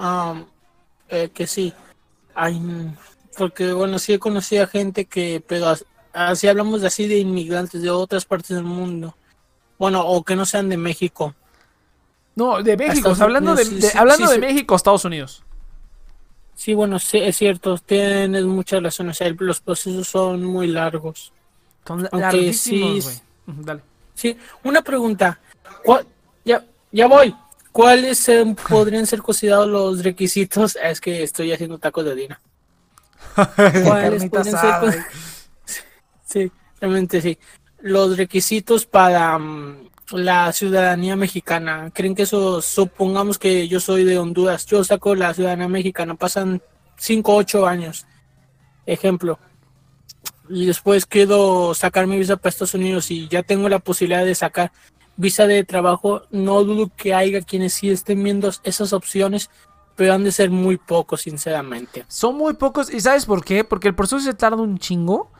eh, que sí. Mm, porque, bueno, sí he conocido a gente que, pero as- así hablamos de así de inmigrantes de otras partes del mundo. Bueno, o que no sean de México. No, de México, Estados hablando, de, Unidos, de- sí, sí, hablando sí, de. México Estados Unidos. Sí, bueno, sí, es cierto, tienes muchas razones. o sea, los procesos son muy largos. Son larguísimos, güey. Dale. Sí, una pregunta. ¿Cuál- ya, ya voy. ¿Cuáles eh, podrían ser considerados los requisitos? Es que estoy haciendo tacos de harina. ¿Cuáles podrían ser con- güey. Sí, realmente sí. Los requisitos para mm, la ciudadanía mexicana. ¿Creen que eso, supongamos que yo soy de Honduras, yo saco la ciudadanía mexicana, pasan 5 8 años, ejemplo, y después quiero sacar mi visa para Estados Unidos y ya tengo la posibilidad de sacar visa de trabajo, no dudo que haya quienes sí estén viendo esas opciones, pero han de ser muy pocos, sinceramente. Son muy pocos. ¿Y sabes por qué? Porque el proceso se tarda un chingo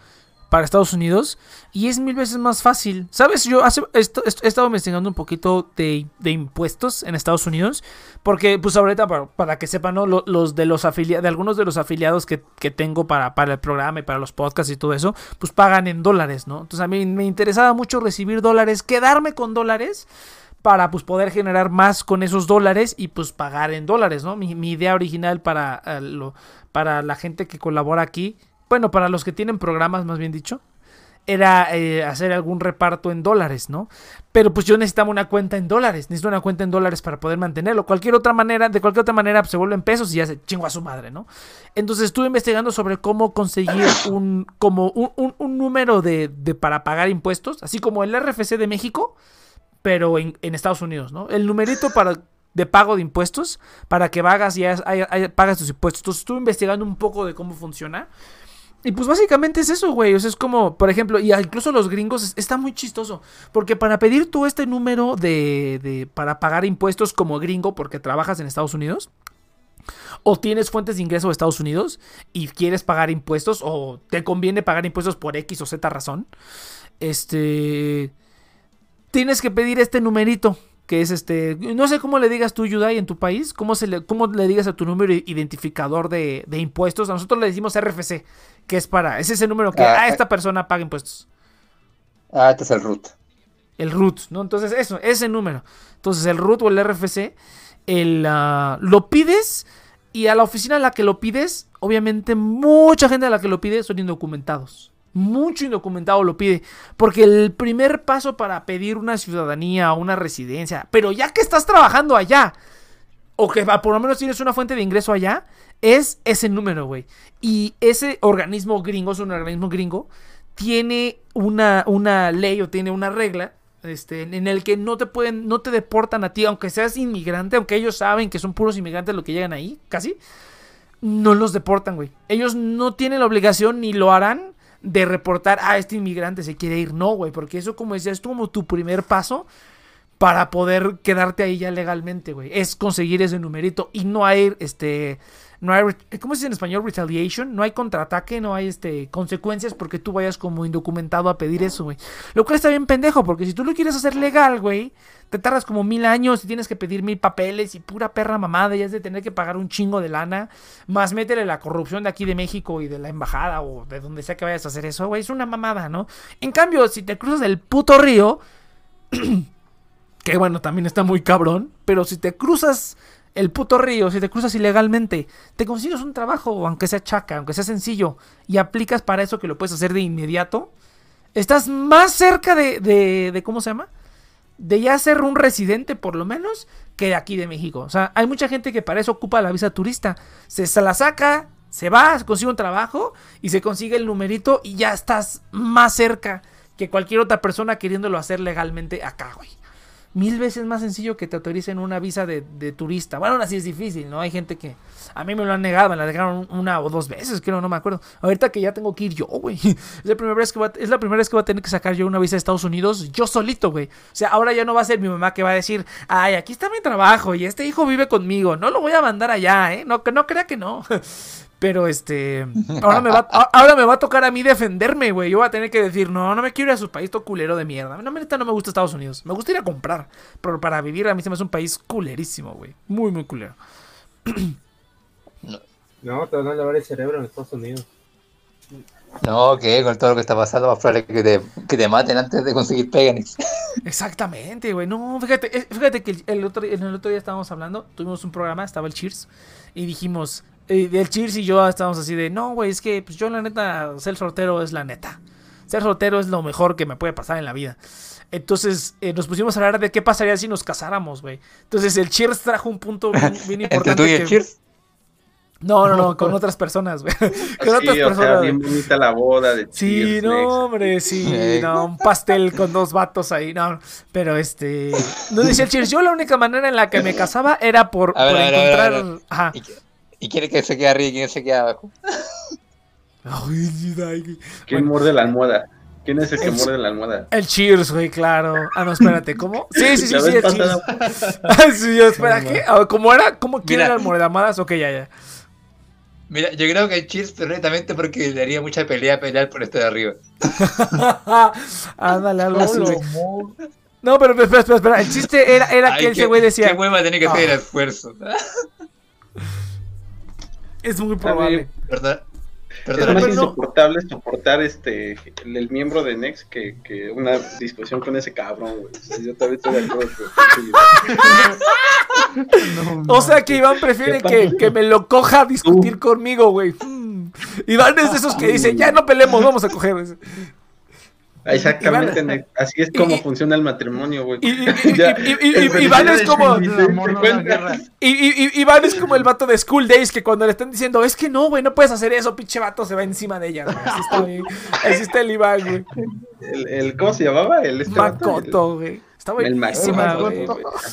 para Estados Unidos y es mil veces más fácil. ¿Sabes? Yo hace, he estado investigando un poquito de, impuestos en Estados Unidos. Porque, pues ahorita, para, que sepan, ¿no? Lo- los de los afiliados, de algunos de los afiliados que, tengo para, el programa y para los podcasts y todo eso, pues pagan en dólares, ¿no? Entonces a mí me interesaba mucho recibir dólares, quedarme con dólares para pues poder generar más con esos dólares y pues pagar en dólares, ¿no? Mi, idea original para, eh, para la gente que colabora aquí, bueno, para los que tienen programas más bien dicho, era eh, hacer algún reparto en dólares, ¿no? Pero pues yo necesitaba una cuenta en dólares, necesito una cuenta en dólares para poder mantenerlo. Cualquier otra manera, de cualquier otra manera pues, se vuelven pesos y ya se chingo a su madre, ¿no? Entonces estuve investigando sobre cómo conseguir un, como un, un- un número de, de para pagar impuestos, así como el RFC de México, pero en, en Estados Unidos, ¿no? El numerito para de pago de impuestos para que vagas y pagas tus impuestos. Entonces estuve investigando un poco de cómo funciona. Y pues básicamente es eso, güey. O sea, es como, por ejemplo, y incluso los gringos es- está muy chistoso. Porque para pedir tú este número de, de- para pagar impuestos como gringo, porque trabajas en Estados Unidos, o tienes fuentes de ingreso de Estados Unidos y quieres pagar impuestos, o te conviene pagar impuestos por X o Z razón, este. Tienes que pedir este numerito. Que es este. No sé cómo le digas tú, Yudai, en tu país. ¿Cómo, se le, cómo le digas a tu número identificador de, de impuestos? A nosotros le decimos RFC. Que es para. Es ese número que. Ah, Ah, esta persona paga impuestos. Ah, este es el root. El root, ¿no? Entonces, eso, ese número. Entonces, el root o el RFC, el, ah, lo pides y a la oficina a la que lo pides, obviamente, mucha gente a la que lo pide son indocumentados. Mucho indocumentado lo pide. Porque el primer paso para pedir una ciudadanía o una residencia, pero ya que estás trabajando allá, o que por lo menos tienes una fuente de ingreso allá, es ese número, güey. Y ese organismo gringo, es un organismo gringo, tiene una, una ley o tiene una regla este, en el que no te pueden, no te deportan a ti, aunque seas inmigrante, aunque ellos saben que son puros inmigrantes los que llegan ahí, casi, no los deportan, güey. Ellos no tienen la obligación ni lo harán de reportar a este inmigrante se quiere ir, no, güey, porque eso como decía, es como tu primer paso para poder quedarte ahí ya legalmente, güey. Es conseguir ese numerito y no hay, este, no hay, re- ¿cómo se dice en español? Retaliation. No hay contraataque, no hay, este, consecuencias porque tú vayas como indocumentado a pedir eso, güey. Lo cual está bien pendejo porque si tú lo quieres hacer legal, güey, te tardas como mil años y tienes que pedir mil papeles y pura perra mamada y has de tener que pagar un chingo de lana. Más métele la corrupción de aquí de México y de la embajada o de donde sea que vayas a hacer eso, güey. Es una mamada, ¿no? En cambio, si te cruzas el puto río, que bueno, también está muy cabrón, pero si te cruzas el puto río, si te cruzas ilegalmente, te consigues un trabajo, aunque sea chaca, aunque sea sencillo, y aplicas para eso que lo puedes hacer de inmediato, estás más cerca de, de, de ¿cómo se llama? De ya ser un residente, por lo menos, que de aquí de México. O sea, hay mucha gente que para eso ocupa la visa turista. Se, se la saca, se va, consigue un trabajo y se consigue el numerito y ya estás más cerca que cualquier otra persona queriéndolo hacer legalmente acá, güey. Mil veces más sencillo que te autoricen una visa de, turista. Bueno, aún así es difícil, ¿no? Hay gente que a mí me lo han negado, me la negaron una o dos veces, creo, no me acuerdo. Ahorita que ya tengo que ir yo, güey. Es la primera vez que es la primera vez que voy a tener que sacar yo una visa de Estados Unidos yo solito, güey. O sea, ahora ya no va a ser mi mamá que va a decir, ay, aquí está mi trabajo y este hijo vive conmigo. No lo voy a mandar allá, ¿eh? No, no crea que no. Pero este. Ahora me, va, a- ahora me va a tocar a mí defenderme, güey. Yo voy a tener que decir, no, no me quiero ir a su país todo culero de mierda. No, neta, no me gusta Estados Unidos. Me gusta ir a comprar. Pero para vivir a mí se me hace un país culerísimo, güey. Muy, muy culero. No, te van a lavar el cerebro en Estados Unidos. No, que con todo lo que está pasando, más probable que te, que te maten antes de conseguir Peganix. Exactamente, güey. No, fíjate, eh, fíjate que el, el otro, en el otro día estábamos hablando, tuvimos un programa, estaba el Cheers, y dijimos, eh, el Cheers y yo estábamos así de, no, güey, es que pues yo la neta, ser soltero es la neta. Ser soltero es lo mejor que me puede pasar en la vida. Entonces eh, nos pusimos a hablar de qué pasaría si nos casáramos, güey. Entonces el Cheers trajo un punto bien, bien Entre importante. tú y el que- Cheers. No, no, no, con otras personas, güey. Con Sí, otras o sea, personas. bien bonita la boda de Sí, Cheers, no, hombre, sí, no, un pastel con dos vatos ahí, no, pero este, no dice el Cheers, yo la única manera en la que me casaba era por, ver, por a ver, a ver, a encontrar, ajá, ¿Y, quién es que se queda arriba y quién se queda abajo? ¿Quién muerde la almohada? ¿Quién es el que El- muerde la almohada? el Cheers, güey, claro, ah, no, espérate, ¿cómo? Sí, sí, sí, sí, el Cheers, sí, yo, espera, ¿qué? A ver, ¿Cómo era? ¿Cómo quién era el Moredamadas? Ok, ya, ya, Mira, yo creo que el Cheers perfectamente porque le daría mucha pelea pelear por esto de arriba. ándale, algo así, güey, no, pero espera, espera, espera, el chiste era, era que Ay, ese güey decía, Qué hueva tiene que Ah. hacer el esfuerzo. es muy probable, ¿Verdad? Es Perdón, más pero no- insoportable soportar este el, el miembro de Nex que, que una discusión con ese cabrón, güey. O sea, yo también estoy de acuerdo con O sea que Iván prefiere ¿Qué que, que me lo coja a discutir conmigo, güey. Hmm. Iván es de esos que dice, ya no peleemos, vamos a coger. Exactamente, Iván-. Así es como y- funciona el matrimonio, güey. Y, y- Ya, Iván es como... Iván es como el vato de School Days que cuando le están diciendo, es que no, güey, no puedes hacer eso, pinche vato, se va encima de ella, güey. Así está, güey. Así está el Iván, güey. El, el- ¿Cómo se llamaba? El este? Makoto, güey. Está El buenísima, güey.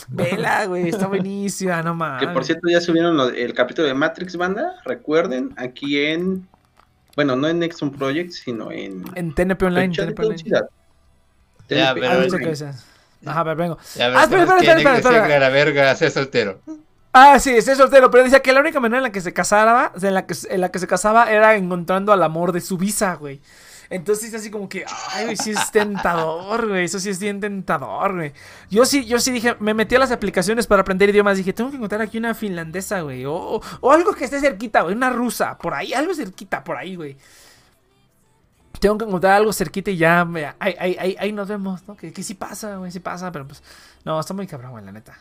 Vela, güey, está buenísima, no mames. que por cierto ya subieron el capítulo de Matrix Banda. Recuerden, aquí en. Bueno, no en Nexon Project, sino en. En TNP Online, TNP Online. Ya, pero- Ah. Ajá, pero vengo. Ya, Ah, espera, pero espera, tiene espera, espera, ser espera. que la verga ser soltero. Ah, sí, es soltero, pero decía que la única manera en la que se casaba, en la que, en la que se casaba era encontrando al amor de su visa, güey. Entonces así como que, ay, güey, sí es tentador, güey, eso sí es bien tentador, güey. Yo sí, yo sí dije, me metí a las aplicaciones para aprender idiomas, dije, tengo que encontrar aquí una finlandesa, güey, o, o- algo que esté cerquita, güey, una rusa, por ahí, algo cerquita, por ahí, güey. Tengo que encontrar algo cerquita y ya, ahí, ahí, ahí, ahí nos vemos, ¿no? Que, que sí pasa, güey, sí pasa, pero pues, no, está muy cabrón, güey, la neta.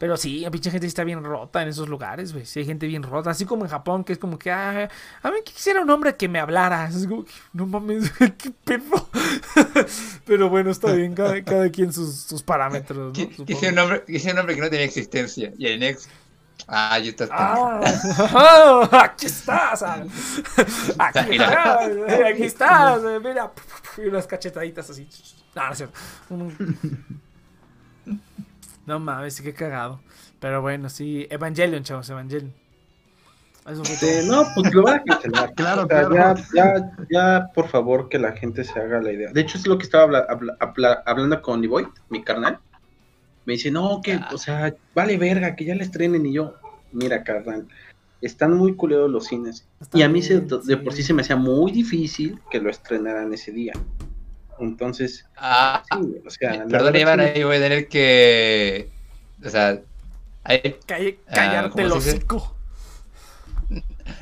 Pero sí, la pinche gente está bien rota en esos lugares, güey. Sí, hay gente bien rota. Así como en Japón, que es como que, ah, a mí quisiera un hombre que me hablara. Es como que, no mames, qué pedo. Pero bueno, está bien, cada, cada quien sus, sus parámetros, ¿no? Quise un nombre, quise un nombre que no tenía existencia. Y el ex. Ah, yo estás. Ah, aquí estás. ah. Aquí Mira. estás, aquí estás. eh, Mira, y unas cachetaditas así. No, no es cierto. No mames, sí que cagado. Pero bueno, sí. Evangelion, chavos, Evangelion. Eso fue Este, no, pues lo van a cancelar. Claro, O sea, claro. Ya, ya, ya, por favor, que la gente se haga la idea. De hecho, es lo que estaba habla- habla- habla- hablando con Levoy, mi carnal. Me dice, no, que, o sea, vale verga, que ya la estrenen. Y yo, mira, carnal, están muy culeros los cines. Está y a mí se- de por sí. se me hacía muy difícil que lo estrenaran ese día. Entonces, Ah, sí, o sea, la perdón, Iván, sí- ahí voy a tener que. O sea. ahí- Ah, Callarte el hocico.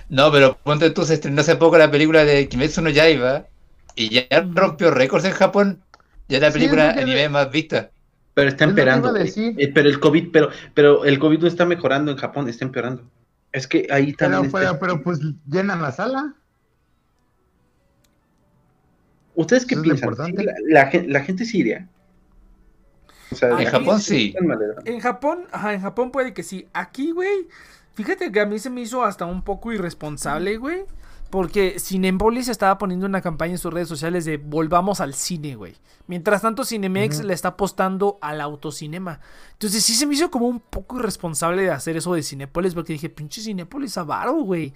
No, pero ponte tú, se estrenó hace poco la película de Kimetsu no Yaiba. Y ya rompió récords en Japón. Ya es la Sí, película que anime más vista. Pero está empeorando. decir. Eh, pero el COVID, pero, pero el COVID no está mejorando en Japón, está empeorando. Es que ahí también. Pero, está- pero, pero pues llenan la sala. ¿Ustedes qué piensan? importante. ¿Sí, la, la gen- la gente sí iría? O sea, En la Japón sí. en. En Japón, ajá, en Japón puede que sí. Aquí, güey, fíjate que a mí se me hizo hasta un poco irresponsable, güey. Porque Cinepolis estaba poniendo una campaña en sus redes sociales de volvamos al cine, güey. Mientras tanto, Cinemex Ujú. le está apostando al autocinema. Entonces sí se me hizo como un poco irresponsable de hacer eso de Cinepolis, porque dije, pinche Cinepolis avaro, güey.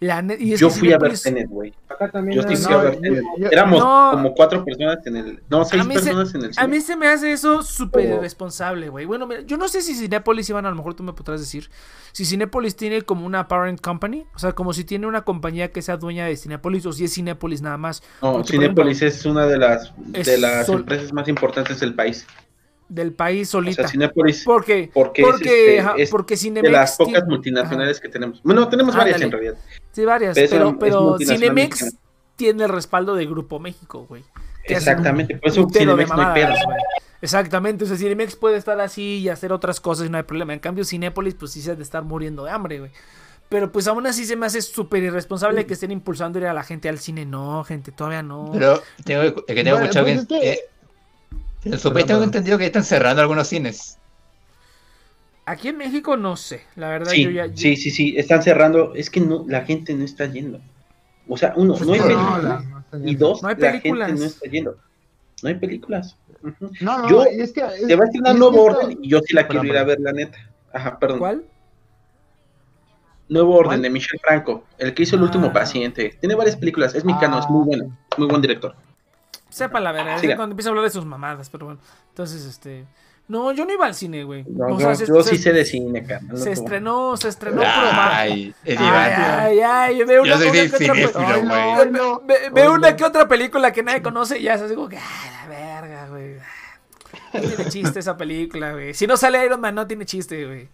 La ne- y es Yo fui a ver Tenet, güey. Acá también Yo sí fui a ver Tenet. yo- Éramos No. como cuatro personas en el. No, seis A se- personas en el A cine. mí se me hace eso súper irresponsable, güey. Bueno, mira, yo no sé si Cinépolis, Iván, a lo mejor tú me podrás decir. Si Cinépolis tiene como una parent company, o sea, como si tiene una compañía que sea dueña de Cinépolis o si es Cinépolis nada más. No, Porque, Cinépolis es una de las, de las sol- empresas más importantes del país. Del país O solita. sea, Cinépolis, ¿Por qué? porque, Porque, es, ajá, este, es porque de Cinemex las pocas tiene- multinacionales que tenemos. Bueno, tenemos varias en realidad. Sí, varias. Pero Pero, pero Cinemex mexicana. tiene el respaldo de Grupo México, güey. Exactamente, un por eso Cinemex no hay mamadas, pedo. güey. Exactamente, o sea, Cinemex puede estar así y hacer otras cosas y no hay problema. En cambio, Cinépolis, pues sí se ha de estar muriendo de hambre, güey. Pero pues aún así se me hace súper irresponsable que estén impulsando ir a la gente al cine. No, gente, todavía no. Pero tengo, es que tengo Bueno, escuchado pues que, es que- eh, su país tengo entendido que están cerrando algunos cines. Aquí en México no sé, la verdad Sí, yo ya... yo- sí, sí, sí, están cerrando. Es que no, la gente no está yendo. O sea, uno, no hay No, películas. la- no está y dos, No hay la gente no está yendo. No hay películas. Ujú. No, no, Yo- es que. es- Te va a nuevo que esto- orden y yo sí la quiero ir a ver, la neta. Ajá, perdón. ¿Cuál? Nuevo orden ¿Cuál? de Michel Franco, el que hizo el último Ah. paciente. Tiene varias películas, es mexicano, es muy Ah. bueno, muy buen director. Sepa la verdad, es cuando empieza a hablar de sus mamadas, pero bueno. Entonces, este... No, yo no iba al cine, güey. No, O yo, se- se- sí sé de cine, carnal. Se estrenó, se estrenó Ay, Ay, ay, ay, veo Yo una, que otra, cinéfilo, pe- Ay, no, ve- una que otra película que nadie conoce y ya como que, ay, la verga, güey. No tiene chiste esa película, güey. Si no sale Iron Man, no tiene chiste, güey.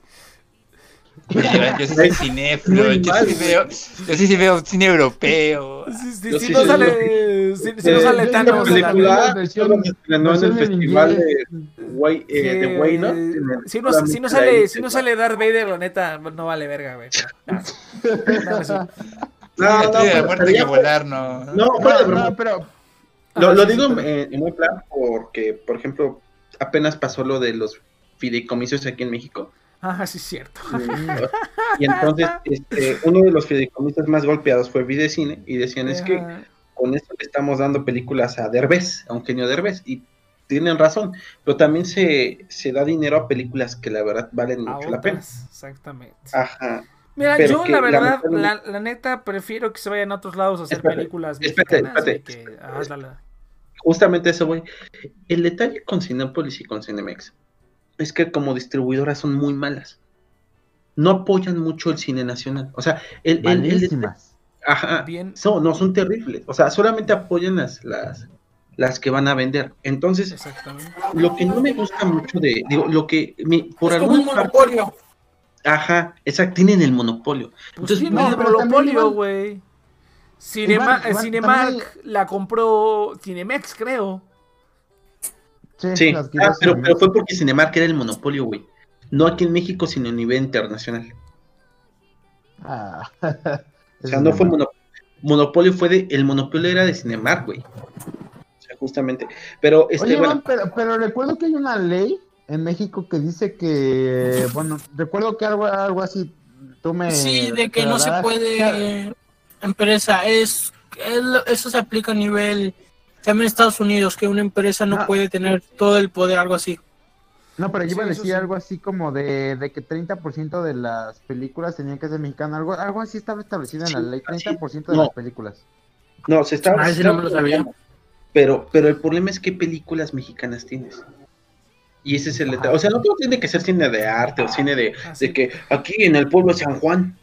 Yo sí soy cinéfilo, yo sí veo, yo sí, sí veo cine europeo. Si, si- si sí no sale, si, si no sale Thanos, yo- la- versión- en el en festival de Guay, eh, de que- Guay, ¿no? si no, si no sale, si no sale Darth Vader, la neta, no vale verga, güey. No, no, pero- pero volar no. No, no, pero. Lo, Ah, lo digo en, pero- en buen plan porque, por ejemplo, apenas pasó lo de los fideicomisos aquí en México. Ah, sí, es cierto. Y entonces, este, uno de los fideicomisas más golpeados fue Videcine y decían es que con esto le estamos dando películas a Derbez, a Eugenio Derbez, y tienen razón, pero también se, se da dinero a películas que la verdad valen mucho la pena. exactamente. Ajá. Mira, pero yo la verdad, la, neta, prefiero que se vayan a otros lados a hacer Espérate, películas espérate, espérate. que- ah. Justamente eso, güey. El detalle con Cinépolis y con Cinemex es que como distribuidoras son muy malas. No apoyan mucho el cine nacional. O sea, el, el- el- Malísimas. ajá, Bien. son, no, son terribles. O sea, solamente apoyan las, las, las que van a vender. Entonces, lo que no me gusta mucho de, digo, lo que mi- por es como un alguna parte, monopolio. ajá, exacto, tienen el monopolio. Pues Entonces, no, el monopolio, güey. Cinema, Cinemark también- la compró Cinemex, creo. Sí, las ah, pero, pero fue porque Cinemark era el monopolio, güey. No aquí en México, sino a nivel internacional. Ah, O sea, no fue mono- monopolio, fue de, el monopolio era de Cinemark, güey. O sea, justamente. Pero, este, Oye, bueno, Iván, pero, pero recuerdo que hay una ley en México que dice que, bueno, recuerdo que algo, algo así, tú me... Sí, de que no se puede empresa, es, es lo- eso se aplica a nivel también en Estados Unidos, que una empresa no puede tener todo el poder, algo así. No, pero yo iba a decir sí. algo así como de, de que 30% de las películas tenían que ser mexicanas, algo, algo así estaba establecido en la ley, así, 30% de no. las películas. no, se estaba. Ah, ese no me lo sabía. Pero, pero el problema es qué películas mexicanas tienes. Y ese es el detalle. O sea, no todo tiene que ser cine de arte o cine de, Ah, de que aquí en el pueblo de San Juan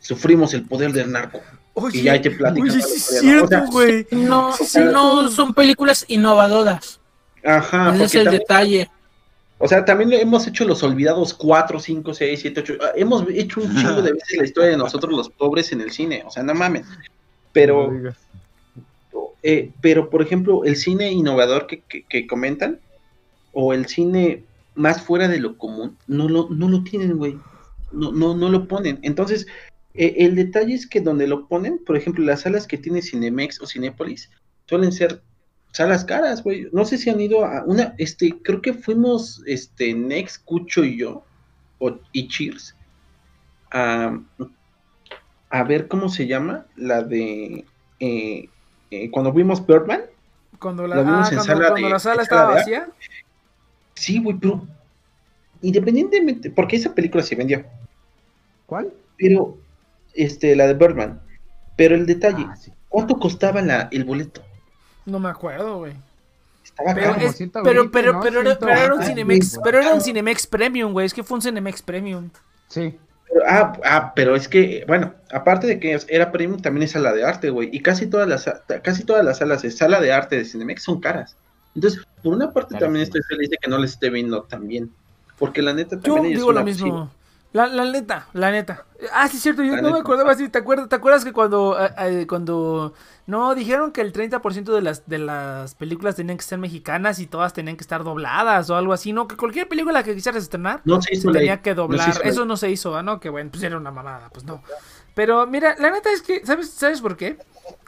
sufrimos el poder del narco. Oye, Y ya oye, sí es historia, ¿no? O sea. No, Sí, sí, no son películas innovadoras. Ajá, Ese es el también- detalle. O sea, también hemos hecho los olvidados 4, 5, 6, 7, 8. Hemos hecho un chingo de veces la historia de nosotros los pobres en el cine. O sea, no mames. Pero, eh, pero por ejemplo, el cine innovador que, que- que comentan, o el cine más fuera de lo común, no lo, no lo tienen, güey. No, no, no lo ponen. Entonces, eh, el detalle es que donde lo ponen, por ejemplo, las salas que tiene Cinemex o Cinépolis, suelen ser salas caras, güey. No sé si han ido a una, este, creo que fuimos, este, Nex, Cucho y yo, o, y Cheers, a, a ver cómo se llama, la de eh, eh, cuando vimos Birdman. Cuando la, vimos ah, en cuando, sala cuando de- la sala en estaba sala vacía. Sí, güey, pero independientemente, porque esa película se vendió, ¿Cuál? pero este, la de Birdman, pero el detalle, Ah, sí. ¿cuánto costaba la, el boleto? No me acuerdo, güey. Estaba Pero, caro. como es- 120, pero, pero, ¿no? pero, era, pero era un 120. Cinemex, pero era un Cinemex Premium, güey. Es que fue un Cinemex Premium. Sí. Pero- ah, ah, pero es que, bueno, aparte de que era premium, también es sala de arte, güey. Y casi todas las casi todas las salas de sala de arte de Cinemex son caras. Entonces, por una parte Claro, también sí. estoy feliz de que no les esté viendo tan bien. Porque la neta Yo también ellos digo son lo abusivos. mismo. La, la neta, la neta. Ah, sí, es cierto, yo La no me acordaba así. ¿Te acuerdas, ¿Te acuerdas que cuando, eh, eh, cuando... No, dijeron que el 30% de las, de las películas tenían que ser mexicanas y todas tenían que estar dobladas o algo así, ¿no? Que cualquier película que quisieras estrenar No se hizo tenía que No se doblar. hizo ley. Eso no se hizo. ¿no? Que bueno, pues era una mamada, pues no. Pero mira, la neta es que, ¿sabes, ¿sabes por qué?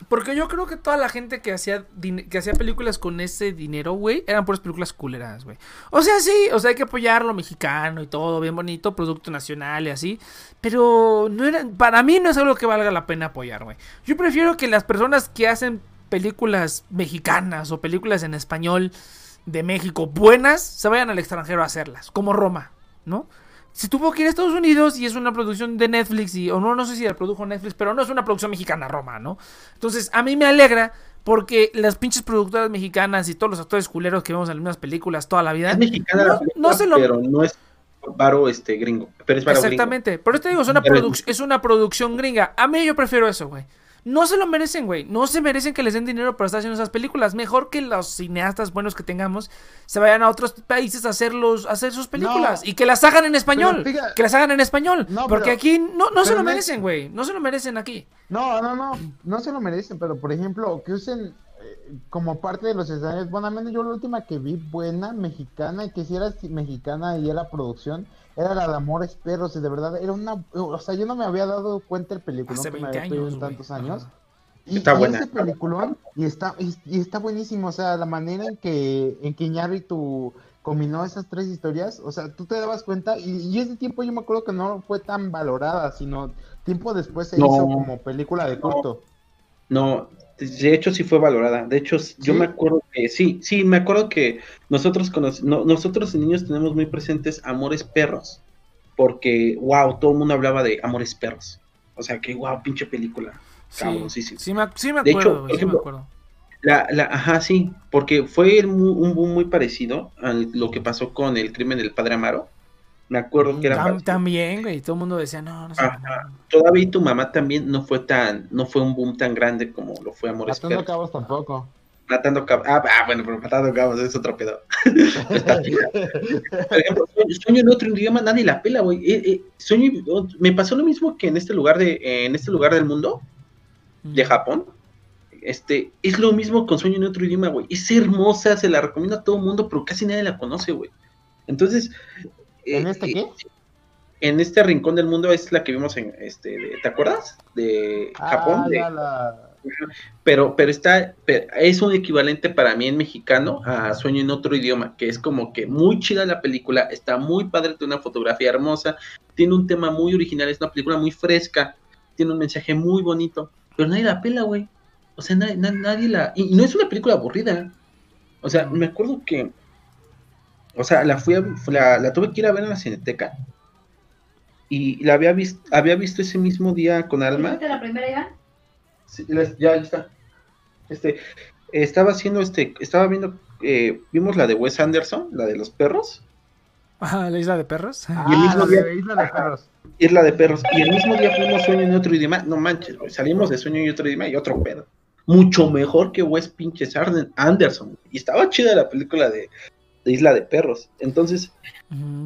Porque yo creo que toda la gente que hacía, que hacía películas con ese dinero, güey, eran puras películas culeras, güey. O sea, sí, o sea, hay que apoyar lo mexicano y todo, bien bonito, producto nacional y así. Pero no era, para mí no es algo que valga la pena apoyar, güey. Yo prefiero que las personas que hacen películas mexicanas o películas en español de México buenas se vayan al extranjero a hacerlas, como Roma, ¿no? Se tuvo que ir a Estados Unidos y es una producción de Netflix y o no no sé si la produjo Netflix, pero no es una producción mexicana Roma, ¿no? Entonces, a mí me alegra porque las pinches productoras mexicanas y todos los actores culeros que vemos en las mismas películas toda la vida Es mexicana no, la película, no se lo pero no es varo este gringo. Pero es varo gringo. Exactamente. Por eso te digo, es una, Pero- es una producción gringa. A mí yo prefiero eso, güey. No se lo merecen, güey. No se merecen que les den dinero para estar haciendo esas películas. Mejor que los cineastas buenos que tengamos se vayan a otros países a hacer, los, a hacer sus películas. No. y que las hagan en español. Que las hagan en español. No, porque pero- aquí no, no se lo merecen, güey. No se lo merecen aquí. No, no, no, no se lo merecen, pero por ejemplo, que usen eh, como parte de los escenarios, bueno, al menos yo la última que vi buena, mexicana, y que si era mexicana y era producción, era la de Amores Perros, y de verdad, era una, o sea, yo no me había dado cuenta el peliculón Hace que me 20 había pedido años, en tantos años. Y, Está y buena. ese peliculón, y está, y, y está buenísimo, o sea, la manera en que, en que Iñárritu combinó esas tres historias, o sea, tú te dabas cuenta, y, y ese tiempo yo me acuerdo que no fue tan valorada, sino tiempo después se No. hizo como película de culto. No, de hecho sí fue valorada. De hecho, yo ¿Sí? me acuerdo que sí, sí, me acuerdo que nosotros no- nosotros niños tenemos muy presentes Amores Perros, porque wow, todo el mundo hablaba de Amores Perros. O sea, que wow, pinche película. Sí, Cabroncísimo. sí, me, sí me De acuerdo, hecho, por Sí me acuerdo. La, la, ajá, sí, porque fue un boom muy parecido a lo que pasó con el crimen del padre Amaro. Me acuerdo que era Tam- también, güey. Todo el mundo decía, no, no sé. Ajá. Todavía y tu mamá también no fue tan, no fue un boom tan grande como lo fue Amores Matando Perros. cabos tampoco. Matando cabos. Ah, ah, bueno, pero matando cabos es otro pedo. Está chida. Por ejemplo, sueño, en otro idioma, nadie la pela, güey. Eh, eh, sueño, me pasó lo mismo que en este lugar de, eh, en este lugar del mundo, de Japón. Este, es lo mismo con Sueño en otro idioma, güey. Es hermosa, se la recomiendo a todo el mundo, pero casi nadie la conoce, güey. Entonces, ¿En eh, este eh, qué? En este rincón del mundo es la que vimos en este, de- ¿te acuerdas? De Japón. Ah, de- la, la- pero, pero está, pero es un equivalente para mí en mexicano a Sueño en otro idioma, que es como que muy chida la película, está muy padre, tiene una fotografía hermosa, tiene un tema muy original, es una película muy fresca, tiene un mensaje muy bonito, pero nadie la pela, güey. O sea, nadie, na- nadie la... Y no es una película aburrida. O sea, me acuerdo que... O sea, la fui a- la, la tuve que ir a ver en la Cineteca. Y la había visto, había visto ese mismo día con Alma. ¿Viste la primera ya? Sí, las- ya, ya está. Este, estaba haciendo este, estaba viendo, eh, vimos la de Wes Anderson, la de los perros, Ajá, la isla de perros. Y el Ah, mismo la día- de Isla de Perros. Isla de Perros, y el mismo día fuimos Sueño en otro idioma, no manches, güey, salimos de Sueño en otro idioma y otro pedo. Mucho mejor que Wes pinches Anderson. Y estaba chida la película de Isla de Perros. Entonces,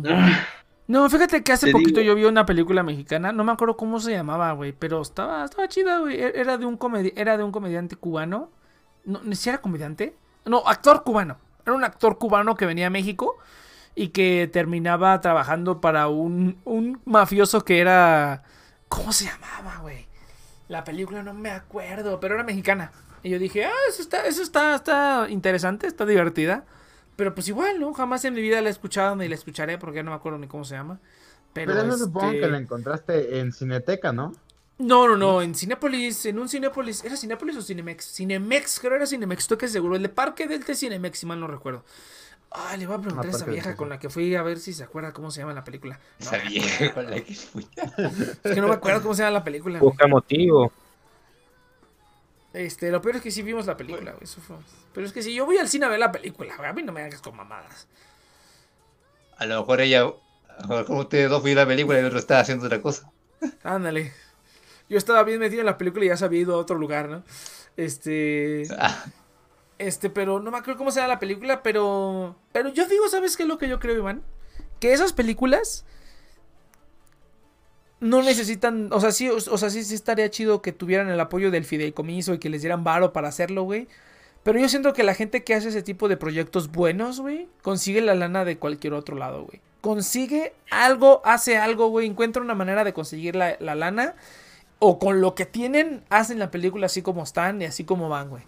ah, No, fíjate que hace poquito digo. yo vi una película mexicana, no me acuerdo cómo se llamaba, güey, pero estaba, estaba chida, güey. e- Era de un comedi era de un comediante cubano. No, ¿ni si era comediante? No, actor cubano. Era un actor cubano que venía a México y que terminaba trabajando para un, un mafioso que era. ¿Cómo se llamaba, güey? La película no me acuerdo, pero era mexicana. Y yo dije, ah, eso está, eso está, está interesante, está divertida. Pero pues igual, ¿no? Jamás en mi vida la he escuchado ni la escucharé porque no me acuerdo ni cómo se llama. Pero, Pero eso supongo este, que la encontraste en Cineteca, ¿no? No, no, no, en Cinépolis, en un Cinépolis, ¿era Cinépolis o Cinemex? Cinemex, creo era Cinemex, estoy que seguro, el de Parque Delta es Cinemex, si mal no recuerdo. Ay, le voy a preguntar a esa vieja con la que fui a ver si se acuerda cómo se llama la película. No, Esa vieja con la que fui. es que no me acuerdo cómo se llama la película. Busca motivo. Este, lo peor es que sí vimos la película, güey, eso fue. Pero es que si yo voy al cine a ver la película, güey, a mí no me hagas con mamadas. A lo mejor ella, a lo mejor ustedes dos vieron la película y el otro estaba haciendo otra cosa. Ándale. Yo estaba bien metido en la película y ya se había ido a otro lugar, ¿no? Este. Ah, Este, pero no me acuerdo cómo se llama la película, pero. Pero yo digo, ¿sabes qué es lo que yo creo, Iván? Que esas películas. No necesitan. O sea, sí, o, sea, sí, sí estaría chido que tuvieran el apoyo del fideicomiso y que les dieran varo para hacerlo, güey. Pero yo siento que la gente que hace ese tipo de proyectos buenos, güey, consigue la lana de cualquier otro lado, güey. Consigue algo, hace algo, güey. Encuentra una manera de conseguir la, la lana. O con lo que tienen, hacen la película así como están y así como van, güey.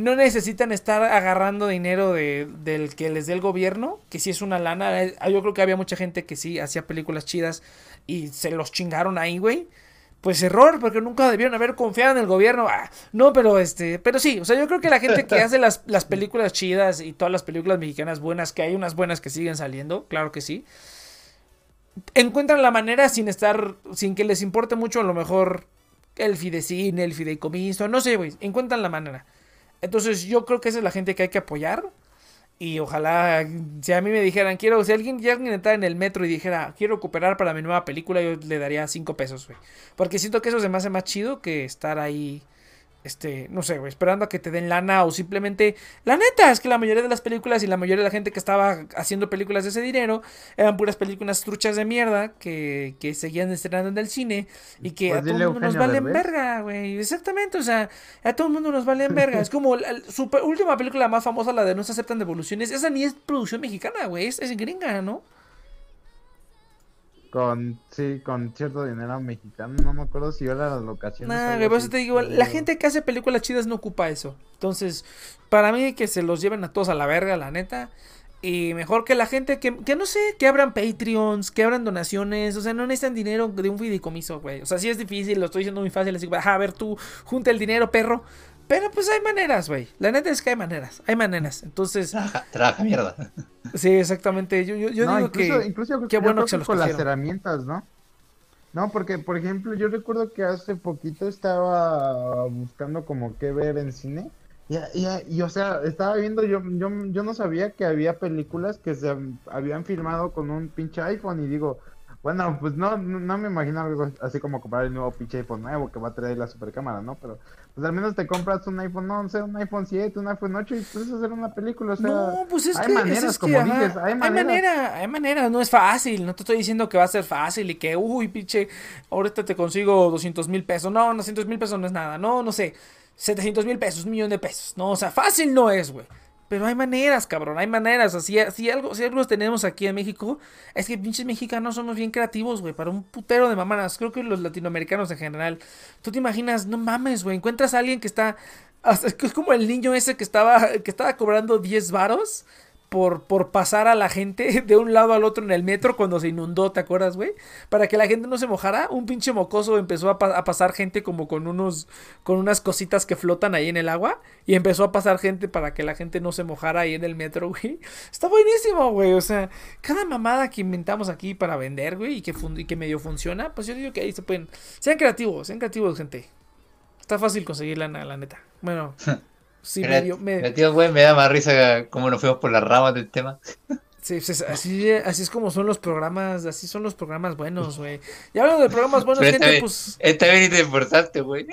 No necesitan estar agarrando dinero de, del que les dé el gobierno, que si es una lana. eh, Yo creo que había mucha gente que sí hacía películas chidas y se los chingaron ahí, güey. Pues error, porque nunca debieron haber confiado en el gobierno. Ah, no, pero este, pero sí, o sea, yo creo que la gente que hace las, las películas chidas y todas las películas mexicanas buenas, que hay unas buenas que siguen saliendo, claro que sí. Encuentran la manera sin estar, sin que les importe mucho a lo mejor el fidecine, el fideicomiso, no sé, güey, encuentran la manera. Entonces yo creo que esa es la gente que hay que apoyar. Y ojalá, si a mí me dijeran, quiero, si alguien ya entrara en el metro y dijera, quiero cooperar para mi nueva película, yo le daría cinco pesos, güey. Porque siento que eso se me hace más chido que estar ahí, este, no sé, güey, esperando a que te den lana o simplemente... La neta es que la mayoría de las películas y la mayoría de la gente que estaba haciendo películas de ese dinero eran puras películas truchas de mierda que, que seguían estrenando en el cine y que Pues a todo el mundo nos valen verga, güey. Exactamente, o sea, a todo el mundo nos valen verga. Es como la- su última película más famosa, la de No se aceptan devoluciones. Esa ni es producción mexicana, güey, es, es gringa, ¿no? Con, sí, con cierto dinero mexicano, no me acuerdo si era la locación. Nah, por eso te digo, la gente que hace películas chidas no ocupa eso. Entonces, para mí que se los lleven a todos a la verga, la neta. Y mejor que la gente que, que no sé, que abran Patreons, que abran donaciones, o sea, no necesitan dinero de un fideicomiso, güey. O sea, sí es difícil, lo estoy diciendo muy fácil, así, "Ajá, a ver, tú junta el dinero, perro. Pero pues hay maneras, güey. La neta es que hay maneras, hay maneras. Entonces, trabaja, trabaja mierda. sí, exactamente. Yo, yo, yo no, digo incluso, que incluso yo- qué yo bueno creo que se los con las herramientas, ¿no? No, porque, por ejemplo, yo recuerdo que hace poquito estaba buscando como qué ver en cine. Y, y, y, o sea, estaba viendo, yo, yo, yo no sabía que había películas que se habían filmado con un pinche iPhone y digo, bueno, pues no, no, no me imagino algo así como comprar el nuevo pinche iPhone nuevo que va a traer la super cámara, ¿no? Pero pues al menos te compras un iPhone 11, un iPhone 7, un iPhone 8 y puedes hacer una película, o sea, No, pues es hay que, maneras, es que, como ajá, dices, hay hay maneras. manera, hay manera, no es fácil, no te estoy diciendo que va a ser fácil y que, uy, pinche, ahorita te consigo 200 mil pesos, no, 200 mil pesos no es nada, no, no sé, 700 mil pesos, un millón de pesos, no, o sea, fácil no es, güey. Pero hay maneras, cabrón, hay maneras. Así, si algo, si algo tenemos aquí en México, es que pinches mexicanos somos bien creativos, güey, para un putero de mamadas. Creo que los latinoamericanos en general. Tú te imaginas, no mames, güey, encuentras a alguien que está. Es como el niño ese que estaba, que estaba cobrando 10 varos por, por pasar a la gente de un lado al otro en el metro cuando se inundó, ¿te acuerdas, güey? Para que la gente no se mojara, un pinche mocoso empezó a, pa- a pasar gente como con unos, con unas cositas que flotan ahí en el agua y empezó a pasar gente para que la gente no se mojara ahí en el metro, güey. Está buenísimo, güey, o sea, cada mamada que inventamos aquí para vender, güey, y que, y medio funciona, pues yo digo que ahí se pueden, sean creativos, sean creativos, gente. Está fácil conseguir la neta. Bueno, sí, me- Creativo, güey, me da más risa como nos fuimos por las ramas del tema. Sí, pues, así, así es como son los programas, así son los programas buenos, güey. Y hablando de programas buenos, Pero esta gente, vez, pues... esta vez ni te importaste, güey.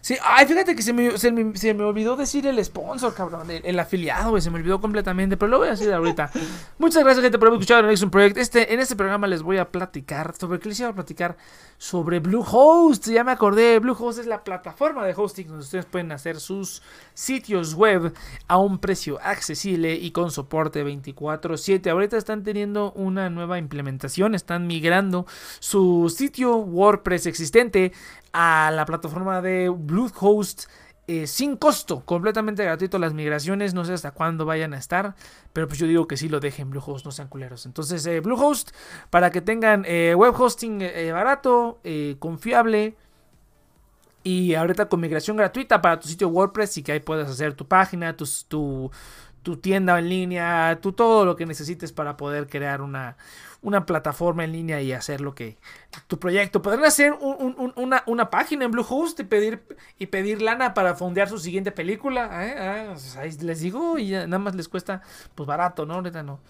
Sí, ay, fíjate que se me, se me, se me olvidó decir el sponsor, cabrón, el, el afiliado, güey, se me olvidó completamente, pero lo voy a decir ahorita. Muchas gracias, gente, por haber escuchado el Nexon Project. Este, en este programa les voy a platicar, ¿sobre qué les iba a platicar? Sobre Bluehost, ya me acordé, Bluehost es la plataforma de hosting donde ustedes pueden hacer sus sitios web a un precio accesible y con soporte 24/7. Ahorita están teniendo una nueva implementación, están migrando su sitio WordPress existente a la plataforma de Bluehost eh, sin costo, completamente gratuito las migraciones, no sé hasta cuándo vayan a estar, pero pues yo digo que sí lo dejen Bluehost, no sean culeros. Entonces, eh, Bluehost, para que tengan eh, web hosting eh, barato, confiable Y ahorita con migración gratuita para tu sitio WordPress y que ahí puedes hacer tu página, tus- tu, tu tienda en línea, tu, todo lo que necesites para poder crear una, una plataforma en línea y hacer lo que tu proyecto. Podrán hacer un- un- un- una, una página en Bluehost y pedir, y pedir lana para fondear su siguiente película. ¿eh? Ah, pues ahí les digo y nada más les cuesta pues barato, ¿no? Ahorita no.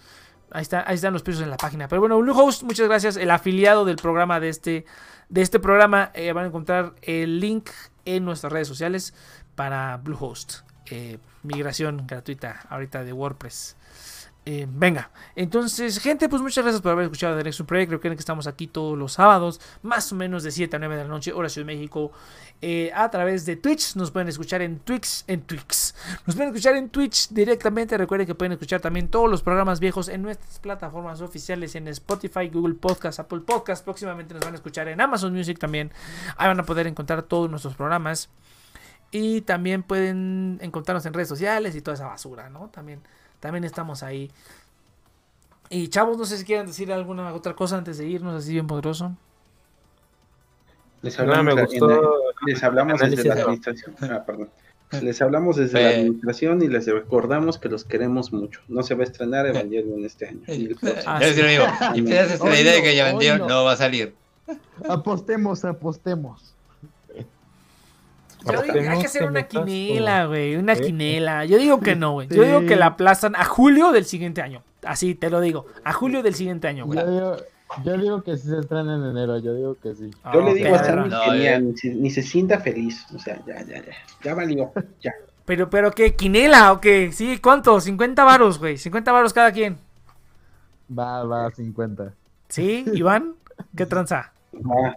Ahí, está, ahí están los precios en la página. Pero bueno, Bluehost, muchas gracias. El afiliado del programa de este, de este programa eh, van a encontrar el link en nuestras redes sociales para Bluehost. Eh, migración gratuita ahorita de WordPress. Eh, venga, entonces, gente, pues muchas gracias por haber escuchado The Next Project. Recuerden que estamos aquí todos los sábados, más o menos de 7 a 9 de la noche, hora Ciudad de México, eh, a través de Twitch. Nos pueden escuchar en Twix, en Twix. Nos pueden escuchar en Twitch directamente. Recuerden que pueden escuchar también todos los programas viejos en nuestras plataformas oficiales en Spotify, Google Podcast, Apple Podcast. Próximamente nos van a escuchar en Amazon Music también. Ahí van a poder encontrar todos nuestros programas. Y también pueden encontrarnos en redes sociales y toda esa basura, ¿no? También, también estamos ahí. Y chavos, no sé si quieren decir alguna otra cosa antes de irnos así bien poderoso. Les No, hablamos, me gustó les hablamos desde la administración. Ah, perdón. Les hablamos desde la administración y les recordamos que los queremos mucho. No se va a estrenar Evangelion este año. Ah. Y la idea de que vendió, no. no va a salir. Apostemos, apostemos. Yo digo que hay que hacer una quinela, güey. Una Sí. quinela. Yo digo que no, güey. Yo digo que la aplazan a julio del siguiente año. Así te lo digo. A julio del siguiente año, güey. Yo digo, yo digo que sí se estrena en enero, yo digo que sí. Yo Ah, le digo a. Sammy No, que ni, eh. ni se, ni se sienta feliz. O sea, ya, ya, ya. Ya valió. Ya. Pero, pero, ¿qué? ¿Quinela o qué? Sí, ¿cuánto? 50 varos, güey. 50 varos cada quien. Va, va, 50. ¿Sí, Iván? ¿Qué tranza? Ah,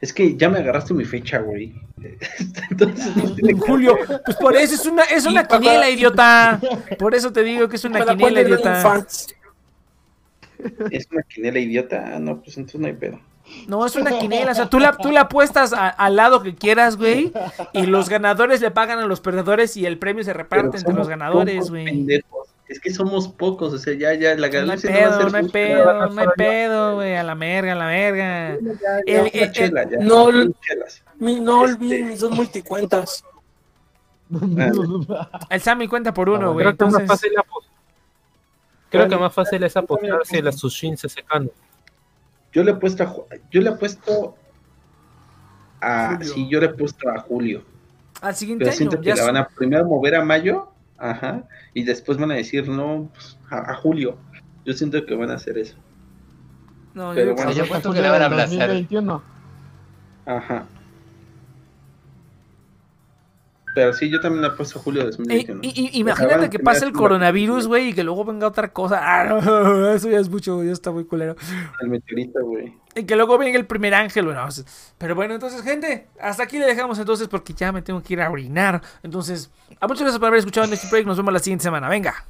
es que ya me agarraste mi fecha, güey. Entonces, no que- julio. Pues por eso es una, es una para- quiniela, idiota. Por eso te digo que es una quiniela, idiota. es una quinela idiota. Ah, no, pues entonces no hay pedo. No, es una quiniela. O sea, tú la, tú la apuestas a- al lado que quieras, güey. Y los ganadores le pagan a los perdedores y el premio se reparte entre los ganadores, güey. pendejos. Es que somos pocos, o sea, ya, ya, la No hay ganancia no va a pedo, ser no hay pedo, no hay pedo, güey. A la merga, a la merga. No, chelas. Mi- no Este- olviden dos multicuentas. El Sammy cuenta por uno, güey. Creo que más fácil es apostar si la Sushin se secando. Yo le he puesto a, yo le he puesto a, Julio. sí, yo le he puesto a Julio. al siguiente Pero año. siento que Ya la van a primero mover a mayo, ajá, y después van a decir no, pues, a, a julio. Yo siento que van a hacer eso. No, yo pero que bueno, yo cuento que la van a aplazar. 2021. Ajá. Pero sí, yo también le he puesto a julio de Y- 2021. y- imagínate que pase el coronavirus, güey, y que luego venga otra cosa. Ah, no, eso ya es mucho, ya está muy culero. El meteorito, güey. Y que luego venga el primer ángel, bueno. Pero bueno, entonces, gente, hasta aquí le dejamos entonces porque ya me tengo que ir a orinar. Entonces, a muchas gracias por haber escuchado Next Break. Nos vemos la siguiente semana. Venga.